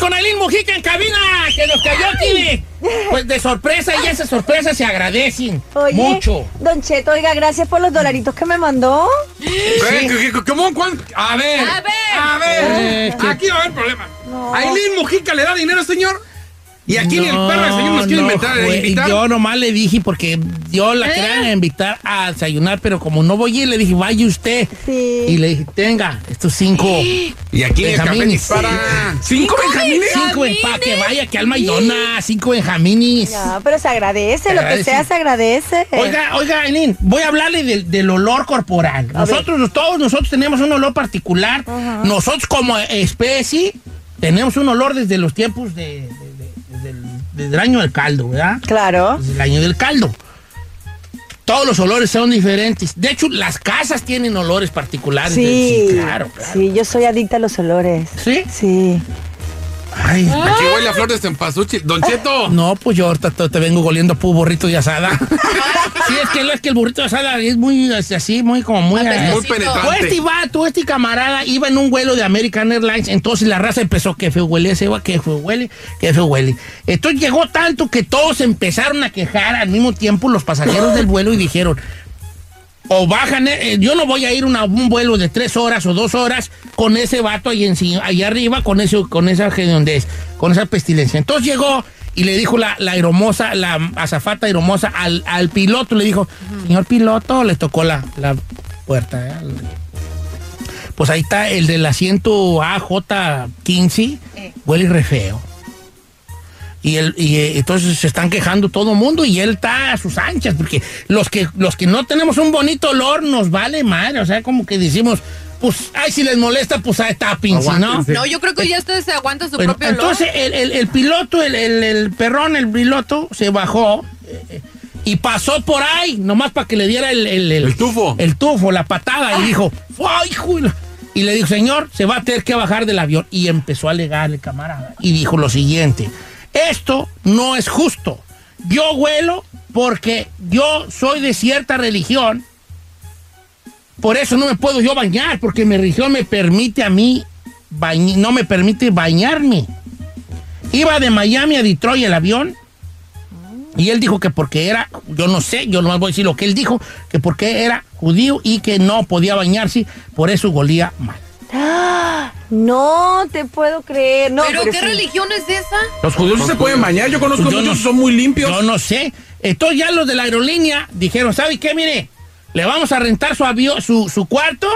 con Aileen Mujica en cabina, que nos cayó aquí pues de sorpresa y esas sorpresas se agradecen Oye, mucho. Don Cheto, oiga, gracias por los dolaritos que me mandó. Ve, ¿qué- qué- ¿Cómo? ¿Cuán- A ver. A ver. A ver. Eh, Aquí va a haber problema. No. Aileen Mujica le da dinero, señor. Y aquí ni el perro señor nos quiere no, inventar, güey, invitar. Yo nomás le dije porque yo la ¿Eh? quería invitar a desayunar, pero como no voy a ir, le dije, vaya usted. Sí. Y le dije, tenga, estos cinco. Y aquí en el café Benjamines. dispara. ¿Cinco Benjamines? Cinco para que vaya, que alma y dona, cinco benjamines. Ya, pero se agradece, Se lo que sea se agradece. Oiga, oiga, Aileen, voy a hablarle del, del olor corporal. A ver. Nosotros, todos nosotros tenemos un olor particular. Nosotros como especie tenemos un olor desde los tiempos de, de- de- desde el, desde el año del caldo, ¿verdad? Claro. Desde el año del caldo. Todos los olores son diferentes. De hecho, las casas tienen olores particulares. Sí, claro, claro. sí, yo soy adicta a los olores. ¿Sí? Sí. Ay, Aquí huele a flor de cempasúchil. Don Cheto. No, pues yo ahorita te, vengo goliendo pu burrito de asada. sí, es que, es que el burrito de asada es muy es así, muy como muy... eh, Muy penetrante. Este vato, este camarada iba en un vuelo de American Airlines, entonces la raza empezó, que feo huele ese, que feo huele, que feo huele. Entonces llegó tanto que todos empezaron a quejar al mismo tiempo los pasajeros del vuelo y dijeron, o bajan, eh, yo no voy a ir a un vuelo de tres horas o dos horas con ese vato ahí arriba, con, ese, con esa es, con esa pestilencia. Entonces llegó y le dijo la, la aeromosa, la azafata aeromosa al, al piloto, le dijo, señor piloto, le tocó la, la puerta. ¿eh? Pues ahí está el del asiento AJ15, huele re feo. Y, él, y eh, entonces se están quejando todo el mundo y él está a sus anchas, porque los que, los que no tenemos un bonito olor nos vale madre, o sea, como que decimos, pues, ay, si les molesta, pues ahí tápense, ¿no? No, yo creo que ya ustedes se aguantan su Bueno, propio olor. entonces el, el- el piloto, el, el- el perrón, el piloto, se bajó eh, y pasó por ahí, nomás para que le diera el, el, El tufo. El tufo, la patada, y dijo, ¡ay, hijo de la-". Y le dijo, señor, se va a tener que bajar del avión. Y empezó a alegar el camarada. Y dijo lo siguiente, esto no es justo. Yo huelo porque yo soy de cierta religión. Por eso no me puedo yo bañar, porque mi religión me permite a mí, no me permite bañarme. Iba de Miami a Detroit el avión. Y él dijo que porque era, yo no sé, yo no voy a decir lo que él dijo, que porque era judío y que no podía bañarse, por eso golía mal. ¡Ah! No te puedo creer. No, ¿Pero qué sí. religión es esa? Los judíos no se pueden bañar. Yo conozco yo muchos no- que son muy limpios. Yo no sé. Entonces ya los de la aerolínea dijeron, ¿sabe qué? Mire, le vamos a rentar su avión, su, su cuarto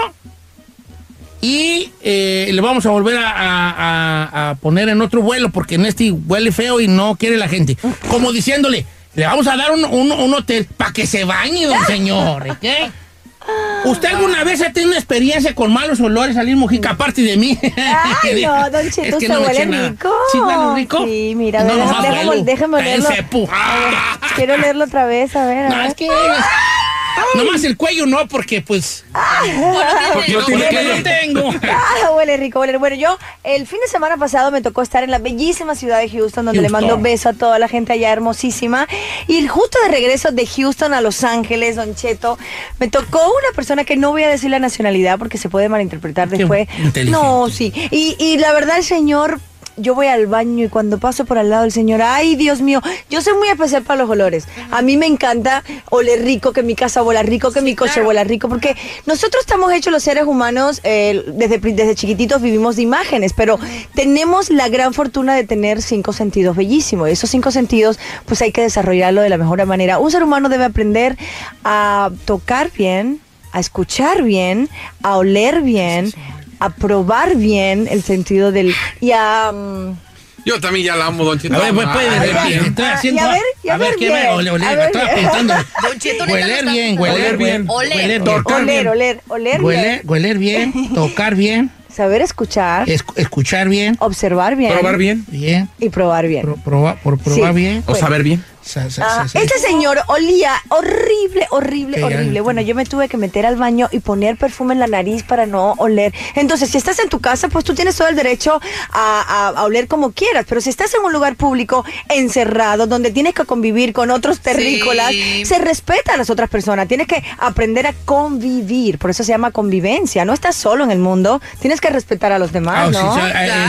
y eh, le vamos a volver a, a- a- a poner en otro vuelo porque en este huele feo y no quiere la gente. Como diciéndole, le vamos a dar un, un- un hotel para que se bañe, don señor. ¿eh? ¿Qué? ¿Usted alguna vez ha tenido una experiencia con malos olores, Salir Mujica, aparte de mí? Ay, no, Don Cheto, Es que se no me huele nada. rico. ¿Sí huele rico? Sí, mira, No, déjame- nomás déjame- déjame olerlo. Cállese, pu- A ver, quiero leerlo otra vez, a ver. a No, ver. es que... Nomás el cuello no, porque pues. Porque no Porque tiene no tengo. Ah, huele rico, huele. Bueno, yo el fin de semana pasado me tocó estar en la bellísima ciudad de Houston, donde le mando beso a toda la gente allá hermosísima. Y justo de regreso de Houston a Los Ángeles, Don Cheto, me tocó una persona que no voy a decir la nacionalidad porque se puede malinterpretar Qué después. No, sí. Y, y la verdad, el señor. Yo voy al baño y cuando paso por al lado del señor, ay Dios mío, yo soy muy especial para los olores. A mí me encanta oler rico, que mi casa huela rico, que mi coche huela rico, porque nosotros estamos hechos los seres humanos, eh, desde, desde chiquititos vivimos de imágenes, pero tenemos la gran fortuna de tener cinco sentidos bellísimos. Esos cinco sentidos, pues hay que desarrollarlo de la mejor manera. Un ser humano debe aprender a tocar bien, a escuchar bien, a oler bien, probar bien el sentido del... y a... mm, Yo también ya la amo, Don Chito. A ver, pues puede ay. Estoy haciendo. a ver, y a ver qué bien, me ole, ole, a me estaba apuntando. Don Cheto, Hueler bien, hueler Oler bien. Oler. Oler, oler, oler bien, Hueler, bien, tocar bien, saber escuchar, esc- escuchar bien, observar bien, Probar bien. bien, y probar bien. pro- probar, por probar bien. O saber bien. Sa- sa- Ah, sa- sa- este señor olía horrible, horrible, horrible. Bueno, yo me tuve que meter al baño y poner perfume en la nariz para no oler. Entonces, si estás en tu casa, pues tú tienes todo el derecho a, a- a oler como quieras. Pero si estás en un lugar público, encerrado, donde tienes que convivir con otros terrícolas, Sí. se respeta a las otras personas. Tienes que aprender a convivir. Por eso se llama convivencia. No estás solo en el mundo. Tienes que respetar a los Ah, demás,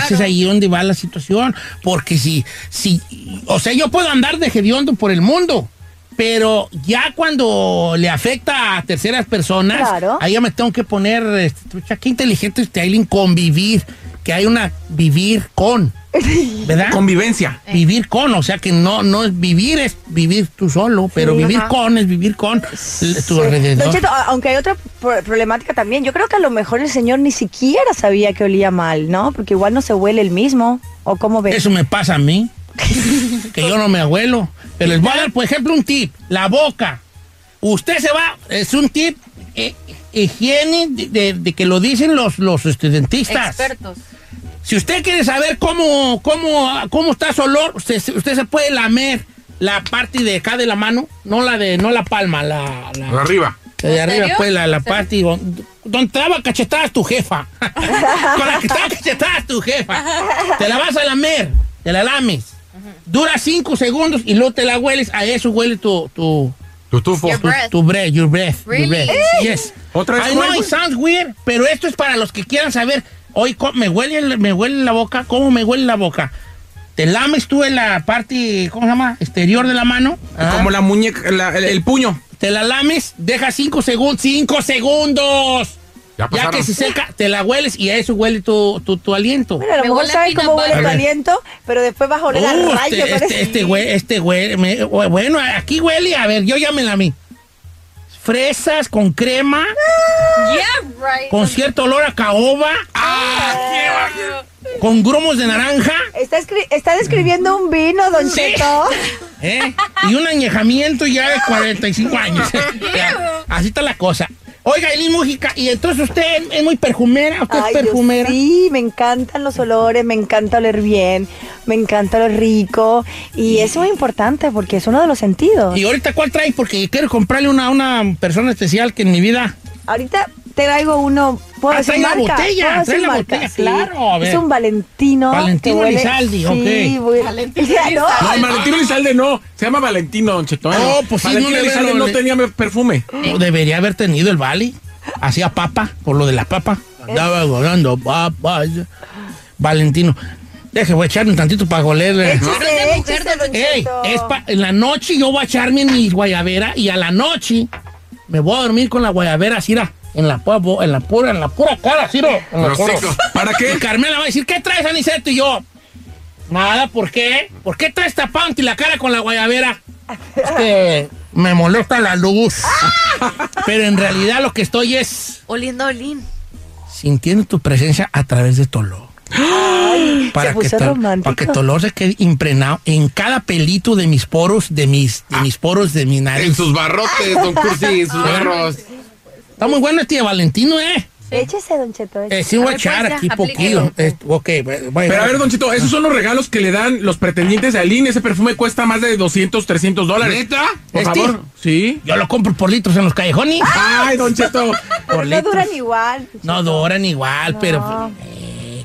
ese es ahí donde va la situación. Porque si, si, o sea, yo puedo andar de por el mundo, pero ya cuando le afecta a terceras personas, Claro. ahí ya me tengo que poner, este, trucha, qué inteligente este Aileen, convivir, que hay una vivir con, ¿verdad? Convivencia. Vivir con, o sea que no, no es vivir, es vivir tú solo, pero Sí, vivir ajá. con es vivir con tu Sí. alrededor. Cheto, aunque hay otra pro- problemática también, yo creo que a lo mejor el señor ni siquiera sabía que olía mal, ¿no? Porque igual no se huele el mismo. ¿O cómo ves? Eso me pasa a mí. que yo no me abuelo. Pero les voy a dar, por ejemplo, un tip. La boca. Usted se va, es un tip eh, higiene de, de- de que lo dicen los, los este, dentistas. Expertos. Si usted quiere saber cómo, cómo, cómo está su olor, usted, se- usted se puede lamer la parte de acá de la mano, no la de, no la palma, la, la- arriba. la de ¿En arriba, serio? pues, la, la parte donde, donde te daba cachetadas tu jefa. Con la que estaba cachetadas tu jefa. Te la vas a lamer, te la lames. Dura cinco segundos y luego te la hueles. A eso huele tu, tu, Tu tufo. Your tu, breath. tu breath, your breath. your Really? breath. Yes. ¿Otra vez I know cuál, it güey? sounds weird, pero esto es para los que quieran saber. Hoy me huele, el- me huele la boca. ¿Cómo me huele la boca? Te lames tú en la parte, ¿cómo se llama? Exterior de la mano. Ah. Como la muñeca, la- el, el puño. Te la lames, deja cinco segundos. ¡Cinco segundos! Ya que se seca, te la hueles y a eso huele tu, tu, tu aliento. Bueno, a lo Me mejor huele sabes cómo huele tu aliento, pero después vas a oler Uh, a rayo. este, este, este güey, este güey, me- bueno, aquí huele, a ver, yo ya me la mí. Fresas con crema, Yeah, right. con cierto olor a caoba, con grumos de naranja, Está, está describiendo un vino, Don Sí. Cheto. ¿eh? y un añejamiento ya de 45 años. Así está la cosa. Oiga, Elin Mújica, y entonces usted es muy perfumera, usted Ay, es yo perfumera. sí, me encantan los olores, me encanta oler bien, me encanta lo rico. Y eso es muy importante porque es uno de los sentidos. Y ahorita, ¿cuál trae? Porque quiero comprarle una a una persona especial que en mi vida. Ahorita traigo uno. ¿Puedo Ah, decir marca? botella, ¿Puedo trae decir la marca? botella, Sí. claro, a ver. Es un Valentino. Valentino sí, ok. Valentino ¿no? Elizalde. No, Valentino Elizalde no. Se llama Valentino, Don Cheto. ¿eh? Oh, pues sí, Valentino no veo, no le- tenía perfume. No, Debería haber tenido el Valley. Hacía papa, por lo de la papa. Andaba gorando papa. Valentino. Deje, voy a echarle un tantito para golerle. Échese, échese, Ey, Cheto. es pa- en la noche yo voy a echarme en mi guayabera y a la noche me voy a dormir con la guayabera así, en la, pura bo- en la pura, en la pura cara, ra, en la. ¿Para Y qué? Carmela va a decir, ¿qué traes, Aniceto? Y yo, nada, ¿por qué? ¿Por qué traes tapado ante la cara con la guayabera? Es que me molesta la luz. Pero en realidad lo que estoy es Oliendo a Olin. sintiendo tu presencia a través de tu olor. para, que romántico. para que tu olor se quede impregnado en cada pelito de mis poros, de mis, de mis poros, de mi En nariz. sus barrotes, Don Cursi, en sus barros. Está muy bueno este de Valentino, ¿eh? Échese, Don Cheto. Eh, sí, voy a A echar pues, aquí poquillo. Eh, ok, voy Pero a ver, Don Chito, esos son los regalos que le dan los pretendientes de Aline. Ese perfume cuesta más de 200, 300 dólares. ¿Neta? Por ¿Este? favor. Sí. Yo lo compro por litros en los callejones. Ay, Don Cheto. Por no litros. duran igual. No duran igual, pero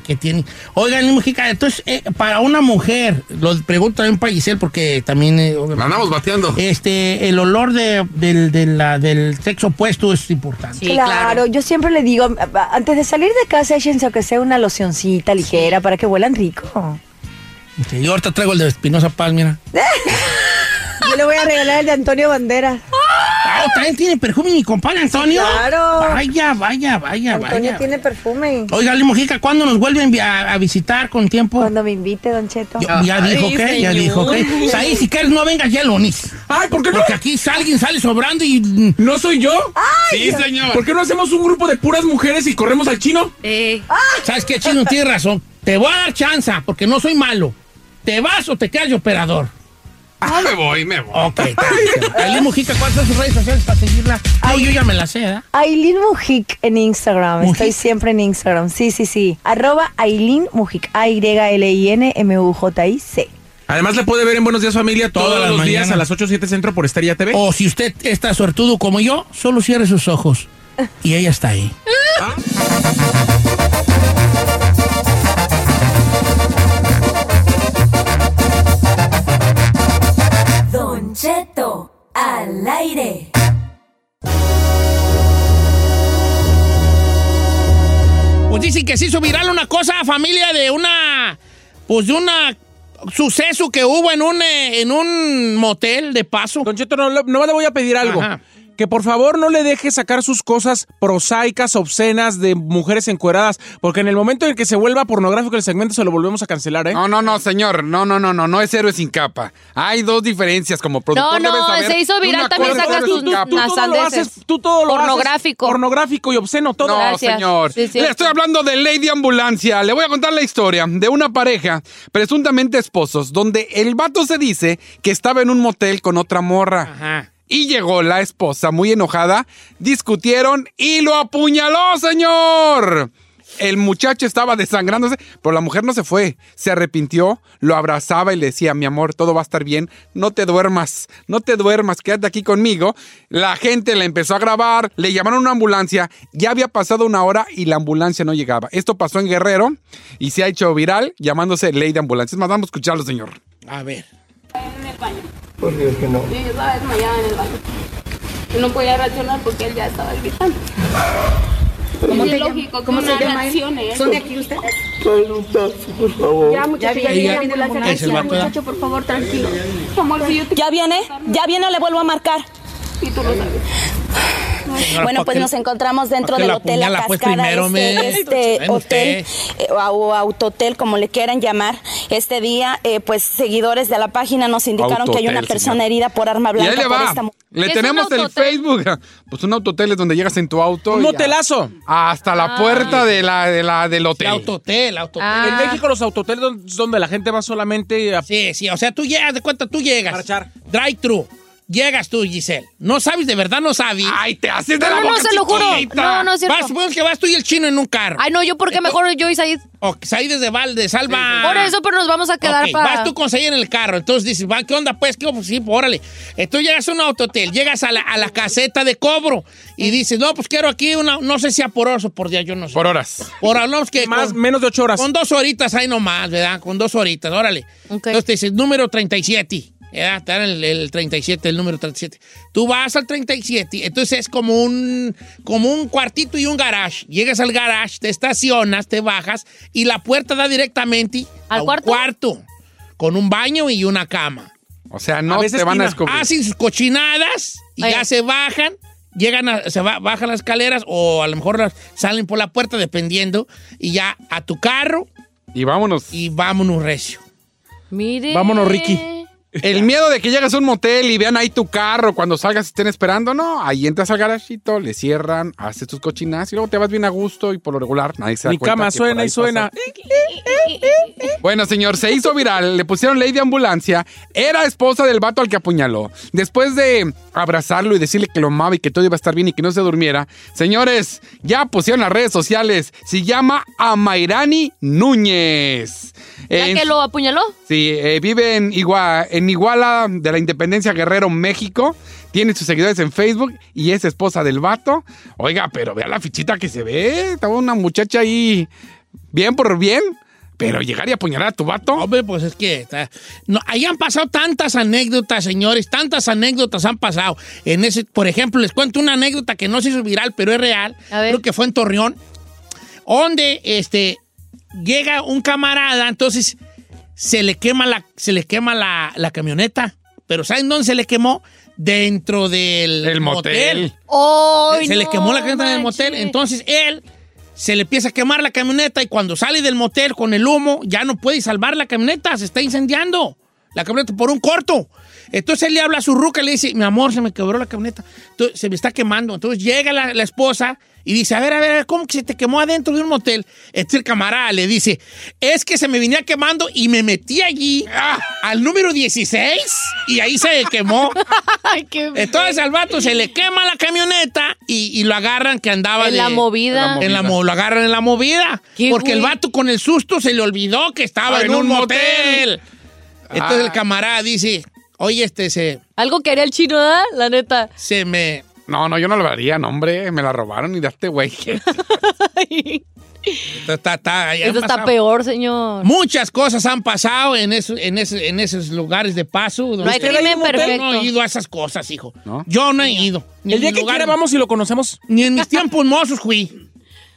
¿qué tiene? Oigan, Mujica, entonces, eh, para una mujer, lo pregunto también para Giselle, porque también eh, La andamos bateando. este, el olor de, del, de la- del sexo opuesto es importante. Sí, claro, claro. yo siempre le digo, antes de salir de casa, échense que sea una locioncita ligera para que huelan rico. Sí, yo ahorita traigo el de Espinosa Paz, mira. Yo le voy a regalar el de Antonio Banderas. Ah, también tiene perfume mi compadre Antonio. claro. Vaya, vaya, vaya, Antonio vaya. tiene perfume. Oiga, Ali Mojica, ¿cuándo nos vuelven a, a visitar con tiempo? Cuando me invite, Don Cheto. Yo- ya Ay, dijo que, ya señor. dijo que. Ahí, si quieres, no vengas ya, Lonis. Ay, ¿por qué no? Porque aquí alguien sale sobrando y. ¿No soy yo? Sí, señor. ¿Por qué no hacemos un grupo de puras mujeres y corremos al chino? Eh, ¿Sabes qué, Chino? Tienes razón. Te voy a dar chance, porque no soy malo. ¿Te vas o te quedas de operador? Ah, me voy, me voy. Ok. Ali Mojica, ¿cuáles son sus redes sociales para seguirla? No, yo ya me la sé, ¿eh? Aileen Mujic en Instagram. ¿Mujic? Estoy siempre en Instagram. Sí, sí, sí. Arroba Aileen Mujic. A-Y-L-I-N-M-U-J-I-C. Además, le puede ver en Buenos Días Familia todos Todas las los días mañanas. a las 8 7 Centro por Esteria TV. O si usted está suertudo como yo, solo cierre sus ojos. Y ella está ahí. Don Cheto, al aire. Pues dicen que se hizo viral una cosa, familia, de una. Pues de una. Suceso que hubo en un, eh, en un motel de paso. Don Cheto, no, no le voy a pedir algo. Ajá. Que por favor no le deje sacar sus cosas prosaicas, obscenas de mujeres encueradas, porque en el momento en que se vuelva pornográfico el segmento se lo volvemos a cancelar, ¿eh? No, no, no, señor. No, no, no, no. No es héroe sin capa. Hay dos diferencias como productor. No, no, saber se hizo viral, también sacas tus- capa. tú todo lo sandeces. haces, tú todo lo haces Pornográfico. pornográfico y obsceno, todo. No, Gracias. señor. Sí, sí. Le estoy hablando de Lady Ambulancia. Le voy a contar la historia de una pareja, presuntamente esposos, donde el vato se dice que estaba en un motel con otra morra. Ajá. Y llegó la esposa muy enojada, discutieron y lo apuñaló, señor. El muchacho estaba desangrándose, pero la mujer no se fue. Se arrepintió, lo abrazaba y le decía, mi amor, todo va a estar bien, no te duermas, no te duermas, quédate aquí conmigo. La gente la empezó a grabar, le llamaron a una ambulancia, ya había pasado una hora y la ambulancia no llegaba. Esto pasó en Guerrero y se ha hecho viral llamándose Ley de Ambulancia. Es más, vamos a escucharlo, señor. A ver. Yo estaba desmayada en el baño. Y no podía reaccionar porque él ya estaba gritando. ¿Cómo es lógico que una reacción es. ¿Son de aquí ustedes? Ya, muchacho, ya, Ella- viene la ambulancia. es el vato, ¿verdad? Muchacho, por favor, tranquilo. Yo. Ya viene, ya viene, le vuelvo a marcar. Y tú lo sabes. Bueno, pues nos encontramos dentro ¿Para qué del hotel La pues, Cascada, primero, este, este hotel eh, o autotel, como le quieran llamar. Este día, eh, pues seguidores de la página nos indicaron que hay una persona señor. herida por arma Y blanca ahí le por va. esta Le ¿Qué es tenemos el? Facebook. Pues un autotel es donde llegas en tu auto. Un y motelazo. Hasta la puerta de la, de la, del El hotel. autotel, autotel. Ah. En México los autoteles don- donde la gente va solamente a... Sí, sí, o sea, tú llegas, de cuenta, tú llegas. Para echar. Drive-thru. Llegas tú, Giselle. No sabes, de verdad no sabes. Ay, te haces de No, la no, boca se lo juro. No, no es cierto. Vas, supongamos que vas tú y el chino en un carro. Ay, no, yo porque mejor yo y Said. O ahí desde Valde, salva. Por eso, pero nos vamos a quedar Ok, para. Vas tú con Said en el carro. Entonces dices, va, ¿qué onda? Pues, ¿qué? Pues, sí, pues, órale. Entonces llegas a un autotel, llegas a la, a la caseta de cobro y dices, no, pues quiero aquí una, no sé si a por horas o por día, yo no sé. Por horas. Por hablamos que. Más, con- menos de ocho horas. Con dos horitas ahí nomás, ¿verdad? Con dos horitas, órale. Ok. Entonces te dices, número 37. Te dan el, el 37, el número 37. Tú vas al 37, entonces es como un, como un cuartito y un garage. Llegas al garage, te estacionas, te bajas y la puerta da directamente ¿Al a un cuarto? cuarto. Con un baño y una cama. O sea, no A veces te van a descubrir. Hacen sus cochinadas y Oye. ya se bajan. Llegan a, se va- bajan las escaleras o a lo mejor las- salen por la puerta dependiendo y ya a tu carro Y vámonos. y vámonos recio. Mire. Vámonos, Ricky. El miedo de que llegues a un motel y vean ahí tu carro cuando salgas y estén esperando, no. Ahí entras al garachito, le cierran, haces tus cochinas y luego te vas bien a gusto y por lo regular nadie se da Mi cuenta cama que suena y suena. Bueno, señor, se hizo viral, le pusieron ley de ambulancia, era esposa del vato al que apuñaló. Después de abrazarlo y decirle que lo amaba y que todo iba a estar bien y que no se durmiera, señores, ya pusieron las redes sociales, se llama Amairani Núñez. ¿Ya En- que lo apuñaló? Sí, eh, vive en, Igua- en Iguala de la Independencia Guerrero, México. Tiene sus seguidores en Facebook y es esposa del vato. Oiga, pero vea la fichita que se ve. Estaba una muchacha ahí bien por bien. Pero llegar y apuñalar a tu vato. Hombre, pues es que está- no, ahí han pasado tantas anécdotas, señores, tantas anécdotas han pasado. En ese, por ejemplo, les cuento una anécdota que no se hizo viral, pero es real. Creo que fue en Torreón, donde este llega un camarada, entonces se le quema la, se le quema la, la camioneta. Pero ¿saben dónde se le quemó? Dentro del motel. ¡Ay, se le quemó la camioneta en el motel. Entonces él se le empieza a quemar la camioneta y cuando sale del motel con el humo ya no puede salvar la camioneta, se está incendiando la camioneta por un corto. Entonces él le habla a su ruca y le dice, mi amor, se me quebró la camioneta, Entonces, se me está quemando. Entonces llega la, la esposa y dice, a ver, a ver, a ver, ¿cómo que se te quemó adentro de un motel? Este el camarada le dice, es que se me venía quemando y me metí allí ah, al número 16 y ahí se quemó. Ay, qué Entonces al vato se le quema la camioneta y, y lo agarran que andaba En de- la movida. En la lo agarran en la movida. Qué Porque el vato con el susto se le olvidó que estaba Ah, en, en un un motel. motel. Entonces Ah. el camarada dice, oye, este se, Algo que haría el chino, ¿verdad? La neta. se me... No, no, yo no lo haría, no, hombre. Me la robaron y daste, güey. Está, está- peor, señor. Muchas cosas han pasado en, eso- en, ese- en esos lugares de paso. donde No hay Yo no he ido a esas cosas, hijo. ¿No? Yo no he ido. Ni El en día que lugares- quiera vamos y lo conocemos. Ni en mis tiempos mozos fui.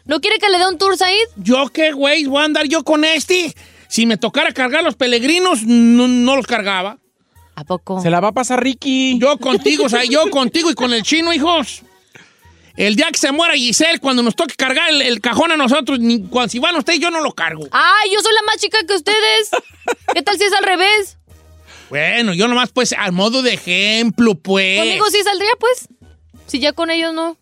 ¿No quiere que le dé un tour, Said? ¿Yo qué, güey? ¿Voy a andar yo con este? Si me tocara cargar los peregrinos, no, no los cargaba. ¿A poco? Se la va a pasar Ricky. Yo contigo, o sea, yo contigo y con el chino, hijos. El día que se muera Giselle, cuando nos toque cargar el, el cajón a nosotros, ni, cuando, si van ustedes, yo no lo cargo. ¡Ay, yo soy la más chica que ustedes! ¿Qué tal si es al revés? Bueno, yo nomás, pues, al modo de ejemplo, pues. Conmigo sí saldría, pues. Si ya con ellos no.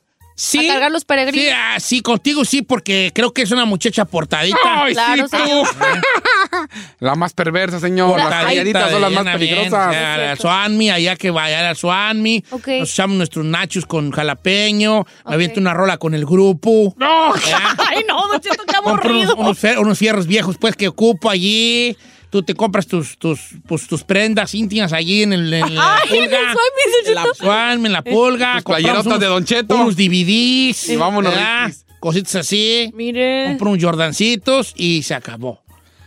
Sí. A cargar los peregrinos. Sí, ah, sí, contigo sí, porque creo que es una muchacha portadita. Ay, Claro, sí. La más perversa, señor. Las Portadita, calladitas son las más peligrosas. o sea, al Suanmi, allá que vaya al Suanmi. Nos echamos nuestros nachos con jalapeño. Me aviento una rola con el grupo. ¡No! ¿Ya? Ay, no, Don Cheto, qué unos, aburrido. unos unos fierros viejos, pues, que ocupo allí. Tú te compras tus, tus, pues, tus prendas íntimas allí en, el, en la Ay, en el pulga. Don Cheto. Suanmi, en la pulga. Tus compramos playerotas unos- de Don Cheto. Unos DVDs. Y vámonos. Cositas así. Mire. Compro unos Jordancitos y se acabó.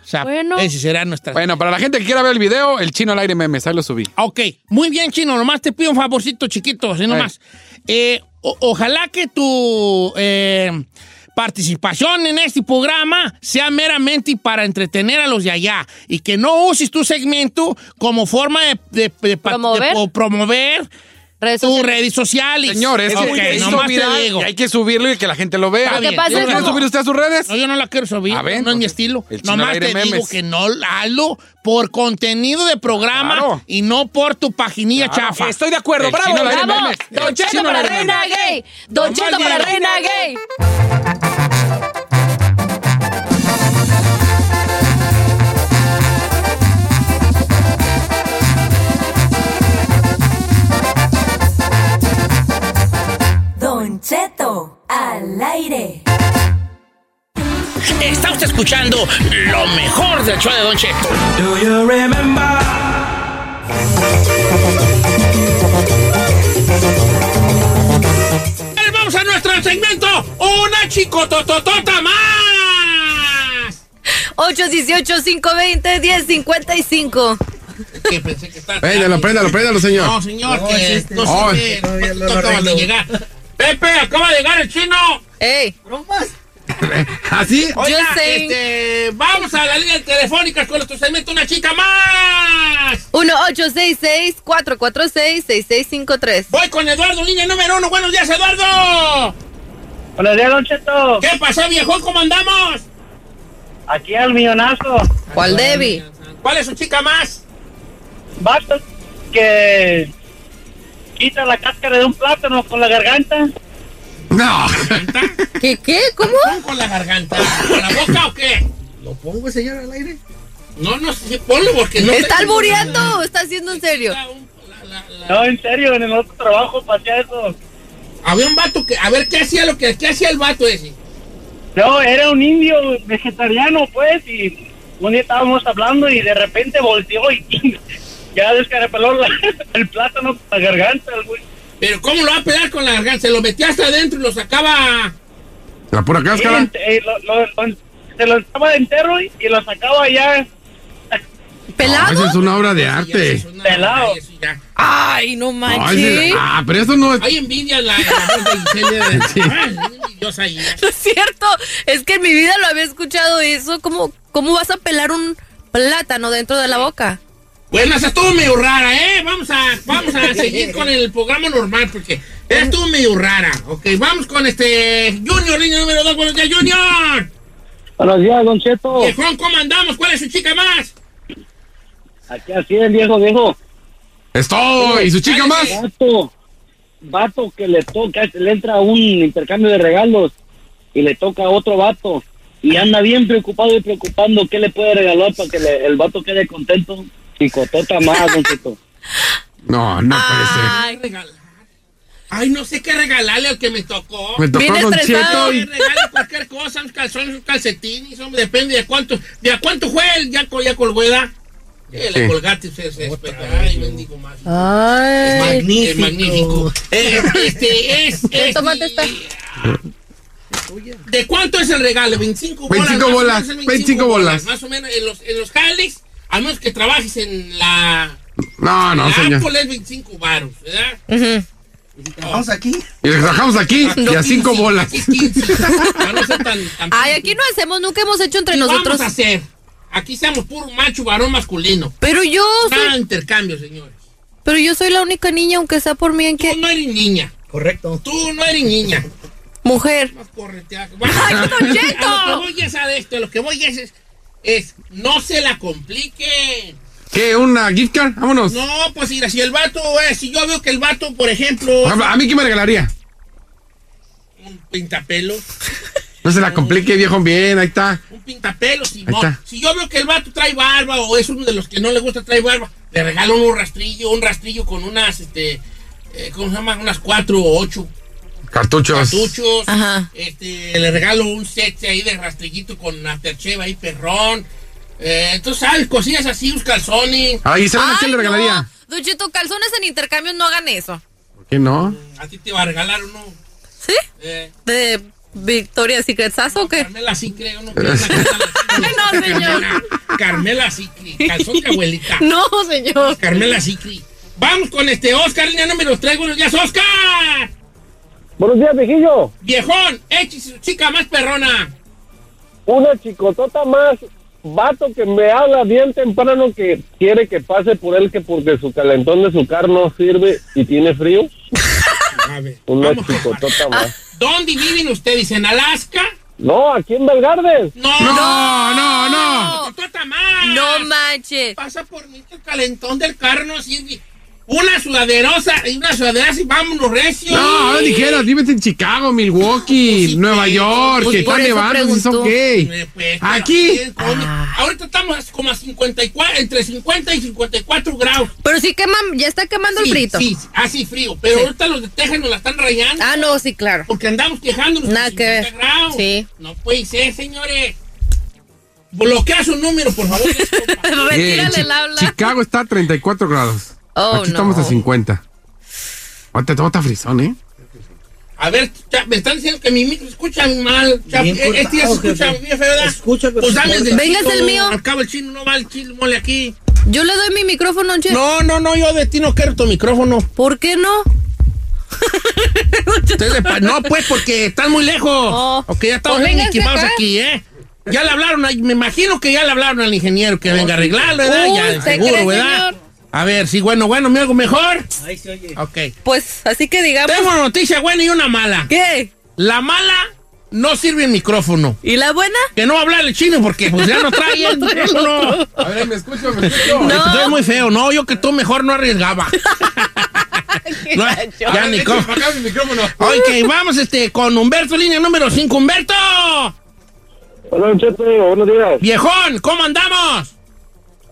O sea, Bueno. ese será nuestra... Bueno, para la gente que quiera ver el video, el chino al aire memes, ahí lo subí. Ok, muy bien, Chino. Nomás te pido un favorcito chiquito, así nomás. Eh, o- ojalá que tu eh, participación en este programa sea meramente para entretener a los de allá y que no uses tu segmento como forma de, de- de pa- ¿Promover? de po- promover Redes redes sociales. Señor, es Ok, que hizo nomás te digo. y hay que subirlo y que la gente lo vea. Lo ¿Tiene pasa que como- subir usted a sus redes? No, yo no la quiero subir. A ver, no es mi estilo. el chino al Nomás te digo memes. que no hazlo por contenido de programa Claro. y no por tu paginilla chafa. Estoy de acuerdo, El bravo. ¡Bravo! ¡Don Cheto para Reina. Gay! ¡Don Cheto para digo. Reina Gay! Don Cheto al aire. Está usted escuchando lo mejor del show de Don Cheto. Ahora Vamos a nuestro segmento, una chicotototota más. 818-520-1055. Que pensé que estaba- Préndalo, préndalo, préndalo, señor. No, señor, que no Oh, sirve. No acabas de llegar. Pepe, acaba de llegar el chino. ¡Ey! ¿Así? Oiga, este, vamos a la línea telefónica con nuestro segmento, una chica más. 1-866-446-6653. Voy con Eduardo, línea número uno. Buenos días, Eduardo. Buenos días, Don Cheto. ¿Qué pasó, viejo? ¿Cómo andamos? Aquí al millonazo. ¿Cuál Debbie? ¿Cuál es su chica más? vatos que quita la cáscara de un plátano con la garganta. No. ¿Qué, qué? ¿Cómo? ¿Con la garganta? ¿Con la boca o qué? ¿Lo pongo, señor, al aire? No, no, sí, ponlo porque no... ¿Está albureando o está haciendo en serio? No, en serio, en el otro trabajo pasé eso. Había un vato que... A ver, ¿qué hacía, lo que, ¿qué hacía el vato ese? No, era un indio vegetariano, pues, y un día estábamos hablando y de repente volteó y ya descarapeló la- el plátano con la garganta, güey. Pero ¿cómo lo va a pegar con la garganta? Se lo metía hasta adentro y lo sacaba... La pura cáscara. Sí, eh, lo- lo- lo- se lo estaba entero y, y lo sacaba ya No, esa es una obra de arte. pelado. Ay, no No, manches. ah, pero eso no es. Hay envidia en la, ahí. No es cierto. Es que en mi vida lo había escuchado eso. ¿Cómo, cómo vas a pelar un plátano dentro de la boca? Bueno, esa estuvo medio rara, ¿eh? Vamos a, vamos a seguir con el programa normal porque esa estuvo medio rara. Ok, vamos con este Junior, línea número 2. Buenos días, Junior. Buenos días, Don Cheto. Viejón, ¿cómo andamos? ¿Cuál es su chica más? Aquí así es, viejo, viejo. Es todo. ¿Y su chica más? Vato, vato que le toca, le entra un intercambio de regalos y le toca a otro vato y anda bien preocupado y preocupando qué le puede regalar para que le- el vato quede contento. Picotota más, Don Cheto. No, no puede ser. Ay, regalar. Ay, no sé qué regalarle al que me tocó. Me tocó Viene Don estresado. Cheto y- regala cualquier cosa, unos calzones, un calcetines, hombre, depende de cuánto, de a cuánto fue el, ya, col- ya colgó, ¿verdad? Eh, Le Sí. colgaste, se, se. Ay, bendigo más. Ay. Magnífico. Es magnífico. Eh, este es. ¿Qué es- tomate está? ¿De cuánto es el regalo? 25 bolas. 25 más o bolas, es 25 bolas. Más o menos en los, en los jales, a menos que trabajes en la. No, no, la señor. Apple es 25 baros, ¿verdad? Trabajamos aquí. Y trabajamos aquí y a cinco bolas. Para no ser tan- tan- Ay, aquí no hacemos, nunca hemos hecho entre ¿Qué nosotros. vamos a hacer? Aquí seamos puro macho, varón masculino. Pero yo Nada soy, intercambio, señores. pero yo soy la única niña, aunque sea por mí en que. Tú no eres niña. Correcto. Tú no eres niña. Mujer. Corretea. ¡Ay, Don Cheto! A lo que voy es a esto, a lo que voy es, es, no se la compliquen. ¿Qué? ¿Una gift card? Vámonos. No, pues mira, si el vato, eh, si yo veo que el vato, por ejemplo, ¿A mí qué me regalaría? un pintapelos, No se la complique, viejo. Bien, ahí está. un pintapelos, si, si yo veo que el vato trae barba o es uno de los que no le gusta traer barba, le regalo un rastrillo, un rastrillo con unas, este, eh, ¿cómo se llama? Unas cuatro o ocho Cartuchos. cartuchos. Este, le regalo un set ahí de rastrillito con aftershave ahí, perrón. Eh, entonces, ¿sabes? Cosillas así, unos calzones. A Gisela, ¿qué Ay, le regalaría? no. Don Cheto, calzones en intercambio no hagan eso. ¿Por qué no? A ti te va a regalar uno. ¿Sí? Eh, ¿De Victoria Secretsazo o qué? Carmela sí creo, ¿no? no, señor. Carmela Sicri, calzón de abuelita. No, señor. Carmela Sicri. Vamos con este Oscar, línea número 3. Buenos días, Oscar. Buenos días, viejillo. Viejón, échese su chica más perrona. Una chicotota más, vato que me habla bien temprano que quiere que pase por él que porque su calentón de su carro no sirve y tiene frío. A ver, Una chicotota más. ¿Dónde viven ustedes? ¿En Alaska? No, aquí en Belgardes. No, no, no, no. No manches. Pasa por mí que el calentón del carro no sirve. Una sudaderosa y una sudadera y vámonos recio. No, ahora dijeras, vives en Chicago, Milwaukee, Nueva York, Pues que eso nevando, es ok. Pues, pero Aquí. bien, coño. Ahorita estamos como a 54, entre 50 y 54 grados. Pero sí queman, ya está quemando Sí, el frito. Sí, sí, así frío. Pero Sí. ahorita los de Texas nos la están rayando. Ah, no, sí, claro. Porque andamos quejándonos. Nada que ver. 50 grados. Sí. No puede ser, señores. Bloquea su número, por favor. Eh, Chi- Chicago está a 34 grados. Oh, Aquí estamos no. a 50. Ahorita todo está frisón, ¿eh? A ver, cha- me están diciendo que mi micro escucha mal. cha- eh, este ya se escucha bien feo, ¿verdad? Escucha, pero Pues dame Véngase chino. el mío. Al cabo el chino no va el chino mole aquí. Yo le doy mi micrófono, Che. No, no, no, yo de ti no quiero tu micrófono. ¿Por qué no? De no, pues, porque están muy lejos. ok, ya estamos Pues bien véngase equipados acá. aquí, ¿eh? Ya le hablaron, me imagino que ya le hablaron al ingeniero que venga a arreglarlo, ¿verdad? Uy, ya, ¿usted seguro, cree, ¿verdad? señor? A ver, sí, bueno, bueno, ¿me hago mejor? Ahí se oye. Ok. Pues así que digamos. Tengo una noticia buena y una mala. ¿Qué? La mala no sirve el micrófono. ¿Y la buena? Que no hablar el chino porque pues ya no trae el micrófono. A ver, me escucho, me escucho. No. Estoy muy feo, no, yo que tú mejor no arriesgaba. No, ya ni cómo. Acá mi micrófono. Ok, vamos este, con Humberto, línea número 5. ¡Humberto! Hola, Cheto, buenos días. Viejón, ¿cómo andamos?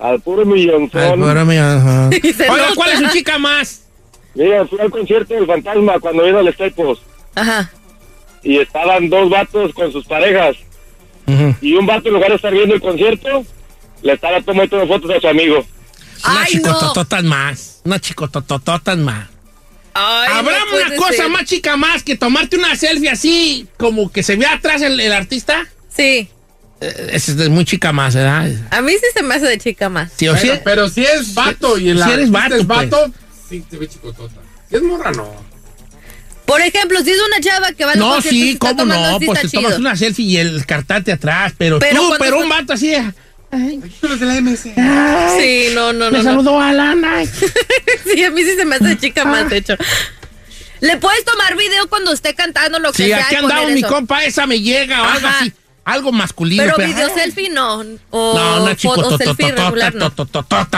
Al puro millonzón. Ay, puro millonzón. Oiga. ¿cuál es su chica más? Mira, fui al concierto del Fantasma cuando vino al Staples Ajá. y estaban dos vatos con sus parejas. Y un vato, en lugar de estar viendo el concierto, le estaba tomando fotos a su amigo. Una chicotototas más. Una chicototototas más. Ay, ¿Habrá no una cosa ser. más chica más que tomarte una selfie así, como que se ve atrás el, el artista? Sí. Eh, Esa es muy chica más, ¿verdad? A mí sí se me hace de chica más. Sí, o sí. pero si es vato y el Si eres vato, es pues. vato, sí te ve chicotota. Si es morra, no. Por ejemplo, si es una chava que va al No, sí, cómo no, así, pues te está tomas chido. una selfie y el cartate atrás, pero, Pero tú, cuando pero son- un vato así. Los de la MC. Sí, no, no, Me no. no. saludó a Lana. Sí, a mí sí se me hace de chica más, de hecho. Le puedes tomar video cuando esté cantando lo que Sí, sea. aquí y poner andamos, mi compa, esa me llega o algo así. Algo masculino. Pero pero- video selfie no. O, No, una chico o selfie regular no.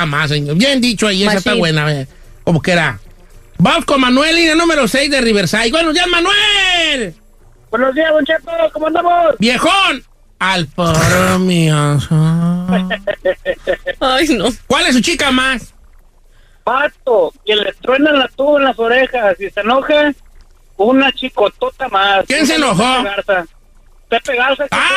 más, señor. Bien dicho ahí, esa está buena. eh. Como que era. Vamos con Manuel, línea número 6 de Riverside. Buenos días, Manuel. Buenos días, Don Cheto, ¿cómo andamos? Viejón. Al poro mío. Ay, no. ¿Cuál es su chica más? Pato, que le truenan la tuba en las orejas y se enoja, una chicotota más. ¿Quién se enojó? Pepe Garza. Que Ah,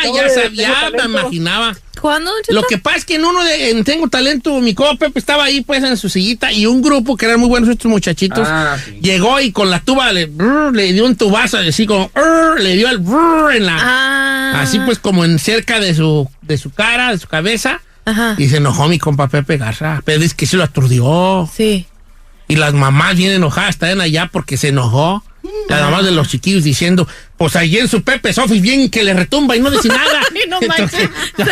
acabo ya sabía, me imaginaba. ¿Cuándo? Lo que pasa es que en uno de en Tengo Talento, mi copa Pepe estaba ahí pues en su sillita y un grupo que eran muy buenos estos muchachitos Ah, sí. llegó y con la tuba le, brr, le dio un tubazo así como brr, le dio el brr en la Ah. así pues como en cerca de su de su cara, de su cabeza Ajá. y se enojó mi compa Pepe Garza, pero es que se lo aturdió Sí. y las mamás bien enojadas están allá porque se enojó. Las mamás de los chiquillos diciendo, pues ahí en su Pepe Sofi bien que le retumba y no dice nada. No manches.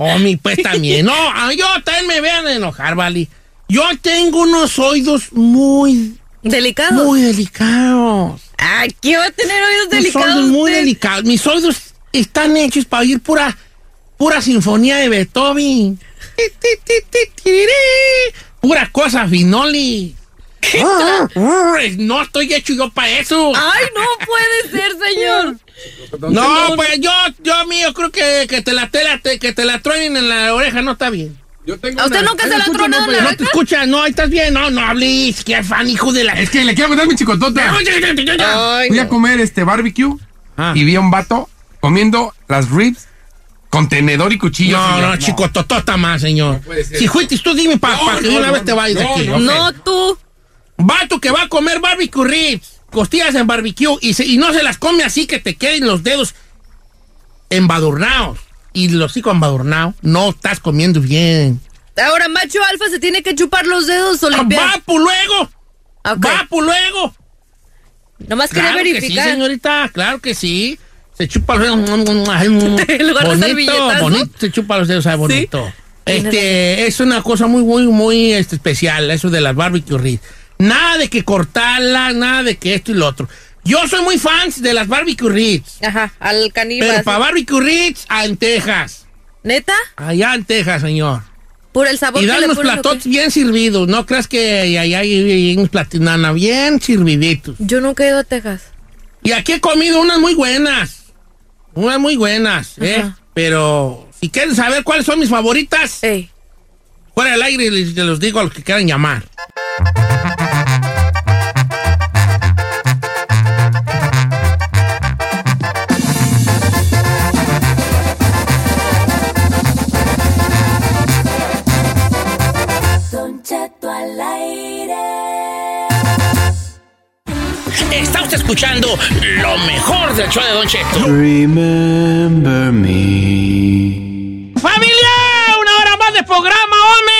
Oh, mi, pues también. No, yo también me vean enojar, Vali. Yo tengo unos oídos muy, ¿Delicado? muy delicados. Ay, ¿qué va a tener oídos delicados? oídos muy delicados. Mis oídos están hechos para oír pura, pura sinfonía de Beethoven. Pura cosa, Finoli. Ah, No estoy hecho yo para eso. Ay, no puede ser, señor. No, pues yo, yo mío, creo que, que te la tela, te- que te la truenen en la oreja no está bien. Yo tengo ¿A usted una- nunca se la ha escucho, tronado no, en la pero No te escuchas, no, ahí estás bien, no, no hables, que fan, hijo de la... Es que le quiero contar mi chicotota. Ay, Fui a no. comer este barbecue Ah. y vi a un vato comiendo las ribs con tenedor y cuchillo. No, señor. no, chico, totota más, señor. puede ser. si fuiste tú, dime para No, que una no, vez te no, vayas de aquí. no. ok. No, tú. Vato que va a comer barbecue ribs, costillas en barbecue, y, se- y no se las come así que te queden los dedos embadurnados. Y los hijos embadurnados, no estás comiendo bien. Ahora, macho alfa se tiene que chupar los dedos o limpiar. ¡Va, pues luego! Ok. ¡Va, pues luego! Nomás quería Claro que sí, verificar. señorita, claro que sí. Se chupa los dedos. En lugar de bonito, bonito, se chupa los dedos, sabe bonito. Este, es una cosa muy, muy, muy este, especial, eso de las barbecue ribs. Nada de que cortarla, nada de que esto y lo otro. Yo soy muy fan de las barbecue ribs. Ajá, al caníbal. Pero para barbecue ribs, en Texas. ¿Neta? Allá en Texas, señor. Por el sabor Y dan unos ponen, ¿o platotes bien servidos. No creas que allá hay, unos platinana bien serviditos. Yo nunca he ido a Texas. Y aquí he comido unas muy buenas. Unas muy buenas, ¿eh? Pero si quieren saber cuáles son mis favoritas, Ey. fuera del aire les, les los digo a los que quieran llamar. Escuchando lo mejor del show de Don Cheto. Remember me. ¡Familia! ¡Una hora más de programa, hombre!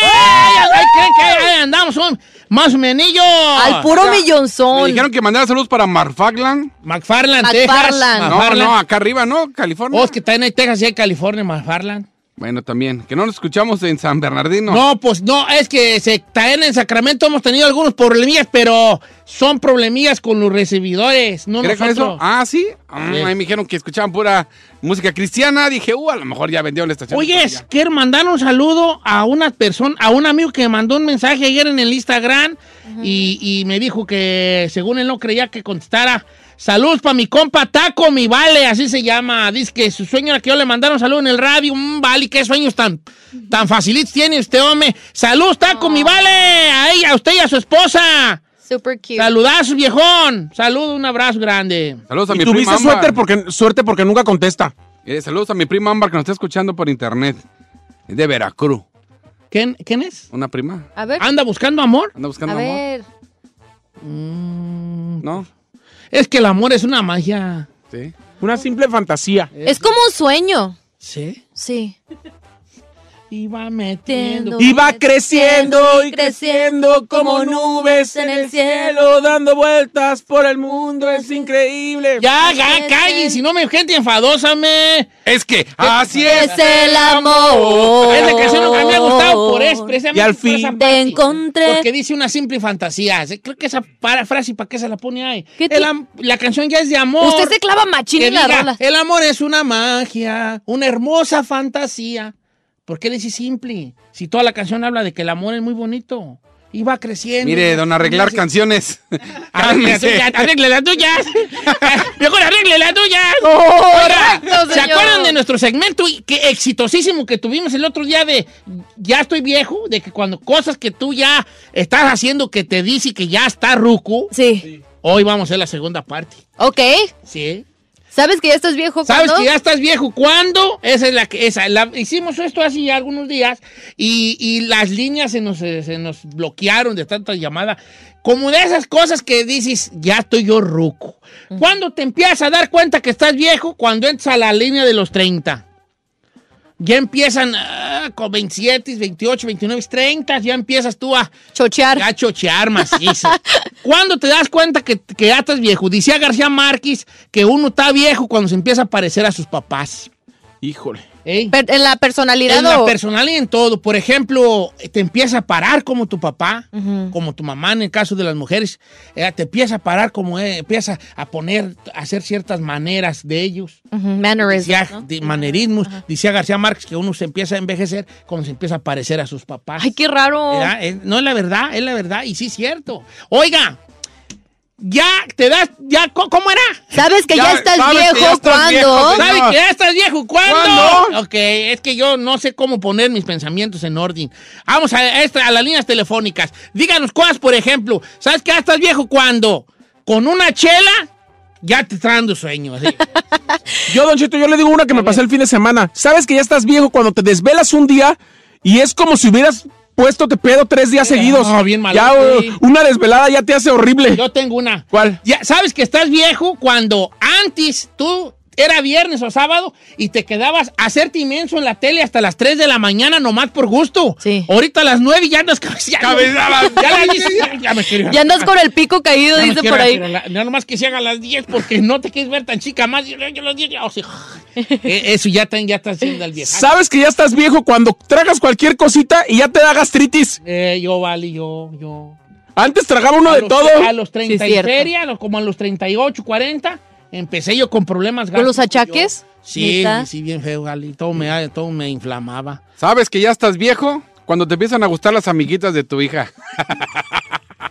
¡Ay, creen que ahí andamos un más o menillo! Al puro Me millonzón. dijeron que mandara saludos para Marfaglan. McFarland, Texas. McFarland. No, no, acá arriba, ¿no? California. Oh, es que también hay Texas y hay California, McFarland. Bueno, también. Que no nos escuchamos en San Bernardino. No, pues no, es que se, también en Sacramento hemos tenido algunos problemillas, pero son problemillas con los recibidores, no ¿Crees nosotros. eso? Ah, sí. Mm, Ahí me dijeron que escuchaban pura música cristiana. Dije, uh, a lo mejor ya vendieron la estación. Oye, quiero mandar un saludo a una persona, a un amigo que me mandó un mensaje ayer en el Instagram y, y me dijo que según él no creía que contestara. Saludos para mi compa Taco, mi vale, así se llama. Dice que su sueño era que yo le mandara un saludo en el radio. Mm, vale, qué sueños tan, tan facilitos tiene usted, hombre. Saludos, Taco, mi vale, a ella, a usted y a su esposa. Super cute. Saludazos, viejón. Saludos, un abrazo grande. Saludos a mi prima Ámbar. suerte porque, suerte porque nunca contesta. Eh, saludos a mi prima Ámbar que nos está escuchando por internet. Es de Veracruz. ¿Quién, quién es? Una prima. A ver. ¿Anda buscando amor? Anda buscando A amor. ver. ¿No? Es que el amor es una magia. Sí. Una simple fantasía. Es como un sueño. ¿Sí? Sí. Iba metiendo. Y va creciendo y creciendo como nubes en el cielo, dando vueltas por el mundo, es increíble. Ya, ya, callen, si no me gente enfadosa, me. Es que así Es el amor. Esa canción nunca me ha gustado por eso, precisamente Y al por esa fin parte. Te encontré. Porque dice una simple fantasía. Creo que esa para- frase, ¿para qué se la pone ahí? ¿Qué El ti- am- la canción ya es de amor. Usted se clava machín en la diga, rola. El amor es una magia, una hermosa fantasía. ¿Por qué dice simple? Si toda la canción habla de que el amor es muy bonito. Y va creciendo. Mire, don Arreglar canciones. Arregle la Cálmese. tuya, arregle la tuya. Mejor arregle la tuya. Correcto, ¿Se acuerdan de nuestro segmento y- que exitosísimo que tuvimos el otro día de ya estoy viejo? De que cuando cosas que tú ya estás haciendo que te dice que ya está ruco. Sí. Hoy vamos a hacer la segunda parte. Ok. Sí. ¿Sabes que ya estás viejo ¿Sabes cuando? que ya estás viejo? ¿Cuándo? Esa es la que. Esa, la- hicimos esto hace ya algunos días y, y las líneas se nos, eh, se nos bloquearon de tanta llamada. Como de esas cosas que dices, ya estoy yo ruco. ¿Cuándo te empiezas a dar cuenta que estás viejo? Cuando entras a la línea de los 30. Ya empiezan ah, con 27, 28, 29, 30, ya empiezas tú a chochear. A chochear macizo. ¿Cuándo te das cuenta que, que ya estás viejo? Decía García Márquez que uno está viejo cuando se empieza a parecer a sus papás. Híjole. ¿Eh? En la personalidad En la o- personalidad y en todo. Por ejemplo, te empieza a parar como tu papá, como tu mamá en el caso de las mujeres. Eh, te empieza a parar como eh, empieza a poner, a hacer ciertas maneras de ellos. Ujú, mannerisms, Decía- ¿no? de manerismos. Decía García Márquez que uno se empieza a envejecer cuando se empieza a parecer a sus papás. Ay, qué raro. ¿Verdad? Es- no es la verdad, es la verdad. Y sí es cierto. Oiga, ya te das, ya, ¿cómo era? ¿Sabes que ya, Ya, estás viejo ya estás cuando? viejo, ¿Sabes que ya estás viejo? ¿Cuándo? ¿Cuándo? Ok, es que yo no sé cómo poner mis pensamientos en orden. Vamos a, esta- a las líneas telefónicas. Díganos cosas, por ejemplo. ¿Sabes que ya estás viejo cuando? Con una chela ya te está dando sueño. así. Yo, Don Cheto, yo le digo una que me pasó el fin de semana. ¿Sabes que ya estás viejo cuando te desvelas un día y es como si hubieras puesto te pedo tres días seguidos? no, bien malo, Ya sí. uh, una desvelada ya te hace horrible. Yo tengo una. ¿Cuál? Ya, ¿Sabes que estás viejo cuando antes tú era viernes o sábado y te quedabas a hacerte inmenso en la tele hasta las 3 de la mañana nomás por gusto? Sí. Ahorita a las 9 ya andas. Ya, ya, ya Ya andas con el pico caído, dice quiero por ahí. la- No nomás que se haga a las 10 porque no te quieres ver tan chica más. Yo, yo 10 ya, o sea, eh, eso ya, está- ya está haciendo el viejo. ¿Sabes que ya estás viejo cuando tragas cualquier cosita y ya te da gastritis? Eh, yo, vale, yo, yo. Antes tragaba uno A de los- todo. A los 30 Sí, y feria, como a los 38, 40, empecé yo con problemas ¿Con los achaques? yo. Sí, sí, bien feo, Gali. Todo me, todo me inflamaba. ¿Sabes que ya estás viejo? Cuando te empiezan a gustar las amiguitas de tu hija.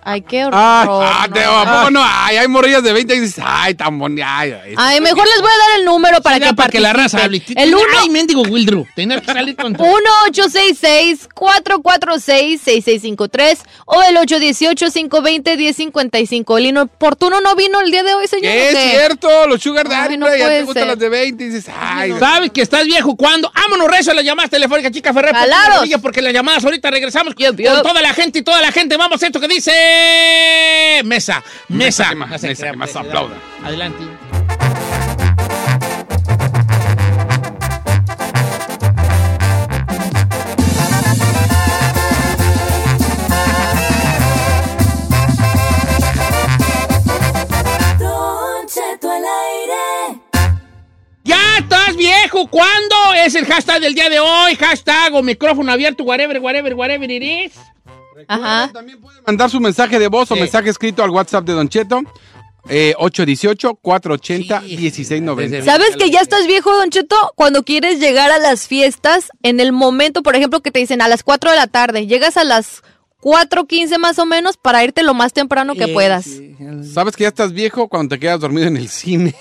Ay, qué horror. Ah, te- ¿a poco no? Ay, hay morrillas de 20 y dices, ay, tan bonita. Ay, ay. Ay, mejor les voy a dar el número para Sí, que para que la raza hable. El 1 Ay, mendigo Wildru. Tenía que salir con todo. 1-866-446-6653 o el 818-520-1055. El inoportuno no vino el día de hoy, señor. ¿Qué ¿o es cierto? Los sugar daddy, no ya te gustan las de 20 y dices, ay. ¿Sabes que estás viejo cuando? Vámonos, rezo las llamadas telefónicas, chica Ferrer. Porque las llamadas ahorita regresamos con toda la gente y toda la gente. Vamos a esto que dice... Mesa, mesa. que más- mesa que más aplauda. Adelante. Don Cheto al aire. ¡Ya estás viejo! ¿Cuándo? Es el hashtag del día de hoy. Hashtag o micrófono abierto, whatever, whatever, whatever it is. Ajá. Mandar su mensaje de voz o Sí. mensaje escrito al WhatsApp de Don Cheto. Eh, 818-480-1690. ¿Sabes que ya estás viejo, Don Cheto? Cuando quieres llegar a las fiestas, en el momento, por ejemplo, que te dicen a las 4 de la tarde, llegas a las 4.15 más o menos para irte lo más temprano que Sí, puedas. ¿Sabes que ya estás viejo cuando te quedas dormido en el cine?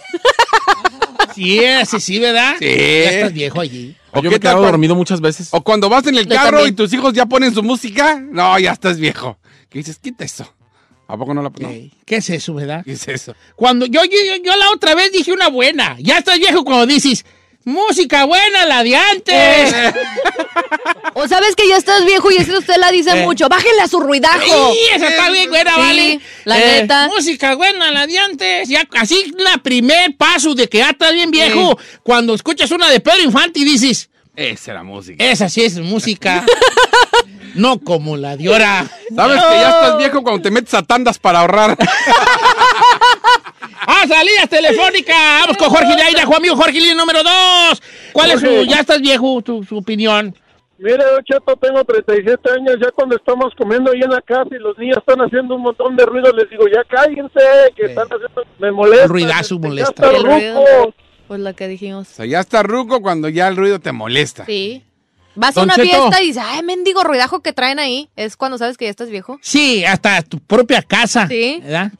Sí, sí, sí, ¿verdad? Sí. Ya estás viejo allí. ¿O Yo qué me he quedado tal cuando- dormido muchas veces. O cuando vas en el Yo carro también. y tus hijos ya ponen su música. No, ya estás viejo. ¿Qué dices? Quita eso. ¿A poco no la no? ¿Qué es eso, verdad? ¿Qué es eso? Cuando yo, yo, yo la otra vez dije una buena. Ya estás viejo cuando dices, música buena, la de antes. O sabes que ya estás viejo y eso usted la dice Eh. mucho. Bájenle a su ruidajo. Sí, esa está bien buena, Sí, vale. la Eh, neta. Música buena, la de antes. Ya, así la primer paso de que ya estás bien viejo. Cuando escuchas una de Pedro Infante y dices, Esa era música. esa sí es música. no como la de ahora. ¿Sabes que ya estás viejo cuando te metes a tandas para ahorrar? ¡Ah, salidas telefónicas! Vamos con Jorge de Aira, Juan amigo Jorge, línea número dos. ¿Cuál es su, ya estás viejo, tu, su opinión? Mire, Don Cheto, tengo 37 años, ya cuando estamos comiendo ahí en la casa y los niños están haciendo un montón de ruido, les digo, ya cállense, que están haciendo, me molesta. El ruidazo molesta. Ya está ruco. Pues lo que dijimos. O sea, ya está ruco cuando ya el ruido te molesta. Sí. Vas a una Cheto. fiesta y dices, ay, mendigo ruidajo que traen ahí. Es cuando sabes que ya estás viejo. Sí, hasta tu propia casa. Sí. ¿Verdad?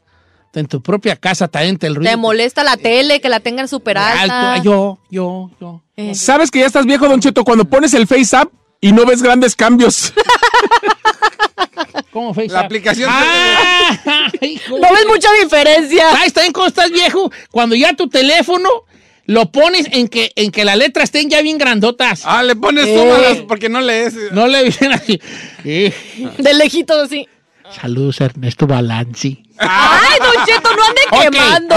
En tu propia casa también te el ruido. Te molesta la tele, que la tengan súper alta. Alto. Yo, yo, yo. Eh. ¿Sabes que ya estás viejo, Don Cheto, cuando pones el Face App y no ves grandes cambios? ¿Cómo fue? La aplicación. Ah, hijo No ves mucha diferencia. ¿Sabes también cómo estás viejo? Cuando ya tu teléfono lo pones en que, en que las letras estén ya bien grandotas. Ah, le pones Eh. súmalas porque no lees. No le dicen así. Eh, De lejito, así. Saludos Ernesto Balanzi. Ay, Don Cheto, no ande quemando.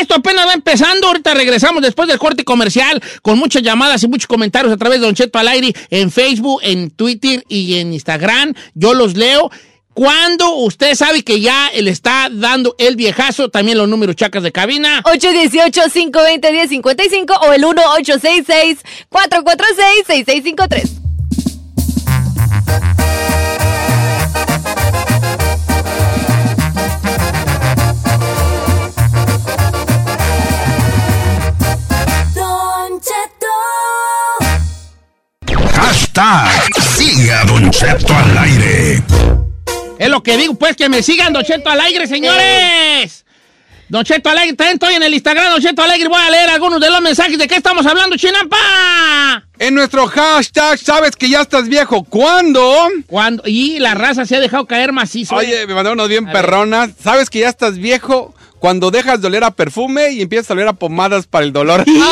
Esto, apenas va empezando. Ahorita regresamos después del corte comercial con muchas llamadas y muchos comentarios a través de Don Cheto al aire en Facebook, en Twitter y en Instagram. Yo los leo. Cuando usted sabe que ya le está dando el viejazo, también los números chacas de cabina. 818-520-1055 o el 1866 446 6653 Hashtag Sigue a Don Cheto al aire. Es lo que digo, pues que me sigan Don Cheto al aire, señores. Don Cheto Alegre, también estoy en el Instagram, Don Cheto Alegre. Voy a leer algunos de los mensajes. ¿De qué estamos hablando, Chinampa? En nuestro hashtag, sabes que ya estás viejo. ¿Cuándo? Cuando Y la raza se ha dejado caer macizo. Oye, me mandaron unos bien perronas. ¿Sabes que ya estás viejo? Cuando dejas de oler a perfume y empiezas a oler a pomadas para el dolor. Sí, yo,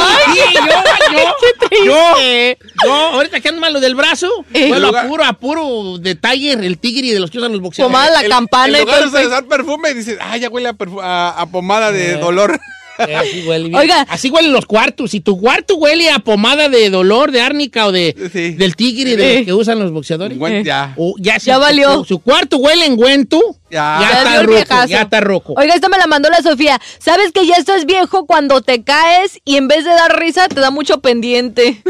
yo, yo, yo, ahorita que ando mal lo del brazo, Eh. lugar- a puro, a puro de Tiger, el tigre de los que usan los boxeadores. Pomada, la campana En y lugar todo de el usar perfume, dices, ah, ya huele a- a pomada de Eh. dolor. Eh, así huele bien. Oiga. Así huelen los cuartos. Si tu cuarto huele a pomada de dolor, de árnica o de, del tigre de Sí. los que usan los boxeadores. Ya. O ya, si Ya tu- valió. Su, cuarto huele en güento. Ya. Ya, Ya está rojo. Ya está rojo. Oiga, esta me la mandó la Sofía. ¿Sabes que ya estás viejo cuando te caes y en vez de dar risa te da mucho pendiente?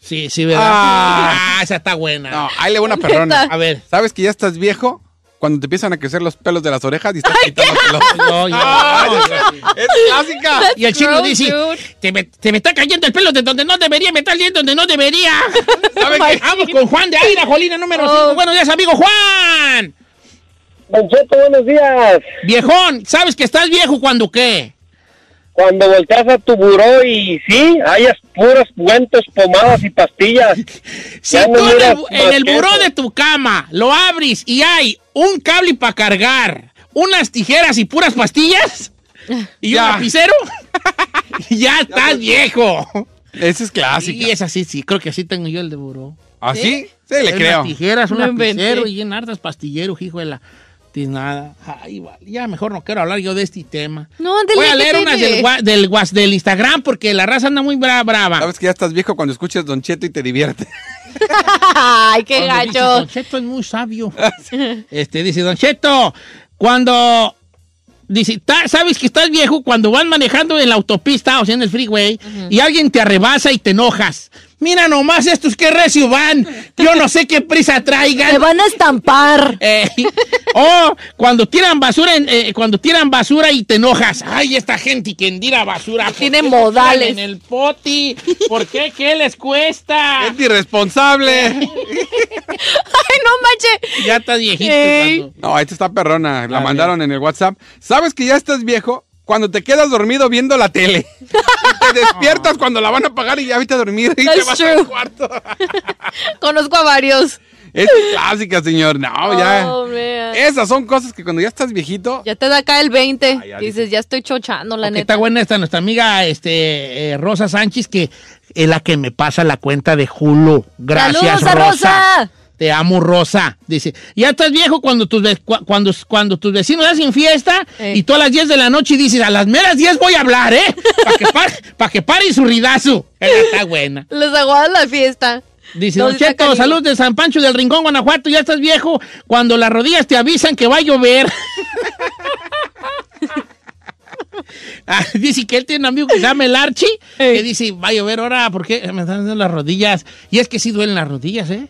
Sí, sí, ¿verdad? Ah. Ah, esa está buena. No, ahí le voy una perrona. A ver. ¿Sabes que ya estás viejo? Cuando te empiezan a crecer los pelos de las orejas y estás quitándotelos. Yo, yo. ¡Es clásica! Y el chino Gross, dice, te me, te me está cayendo el pelo de donde no debería, me está saliendo donde no debería. ¿Sabe my qué? Vamos con Juan de Aira, Jolina número Oh. 5. Buenos días, amigo Juan. Don Cheto, buenos días. Viejón, ¿sabes que estás viejo cuando qué? Cuando volteas a tu buró y sí, hayas puros cuentos, pomadas y pastillas. Si no tú en el, en buró de tu cama lo abres y hay un cable para cargar, unas tijeras y puras pastillas y un Ya. lapicero, ya estás viejo. Esa es clásica. Y es así, sí, creo que así tengo yo el de buró. ¿Así? Sí, le Hay creo. Unas tijeras, un No lapicero inventé. y en hartas pastilleros, hijo de la tiznada. Ay, vale, ya mejor no quiero hablar yo de este tema. No, Voy a ¿qué leer unas del, Instagram porque la raza anda muy bra- brava. ¿Sabes que ya estás viejo cuando escuchas Don Cheto y te divierte? Ay, qué Cuando dice, gacho. Don Cheto es muy sabio. este dice, Don Cheto, cuando dice, "Ta- sabes que estás viejo cuando vas manejando en la autopista, o sea, en el freeway, y alguien te arrebasa y te enojas. Mira nomás estos que recio van. Yo no sé qué prisa traigan. Se van a estampar. Eh, o cuando tiran basura, en- eh, cuando tiran basura y te enojas. Ay, esta gente que tira basura. ¿por Tiene modales. En el poti. ¿Por qué? ¿Qué les cuesta? ¡Gente irresponsable! Ay, no manches. Ya estás viejito. No, esta está perrona. La A mandaron en el WhatsApp. ¿Sabes que ya estás viejo? Cuando te quedas dormido viendo la tele. Y te despiertas cuando la van a apagar y ya viste a dormir y te vas true. al cuarto. Conozco a varios. Es clásica, señor. No, ya. Oh, man. Esas son cosas que cuando ya estás viejito. Ya te da acá el 20. ya Dices, ya estoy chochando, la Ok, neta. está buena esta nuestra amiga este, eh, Rosa Sánchez, que es la que me pasa la cuenta de Hulu. Gracias, ¡Saludos a Rosa! Te amo, Rosa. Dice, ya estás viejo cuando tus, cuando, cuando tus vecinos hacen fiesta Ey. y tú a las 10 de la noche dices, a las meras 10 voy a hablar, ¿eh? Para que, pare, pa' que pare su ridazo. Está buena. Les aguadas la fiesta. Dice, Don Cheto, salud de San Pancho del Rincón, Guanajuato. Ya estás viejo cuando las rodillas te avisan que va a llover. Ah, dice que él tiene un amigo que se llama el Archie, que dice, va a llover ahora porque me están dando las rodillas. Y es que sí duelen las rodillas, ¿eh?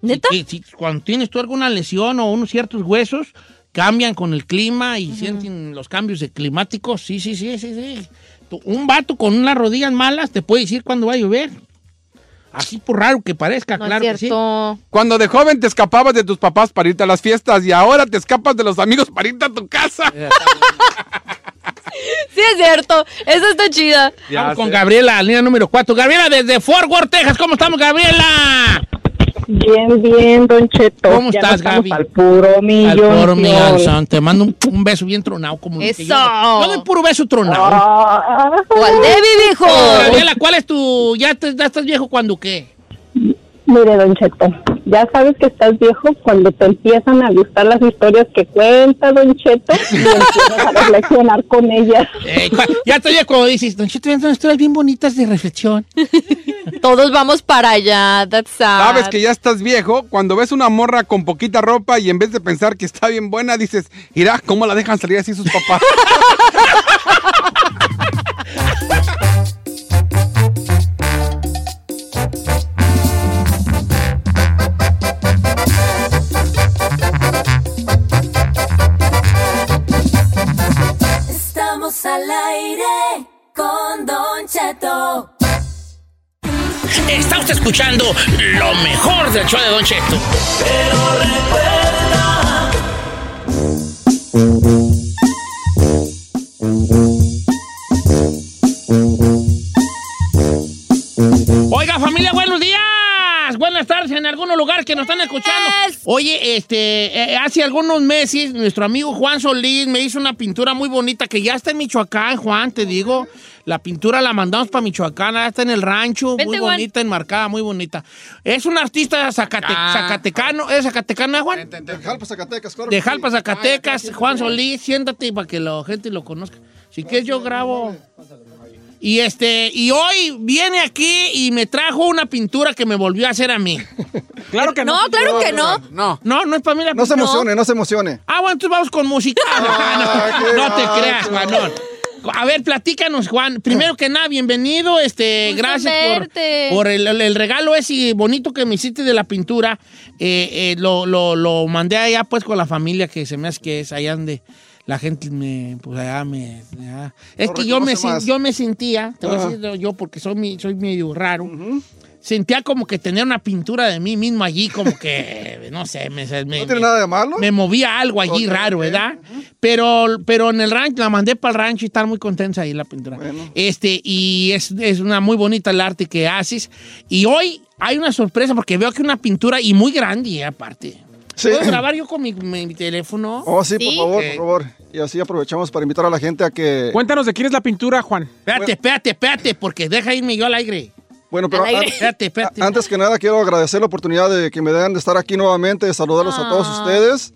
¿Neta? Sí, sí, cuando tienes tú alguna lesión o unos ciertos huesos, cambian con el clima y sienten los cambios de climáticos. Sí, sí, sí, sí, sí. Tú- Un vato con unas rodillas malas te puede decir cuándo va a llover. Así por raro que parezca, No claro es que sí. cierto. Cuando de joven te escapabas de tus papás para irte a las fiestas y ahora te escapas de los amigos para irte a tu casa. Sí, es cierto. Esa está chida. Vamos con Gabriela, línea número 4. Gabriela, desde Fort Worth, Texas. ¿Cómo estamos, Gabriela? Bien, bien, Don Cheto. ¿Cómo Ya estás, Gaby? Al puro millón. Al puro millón. Te mando un, un beso bien tronado. Como Eso. Yo, yo doy puro beso tronado. Ah, ¿Cuál Debbie, viejo? Gabriela, ¿cuál es tu... Ya, te- ya estás viejo cuando qué? Mire, Don Cheto, ya sabes que estás viejo cuando te empiezan a gustar las historias que cuenta Don Cheto y empiezas a reflexionar con ellas. Eh, ya estoy viejo cuando dices, Don Cheto, son historias bien bonitas de reflexión. Todos vamos para allá. That's sad. Sabes que ya estás viejo cuando ves una morra con poquita ropa y en vez de pensar que está bien buena, dices, mira cómo la dejan salir así sus papás. Estamos al aire con Don Cheto. Está usted escuchando lo mejor del show de Don Cheto. Oiga, familia, buenos días. Buenas tardes en algún lugar que nos están escuchando. Oye, este, eh, hace algunos meses nuestro amigo Juan Solís me hizo una pintura muy bonita que ya está en Michoacán, Juan, te digo. La pintura la mandamos para Michoacán, ya está en el rancho, Vente, muy Juan. bonita, enmarcada, muy bonita. Es un artista zacate- Ah. zacatecano, ¿es zacatecano, Juan? De Jalpa, Zacatecas, claro De. Jalpa, Zacatecas, Juan Solís, siéntate para que la gente lo conozca. Si quieres yo grabo. Y este, y hoy viene aquí y me trajo una pintura que me volvió a hacer a mí. Claro que No, claro que no. No. No, no es para mí la No se pintura. emocione, no se emocione. Ah, bueno, entonces vamos con música. Ah, no, qué no te creas, Juanón. A ver, platícanos, Juan. Primero que nada, bienvenido. Este, Gusto gracias por, verte. por el, el- el regalo ese bonito que me hiciste de la pintura. Eh, eh, lo, lo- lo mandé allá pues con la familia que se me hace que es allá donde la gente me, pues allá me... allá. Es que yo me, yo me sentía, te voy a decir yo porque soy, mi- soy medio raro, sentía como que tenía una pintura de mí mismo allí, como que, no sé, me, me- No tiene nada de malo. me movía algo allí Ok, raro. ¿verdad? Pero, pero en el rancho, la mandé para el rancho y estar muy contenta ahí la pintura. Bueno. Este, y es, es una muy bonita el arte que haces. Y hoy hay una sorpresa porque veo que una pintura y muy grande, aparte. Sí. ¿Puedo grabar yo con mi, mi- mi teléfono? Oh, sí, Sí. por favor, por favor. Y así aprovechamos para invitar a la gente a que... Cuéntanos de quién es la pintura, Juan. Espérate, espérate, espérate, porque deja irme yo al aire. Bueno, pero an- Espérate, espérate. antes que nada quiero agradecer la oportunidad de que me den de estar aquí nuevamente, de saludarlos a todos Ah. ustedes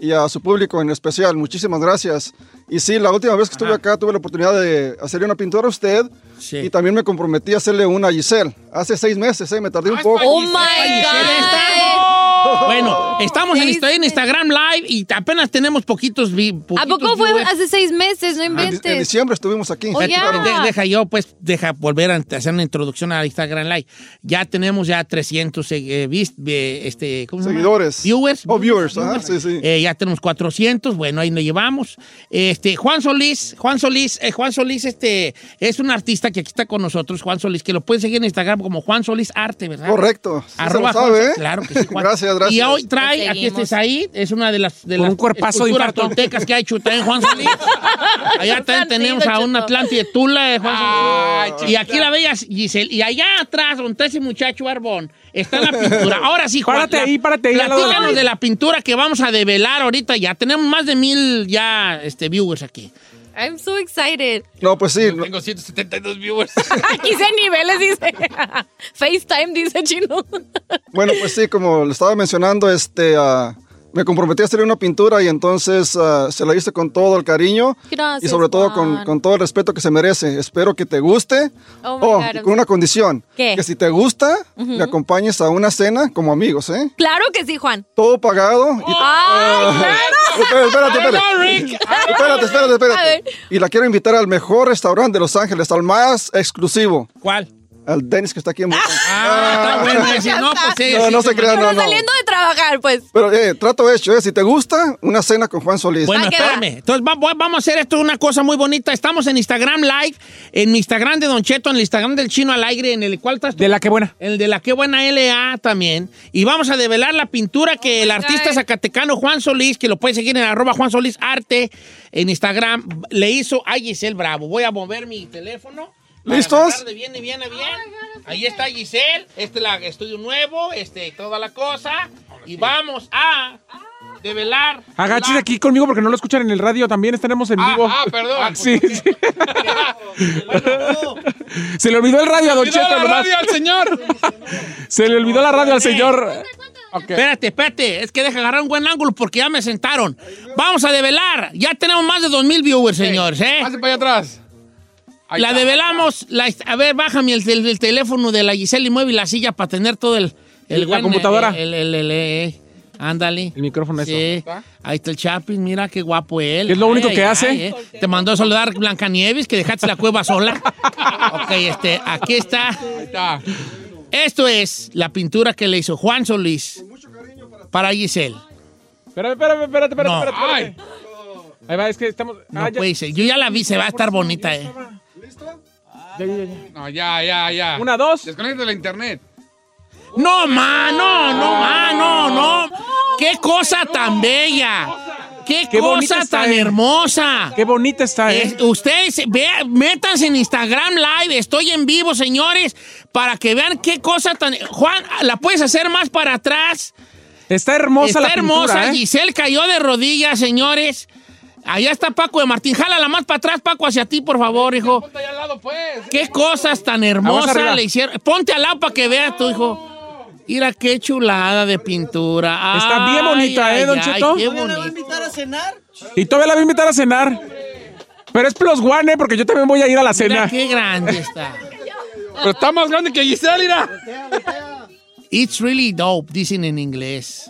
y a su público en especial. Muchísimas gracias. Y sí, la última vez que estuve Ajá. acá tuve la oportunidad de hacerle una pintura a usted Sí. y también me comprometí a hacerle una a Giselle. Hace seis meses, ¿eh? Me tardé un Ah, poco. Oh my God. Está- Bueno, estamos en, estoy. Instagram Live y apenas tenemos poquitos. vi- ¿A poquitos poco fue viewers. hace seis meses? no En, inventes. en diciembre estuvimos aquí. Oh, ya. De- deja yo, pues, deja volver a hacer una introducción a Instagram Live. Ya tenemos ya 300 eh, vis- eh, este, ¿cómo se llama? Seguidores. Viewers. Oh, viewers, ajá, sí, sí. Eh, ya tenemos 400, bueno, ahí lo llevamos. Este, Juan Solís, Juan Solís, eh, Juan Solís, este, es un artista que aquí está con nosotros, Juan Solís, que lo pueden seguir en Instagram como Juan Solís Arte, ¿verdad? Correcto. Sí se Arroba lo sabe, Juan- ¿eh? Claro que sí, Juan. Gracias, gracias. Y hoy trae, aquí este. Said, es una de las, de Con las un cuerpazo toltecas que ha hecho también Juan Solís. Allá también tenemos a un Atlante de Tula de Juan Solís. Y aquí la bella Giselle. Y allá atrás, donde ese muchacho barbón, está la pintura. Ahora sí, Juan. Párate la- ahí, párate ahí, Platícanos de la pintura que vamos a develar ahorita ya. Tenemos más de mil ya este, viewers aquí. I'm so excited. No, pues sí. no- Tengo 172 viewers. Aquí se niveles, dice. FaceTime, dice Chino. Bueno, pues sí, como le estaba mencionando, este, ah, me comprometí a hacer una pintura y entonces ah, se la hice con todo el cariño Gracias, y sobre todo con, con todo el respeto que se merece. Espero que te guste. Oh, God, I'm con una condición. ¿Qué? Que si te gusta, Ujú. me acompañes a una cena como amigos, ¿eh? Claro que sí, Juan. Todo pagado. Y ¡Ay, Ah, claro! espérate, espérate, espérate. Espérate, espérate. Y la quiero invitar al mejor restaurante de Los Ángeles, al más exclusivo. ¿Cuál? Al Dennis que está aquí en Brooklyn. Ah, está bueno. ese. No, pues sí, No, sí, no se crean, no, no. saliendo de trabajar, pues. Pero, eh, trato hecho, ¿eh? Si te gusta, una cena con Juan Solís. Bueno, Ah, espérame. Entonces va- va- vamos a hacer esto una cosa muy bonita. Estamos en Instagram Live, en mi Instagram de Don Cheto, en el Instagram del Chino al aire, en el cual estás tú? De la que buena. El de la que buena LA también. Y vamos a develar la pintura que el artista God. zacatecano Juan Solís, que lo puede seguir en arroba Juan Solís Arte en Instagram, le hizo a Giselle Bravo. Voy a mover mi teléfono. ¿Listos? De bien, de bien, de bien. Ahí está Giselle. Este es el estudio nuevo, este, toda la cosa. Y vamos a develar. Agachis la- aquí conmigo porque no lo escuchan en el radio también. Estaremos en Ah, vivo. ah, perdón. Ah, sí, sí. Se le olvidó el radio a Don ¡Cuidado Cheto. la nomás. radio al señor! Se le olvidó la radio al señor. Espérate, espérate. Es que deja agarrar un buen ángulo porque ya me sentaron. Vamos a develar. Ya tenemos más de dos mil viewers, señores, ¿eh? Pase para allá atrás. Ahí La está. develamos. La, a ver, bájame el, el- el teléfono de la Giselle y mueve la silla para tener todo el... el La buen, computadora. El, el- el- el- eh, ándale. El micrófono Sí. eso. Ahí está el Chapin, mira qué guapo él. Es lo único Ay, que ay, hace. ay, eh. Te mandó a saludar Blancanieves, que dejaste la cueva sola. ok, este, aquí está. Ahí está. Esto es la pintura que le hizo Juan Solís para Giselle. Espérame, espérame, espérate, espérate, No. espérate. espérate. Ahí va, es que estamos. No ah, ya- puede ser. Yo ya la vi, se va a estar bonita, eh. Ya, ya, ya. No, ya, ya, ya. Una, dos. Desconecta la internet. No, ma, no, no, ma, no, no. Qué cosa tan bella. Qué, cosa tan eh. hermosa. Qué bonita está, ¿eh? Es- ustedes vean, métanse en Instagram Live, estoy en vivo, señores, para que vean qué cosa tan... Juan, ¿la puedes hacer más para atrás? Está hermosa Está la hermosa. pintura, ¿eh? Giselle cayó de rodillas, señores. Allá está Paco de Martín. Jálala más para atrás, Paco, hacia ti, por favor, hijo. Ponte allá al lado, pues. Qué cosas tan Aguas hermosas le hicieron. Ponte al lado para que veas tu hijo. Mira qué chulada de pintura. Está bien Ay, bonita, ¿eh, ay, Don ay, Cheto? ¿No me la va a invitar a cenar? Y todavía la voy a invitar a cenar. Pero es plus one, ¿eh? Porque yo también voy a ir a la Mira cena. qué grande está. Pero está más grande que Giselle, mira. It's really dope, dicen en inglés.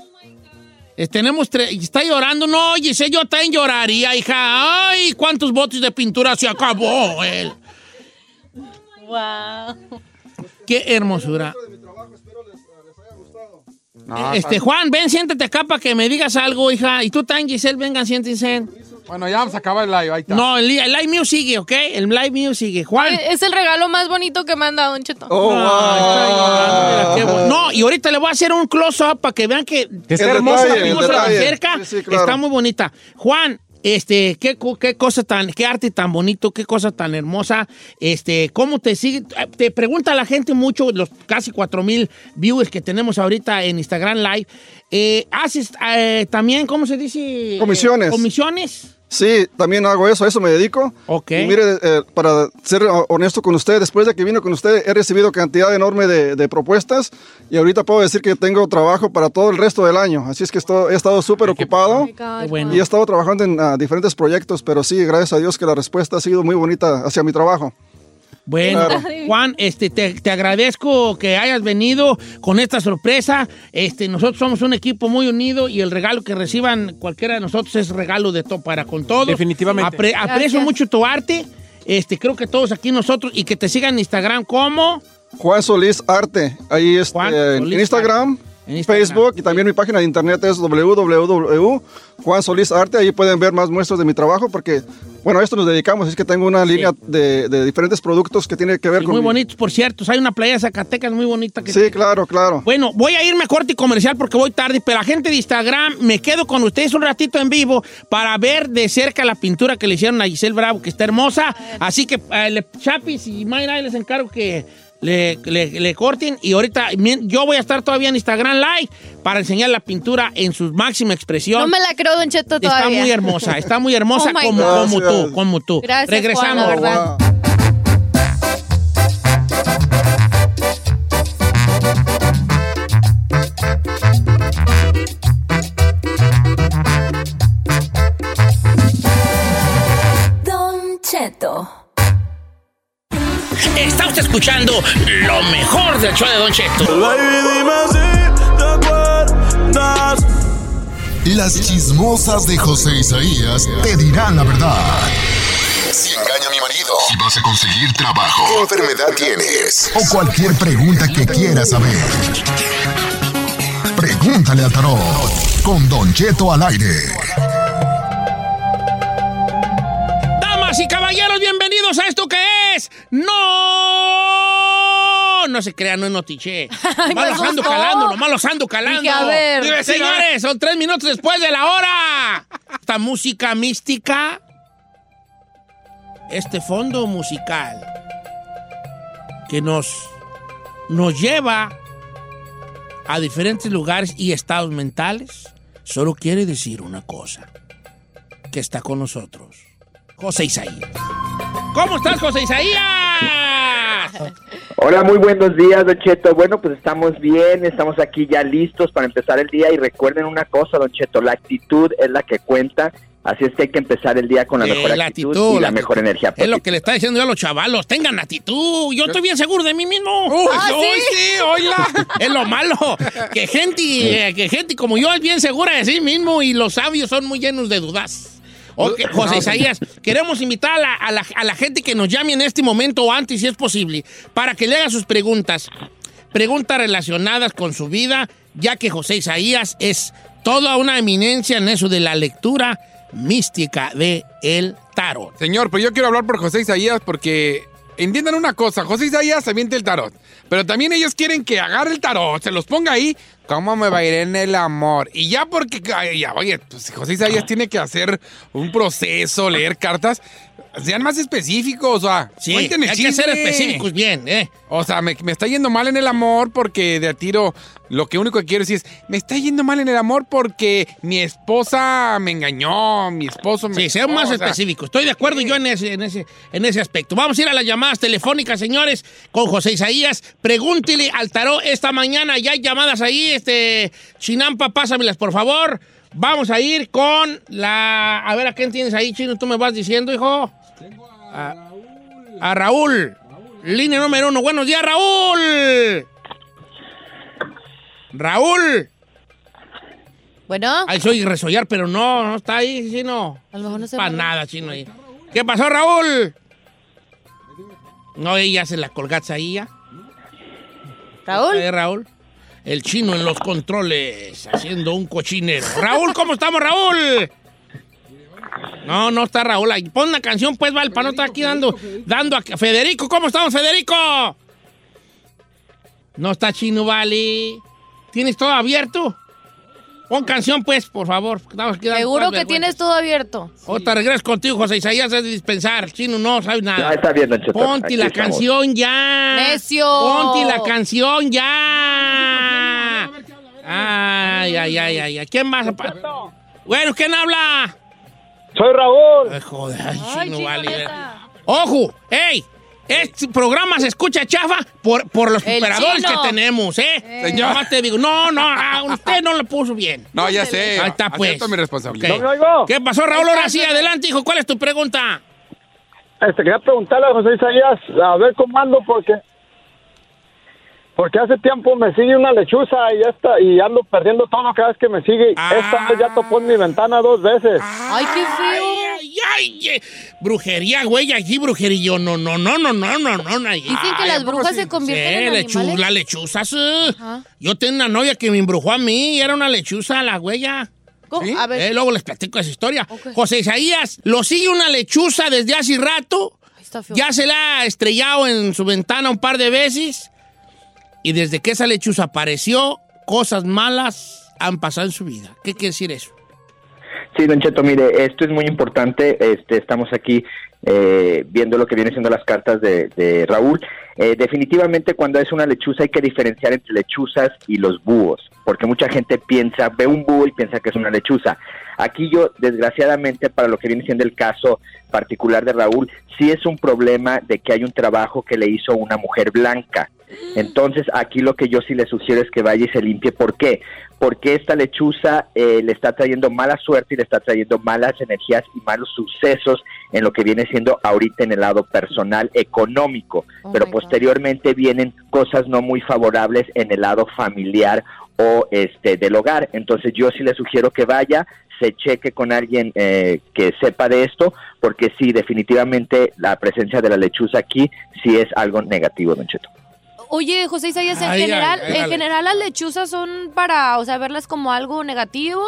Eh, tenemos tres. Está llorando. No, Giselle, yo también lloraría, hija. Ay, cuántos botes de pintura se acabó él. Wow. Qué hermosura. No, este, Juan, ven, siéntate acá para que me digas algo, hija. Y tú también, Giselle, vengan, siéntense. Bueno, ya vamos a acabar el live. Ahí está. No, el, el live mío sigue, ¿ok? El live mío sigue. Juan. Es el regalo más bonito que me han dado, Don Cheto. Oh, Ay, está wow. llorando, mira, qué bueno. No, y ahorita le voy a hacer un close-up para que vean que El hermosa la cerca. Sí, sí, claro. Está muy bonita. Juan, este, qué, qué cosa tan, qué arte tan bonito, qué cosa tan hermosa. Este, ¿cómo te sigue? Te pregunta la gente mucho, los casi cuatro mil viewers que tenemos ahorita en Instagram Live. Eh, ¿Haces eh, también, cómo se dice? Comisiones. Eh, comisiones. Sí, también hago eso, a eso me dedico. Ok. Y mire, eh, para ser honesto con usted, después de que vino con usted, he recibido cantidad enorme de, de propuestas y ahorita puedo decir que tengo trabajo para todo el resto del año. Así es que esto- he estado súper ocupado bueno. y he estado trabajando en ah, diferentes proyectos, pero sí, gracias a Dios que la respuesta ha sido muy bonita hacia mi trabajo. Bueno, Claro. Juan, este, te, te agradezco que hayas venido con esta sorpresa. Este, nosotros somos un equipo muy unido y el regalo que reciban cualquiera de nosotros es regalo de todo para con todos. Definitivamente. Apre- aprecio Gracias. mucho tu arte. Este, creo que todos aquí nosotros y que te sigan en Instagram como Juan Solís Arte. Ahí este, Juan en Solís Instagram, En. Facebook y también mi página de internet es www.juan Solís Arte. Ahí pueden ver más muestras de mi trabajo porque, bueno, a esto nos dedicamos. Es que tengo una línea de, de diferentes productos que tiene que ver y con... muy mi- bonitos, por cierto. Hay una playa de Zacatecas muy bonita que Sí, claro, claro. Bueno, voy a irme a corte comercial porque voy tarde, pero la gente de Instagram me quedo con ustedes un ratito en vivo para ver de cerca la pintura que le hicieron a Giselle Bravo, que está hermosa. Así que, eh, Chapis y Mayra, les encargo que le, le- le corten. Y ahorita yo voy a estar todavía en Instagram Live para enseñar la pintura en su máxima expresión. No me la creo, Don Cheto, todavía. Está muy hermosa, está muy hermosa Oh, como, como tú, como tú. Gracias, Regresamos. Juan, la verdad. Don Cheto. Está usted escuchando lo mejor del show de Don Cheto. Las chismosas de José Isaías te dirán la verdad. Si engaña a mi marido, si vas a conseguir trabajo, qué enfermedad tienes o cualquier pregunta que quieras saber. Pregúntale al tarot con Don Cheto al aire. Damas y caballeros, bienvenidos a esto que es. No. No se crean, no es notiche. Nomás los ando calando, nomás los ando calando. Dije, a ver. Dime, Señores, son tres minutos después de la hora. Esta música mística. Este fondo musical que nos, nos lleva a diferentes lugares y estados mentales, solo quiere decir una cosa, que está con nosotros, José Isaías. ¿Cómo estás, José Isaías? Hola, muy buenos días, Don Cheto. Bueno, pues estamos bien, estamos aquí ya listos para empezar el día y recuerden una cosa, Don Cheto, la actitud es la que cuenta, así es que hay que empezar el día con la Eh, mejor la actitud, actitud, y la, la mejor energía. Es lo que le está diciendo yo a los chavalos. Tengan actitud. Yo estoy bien seguro de mí mismo. Ah, hoy sí, oíla. Es lo malo. Que gente, eh, que gente como yo es bien segura de sí mismo y los sabios son muy llenos de dudas. José Isaías, queremos invitar a la, a la- a la gente que nos llame en este momento o antes, si es posible, para que le haga sus preguntas. Preguntas relacionadas con su vida, ya que José Isaías es toda una eminencia en eso de la lectura mística de el tarot. Señor, pero yo quiero hablar por José Isaías porque entiendan una cosa, José Isaías avienta el tarot, pero también ellos quieren que agarre el tarot, se los ponga ahí, ¿cómo me va a ir en el amor? Y ya porque, ya, oye, pues José Isaías tiene que hacer un proceso, leer cartas, sean más específicos, o sea, Sí, hay que ser específicos bien, ¿eh? O sea, me, me está yendo mal en el amor porque de a tiro lo que único que quiero decir es, me está yendo mal en el amor porque mi esposa me engañó, mi esposo me... Sí, sean más específicos. Estoy de acuerdo yo en ese, en, ese, en ese aspecto. Vamos a ir a las llamadas telefónicas, señores, con José Isaías. Pregúntele al tarot esta mañana. Ya hay llamadas ahí. Este, Chinampa, pásamelas, por favor. Vamos a ir con la... A ver, ¿a quién tienes ahí, Chino? ¿Tú me vas diciendo, hijo? a, a Raúl. Línea número uno. Buenos días, Raúl. Raúl. Bueno. Ahí soy resollar, pero no, no está ahí, chino. A lo mejor no se Para va. nada, chino. ahí. ¿Qué pasó, Raúl? No, ella se la colgaste ahí ya. ¿Raúl? Ahí, Raúl. El chino en los controles, haciendo un cochinero. Raúl, ¿cómo estamos, Raúl? No, no está Raúl ahí. Pon una canción, pues, Val, para no estar aquí dando, dando a... Federico, ¿cómo estamos, Federico? No está chino, vale. ¿Tienes todo abierto? Pon canción, pues, por favor. Seguro que tienes todo abierto. Otra regreso contigo, José Isaías, es de dispensar. Chino no sabe nada. Ya está bien. Ponte Aquí la estamos. canción ya. ¡Necio! Ponte la canción ya. Ay, ay, ay, ay. ay. ¿Quién más? Bueno, ¿quién habla? Soy Raúl. Ay, joder, ay, Ay, chino, vale. neta. ¡Ojo! ¡Ey! Este programa se escucha chafa por, por los El operadores chino. que tenemos, ¿eh? Señor, más te digo, no, no, ah, usted no lo puso bien. No, ya sé. Ahí está, pues. Acepto mi responsabilidad. Ok. ¿Qué pasó, Raúl? Ahora sí, adelante, hijo. ¿Cuál es tu pregunta? este, quería preguntarle a José Isaías, a ver cómo ando, porque porque hace tiempo me sigue una lechuza y esta y ando perdiendo todo cada vez que me sigue. Esta vez ya topó en mi ventana dos veces. Ay, qué feo. Ay, ay, brujería, güey, aquí brujería. No, no, no, no, no, no, no. no. Dicen que las brujas se convierten en animales. La lechuza, sí. Yo tengo una novia que me embrujó a mí y era una lechuza, la huella. ¿Cómo? A ver. Eh, luego les platico esa historia. José Isaías, lo sigue una lechuza desde hace rato. Ya se la ha estrellado en su ventana un par de veces. Y desde que esa lechuza apareció, cosas malas han pasado en su vida. ¿Qué quiere decir eso? Sí, Don Cheto, mire, esto es muy importante. Este, estamos aquí eh, viendo lo que viene siendo las cartas de, de Raúl. Eh, definitivamente, cuando es una lechuza, hay que diferenciar entre lechuzas y los búhos, porque mucha gente piensa, ve un búho y piensa que es una lechuza. Aquí yo, desgraciadamente, para lo que viene siendo el caso particular de Raúl, sí es un problema de que hay un trabajo que le hizo una mujer blanca. Entonces, aquí lo que yo sí le sugiero es que vaya y se limpie. ¿Por qué? Porque esta lechuza eh, le está trayendo mala suerte y le está trayendo malas energías y malos sucesos en lo que viene siendo ahorita en el lado personal económico. Oh Pero God. posteriormente vienen cosas no muy favorables en el lado familiar o este del hogar. Entonces, yo sí le sugiero que vaya, se cheque con alguien eh, que sepa de esto, porque sí, definitivamente la presencia de la lechuza aquí sí es algo negativo, Don Cheto. Oye, José Isaías, en general, ay, en general las lechuzas son para, o sea, verlas como algo negativo.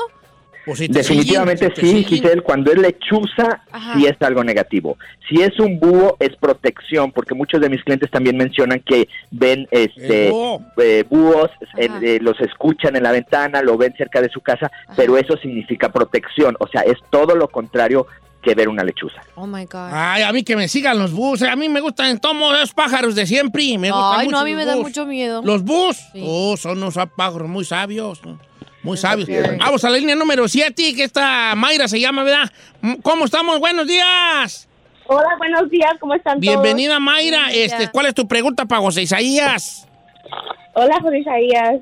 Definitivamente sí, Giselle, cuando es lechuza Ajá. sí es algo negativo. Si es un búho es protección, porque muchos de mis clientes también mencionan que ven este El búho. eh, búhos, eh, los escuchan en la ventana, lo ven cerca de su casa, pero eso significa protección, o sea, es todo lo contrario que ver una lechuza. Oh my God. Ay, a mí que me sigan los bus. A mí me gustan todos los pájaros de siempre. y Me gustan Ay, no, mucho a mí los me da mucho miedo. ¿Los bus? Oh, son unos pájaros muy sabios. Muy sabios. Vamos a la línea número 7, que esta Mayra se llama, ¿verdad? ¿Cómo estamos? Buenos días. Hola, buenos días, ¿cómo están Bienvenida, todos? Mayra. Este, ¿Cuál es tu pregunta para José Isaías? Hola, José Isaías.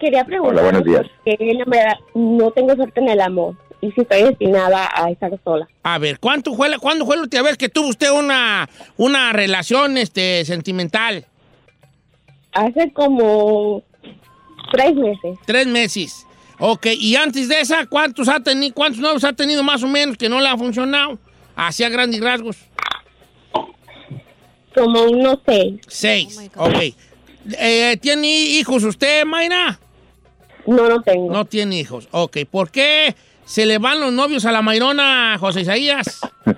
Quería preguntar. Hola, buenos días. Que no, me da- no tengo suerte en el amor y si estoy destinada a estar sola. A ver, ¿cuánto fue la, ¿cuándo fue la última vez que tuvo usted una, una relación este, sentimental? Hace como tres meses. Tres meses. Ok, y antes de esa, ¿cuántos ha tenido, cuántos nuevos ha tenido más o menos que no le ha funcionado? Hacia grandes rasgos. Como unos seis. Seis. ok. Eh, ¿Tiene hijos usted, Mayra? No, no tengo. No tiene hijos. Ok, ¿por qué se le van los novios a la Mayrona, José Isaías?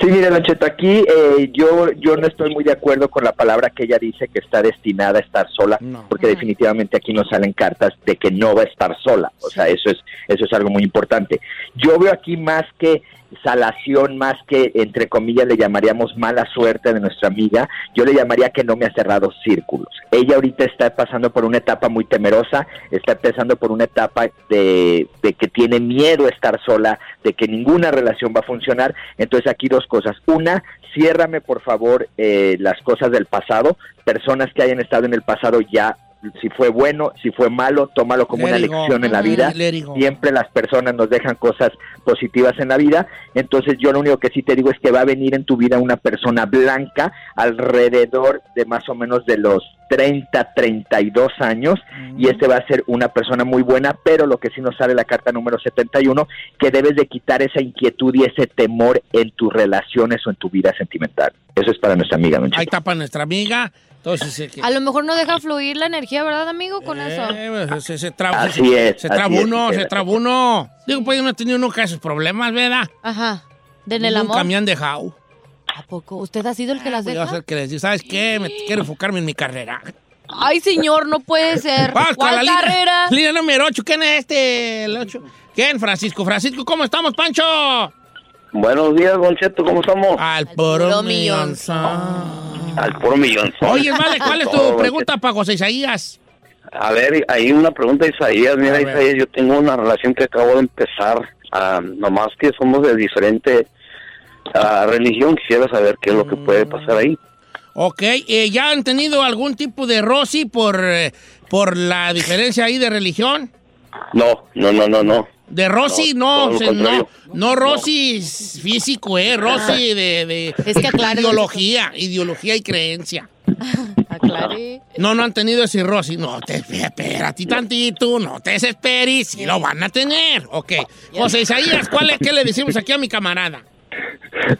Sí, mire, Don Cheto, aquí eh, yo, yo no estoy muy de acuerdo con la palabra que ella dice que está destinada a estar sola, porque definitivamente aquí nos salen cartas de que no va a estar sola. O sea, eso es, eso es algo muy importante. Yo veo aquí más que salación, más que, entre comillas, le llamaríamos mala suerte de nuestra amiga, yo le llamaría que no me ha cerrado círculos. Ella ahorita está pasando por una etapa muy temerosa, está empezando por una etapa de, de que tiene miedo estar sola, de que ninguna relación va a funcionar. Entonces aquí dos cosas. Una, ciérrame por favor eh, las cosas del pasado, personas que hayan estado en el pasado ya. Si fue bueno, si fue malo, tómalo como una lección en la Ujú, vida. Siempre las personas nos dejan cosas positivas en la vida. Entonces yo lo único que sí te digo es que va a venir en tu vida una persona blanca alrededor de más o menos de los 30, 32 años y este va a ser una persona muy buena, pero lo que sí nos sale la carta número 71, que debes de quitar esa inquietud y ese temor en tus relaciones o en tu vida sentimental. Eso es para nuestra amiga, don. Ahí está para nuestra amiga. Entonces, que- A lo mejor no deja fluir la energía, ¿verdad, amigo? Con eso. Eh, pues, se, se traba, Así se, es, se traba es, uno, Gisela. se traba uno. Digo, pues yo no he tenido nunca esos problemas, ¿verdad? Ajá. De en el Nunca amor. me han dejado. ¿A poco? ¿Usted ha sido el que las Voy a deja? ser que les digo, ¿sabes qué? Me quiero enfocarme en mi carrera. Ay, señor, no puede ser. La ¿Cuál línea, carrera? línea número 8. ¿Quién es este? El? ¿Quién? Francisco. Francisco, ¿cómo estamos, Pancho? Buenos días, Don Cheto, ¿cómo estamos? Al puro puro millón. Al puro millón. Oye, vale, ¿cuál es tu pregunta para José Isaías? A ver, hay una pregunta, Isaías. Mira. Isaías, yo tengo una relación que acabo de empezar. ah, nomás que somos de diferente ah, religión. Quisiera saber qué es lo que puede pasar ahí. Ok, eh, ¿ya han tenido algún tipo de roci por, eh, por la diferencia ahí de religión? No, no, no, no, no. De Rosy, No, no, se- no, Rosy físico, eh, Rosy de, de Es que aclare, ideología, ideología y creencia. Aclare. No, no han tenido ese Rosy. No, te espérate tantito, no te desesperes, sí lo van a tener. Ok. José Isaías, ¿cuál es, ¿qué le decimos aquí a mi camarada?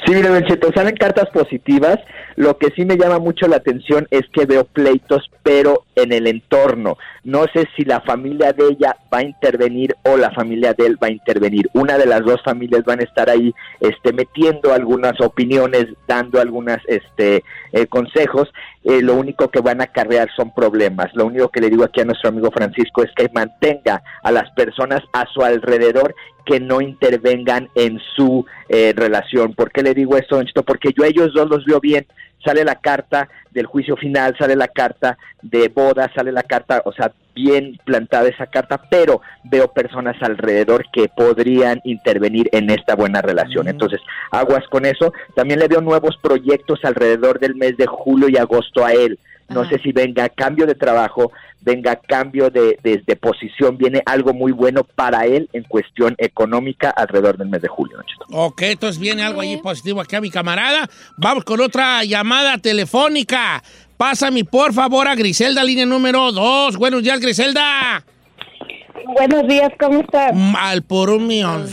Sí, mire, Don Cheto, salen cartas positivas. Lo que sí me llama mucho la atención es que veo pleitos, pero en el entorno. No sé si la familia de ella va a intervenir o la familia de él va a intervenir. Una de las dos familias van a estar ahí este, metiendo algunas opiniones, dando algunos este, eh, consejos. Eh, lo único que van a acarrear son problemas. Lo único que le digo aquí a nuestro amigo Francisco es que mantenga a las personas a su alrededor que no intervengan en su eh, relación. ¿Por qué le digo esto, Don Cheto? Porque yo a ellos dos los veo bien. Sale la carta del juicio final, sale la carta de boda, sale la carta, o sea, bien plantada esa carta, pero veo personas alrededor que podrían intervenir en esta buena relación. Entonces, aguas con eso. También le veo nuevos proyectos alrededor del mes de julio y agosto a él. No sé si venga cambio de trabajo, venga cambio de, de- de posición, viene algo muy bueno para él en cuestión económica alrededor del mes de julio. Cheto. Ok, entonces viene algo ahí positivo aquí a mi camarada. Vamos con otra llamada telefónica. Pásame, por favor, a Griselda, línea número 2. Buenos días, Griselda. Buenos días, ¿cómo estás? Mal por un millón.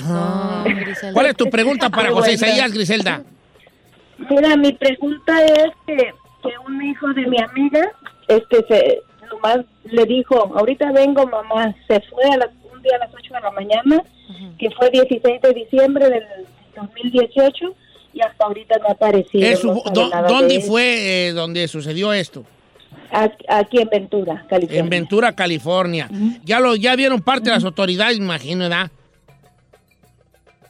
¿Cuál es tu pregunta para José. Isaías, Griselda? Mira, mi pregunta es que, que un hijo de mi amiga, este, se, nomás le dijo, ahorita vengo mamá, se fue a las, un día a las 8 de la mañana, que fue 16 de diciembre del 2018, y hasta ahorita no ha aparecido. Eso, no sabe ¿dó- nada de ¿Dónde fue eh, donde sucedió esto? Aquí, en Ventura, California. En Ventura, California. Ya lo ya vieron parte de las autoridades, imagino, ¿verdad?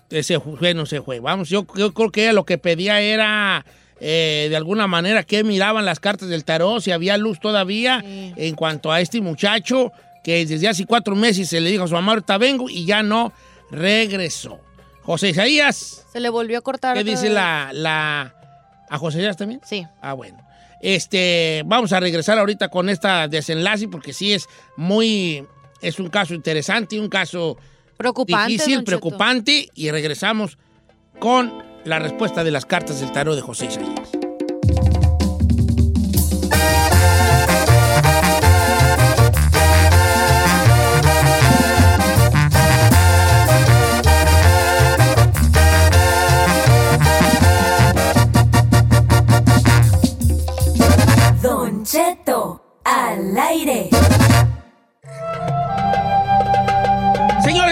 Ese fue, no se fue. Vamos, yo, yo creo que ella lo que pedía era, eh, de alguna manera, que miraban las cartas del tarot, si había luz todavía en cuanto a este muchacho, que desde hace cuatro meses se le dijo a su mamá, ahorita vengo, y ya no regresó. José Isaías, Se le volvió a cortar. ¿qué dice la, la... ¿A José Isaías también? Sí. Ah, bueno. Este, vamos a regresar ahorita con esta desenlace porque sí es muy, es un caso interesante, un caso Preocupante, difícil, preocupante y regresamos con la respuesta de las cartas del tarot de José Isaías. Don Cheto, al aire.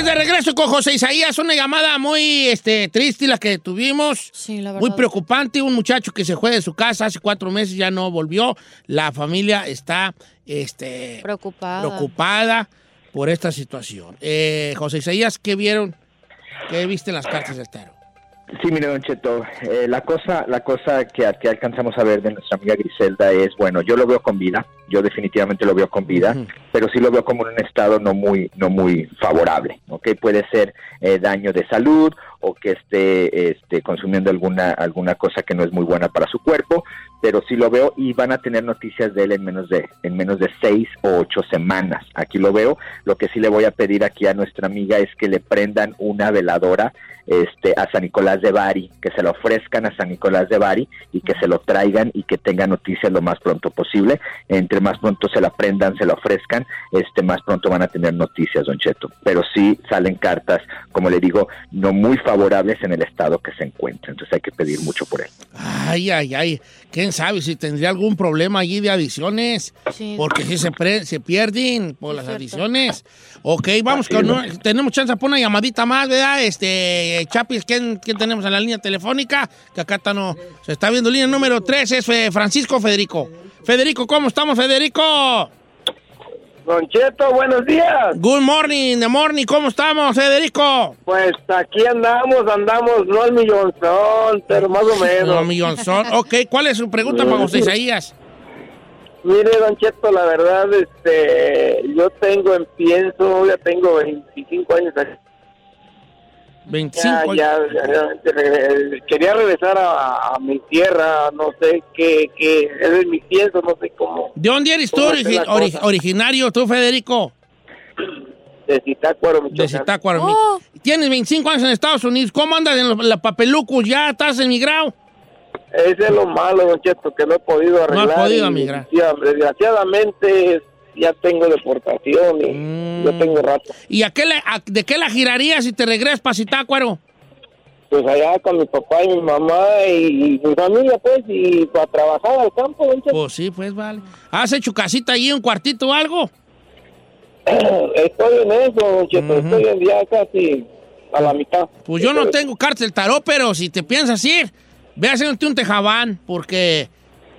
De regreso con José Isaías, una llamada muy este, triste la que tuvimos. la muy verdad. preocupante. Un muchacho que se fue de su casa hace cuatro meses, ya no volvió. La familia está este, Preocupada. preocupada por esta situación. Eh, José Isaías, ¿qué vieron? ¿Qué viste en las cartas del tarot? Sí, mire, Don Cheto, eh, la cosa, la cosa que, que alcanzamos a ver de nuestra amiga Griselda es, bueno, yo lo veo con vida, yo definitivamente lo veo con vida, pero sí lo veo como en un estado no muy, no muy favorable, ¿ok? Puede ser eh, daño de salud o que esté este, consumiendo alguna, alguna cosa que no es muy buena para su cuerpo, pero sí lo veo y van a tener noticias de él en menos de, en menos de seis o ocho semanas. Aquí lo veo. Lo que sí le voy a pedir aquí a nuestra amiga es que le prendan una veladora este, a San Nicolás de Bari, que se lo ofrezcan a San Nicolás de Bari y que se lo traigan y que tenga noticias lo más pronto posible. Entre más pronto se la prendan, se la ofrezcan, este, más pronto van a tener noticias, Don Cheto. Pero sí salen cartas, como le digo, no muy favorables en el estado que se encuentra. Entonces hay que pedir mucho por él. Ay, ay, ay. ¿Quién sabe si tendría algún problema allí de adicciones? Sí. Porque si se, pre- se pierden por las adicciones. Ok, vamos Así con... es, una- tenemos chance para una llamadita más, ¿verdad? Este, Chapis, ¿quién, quién tenemos en la línea telefónica? Que acá está no... Se está viendo línea número 3, es eh, Francisco Federico. Federico, ¿cómo estamos, Federico? Don Cheto, buenos días. Good morning, the morning, ¿cómo estamos, Federico? Pues aquí andamos, andamos, no al millonzón, pero más o menos. No, millonzón. Ok, ¿cuál es su pregunta para José Isaías? Mire, Don Cheto, la verdad, este, yo tengo en pienso, ya tengo 25 años aquí. 25 Ya, ya, ya, ya, quería regresar a, a mi tierra, no sé qué, qué, es mi pienso, no sé cómo. ¿De dónde eres tú, originario, tú, Federico? de Zitácuaro, De Michoacán. Zitácuaro, Oh. Tienes 25 años en Estados Unidos. ¿Cómo andas en los- la papelucos? ¿Ya estás emigrado? Ese es lo malo, Don Cheto, que no he podido arreglar. podido y, emigrar. ya, desgraciadamente ya tengo deportación y Mm. yo tengo rato. ¿Y a qué le- a- de qué la girarías si te regresas para Zitácuaro? Pues allá con mi papá y mi mamá y, mi familia, pues, y para trabajar al campo, Cheto. Pues sí, pues vale. ¿Has hecho casita allí, un cuartito o algo? Estoy en eso, Cheto, estoy en ya casi a la mitad. Pues yo no tengo carta del tarot, pero si te piensas ir, ve haciéndote un tejabán, porque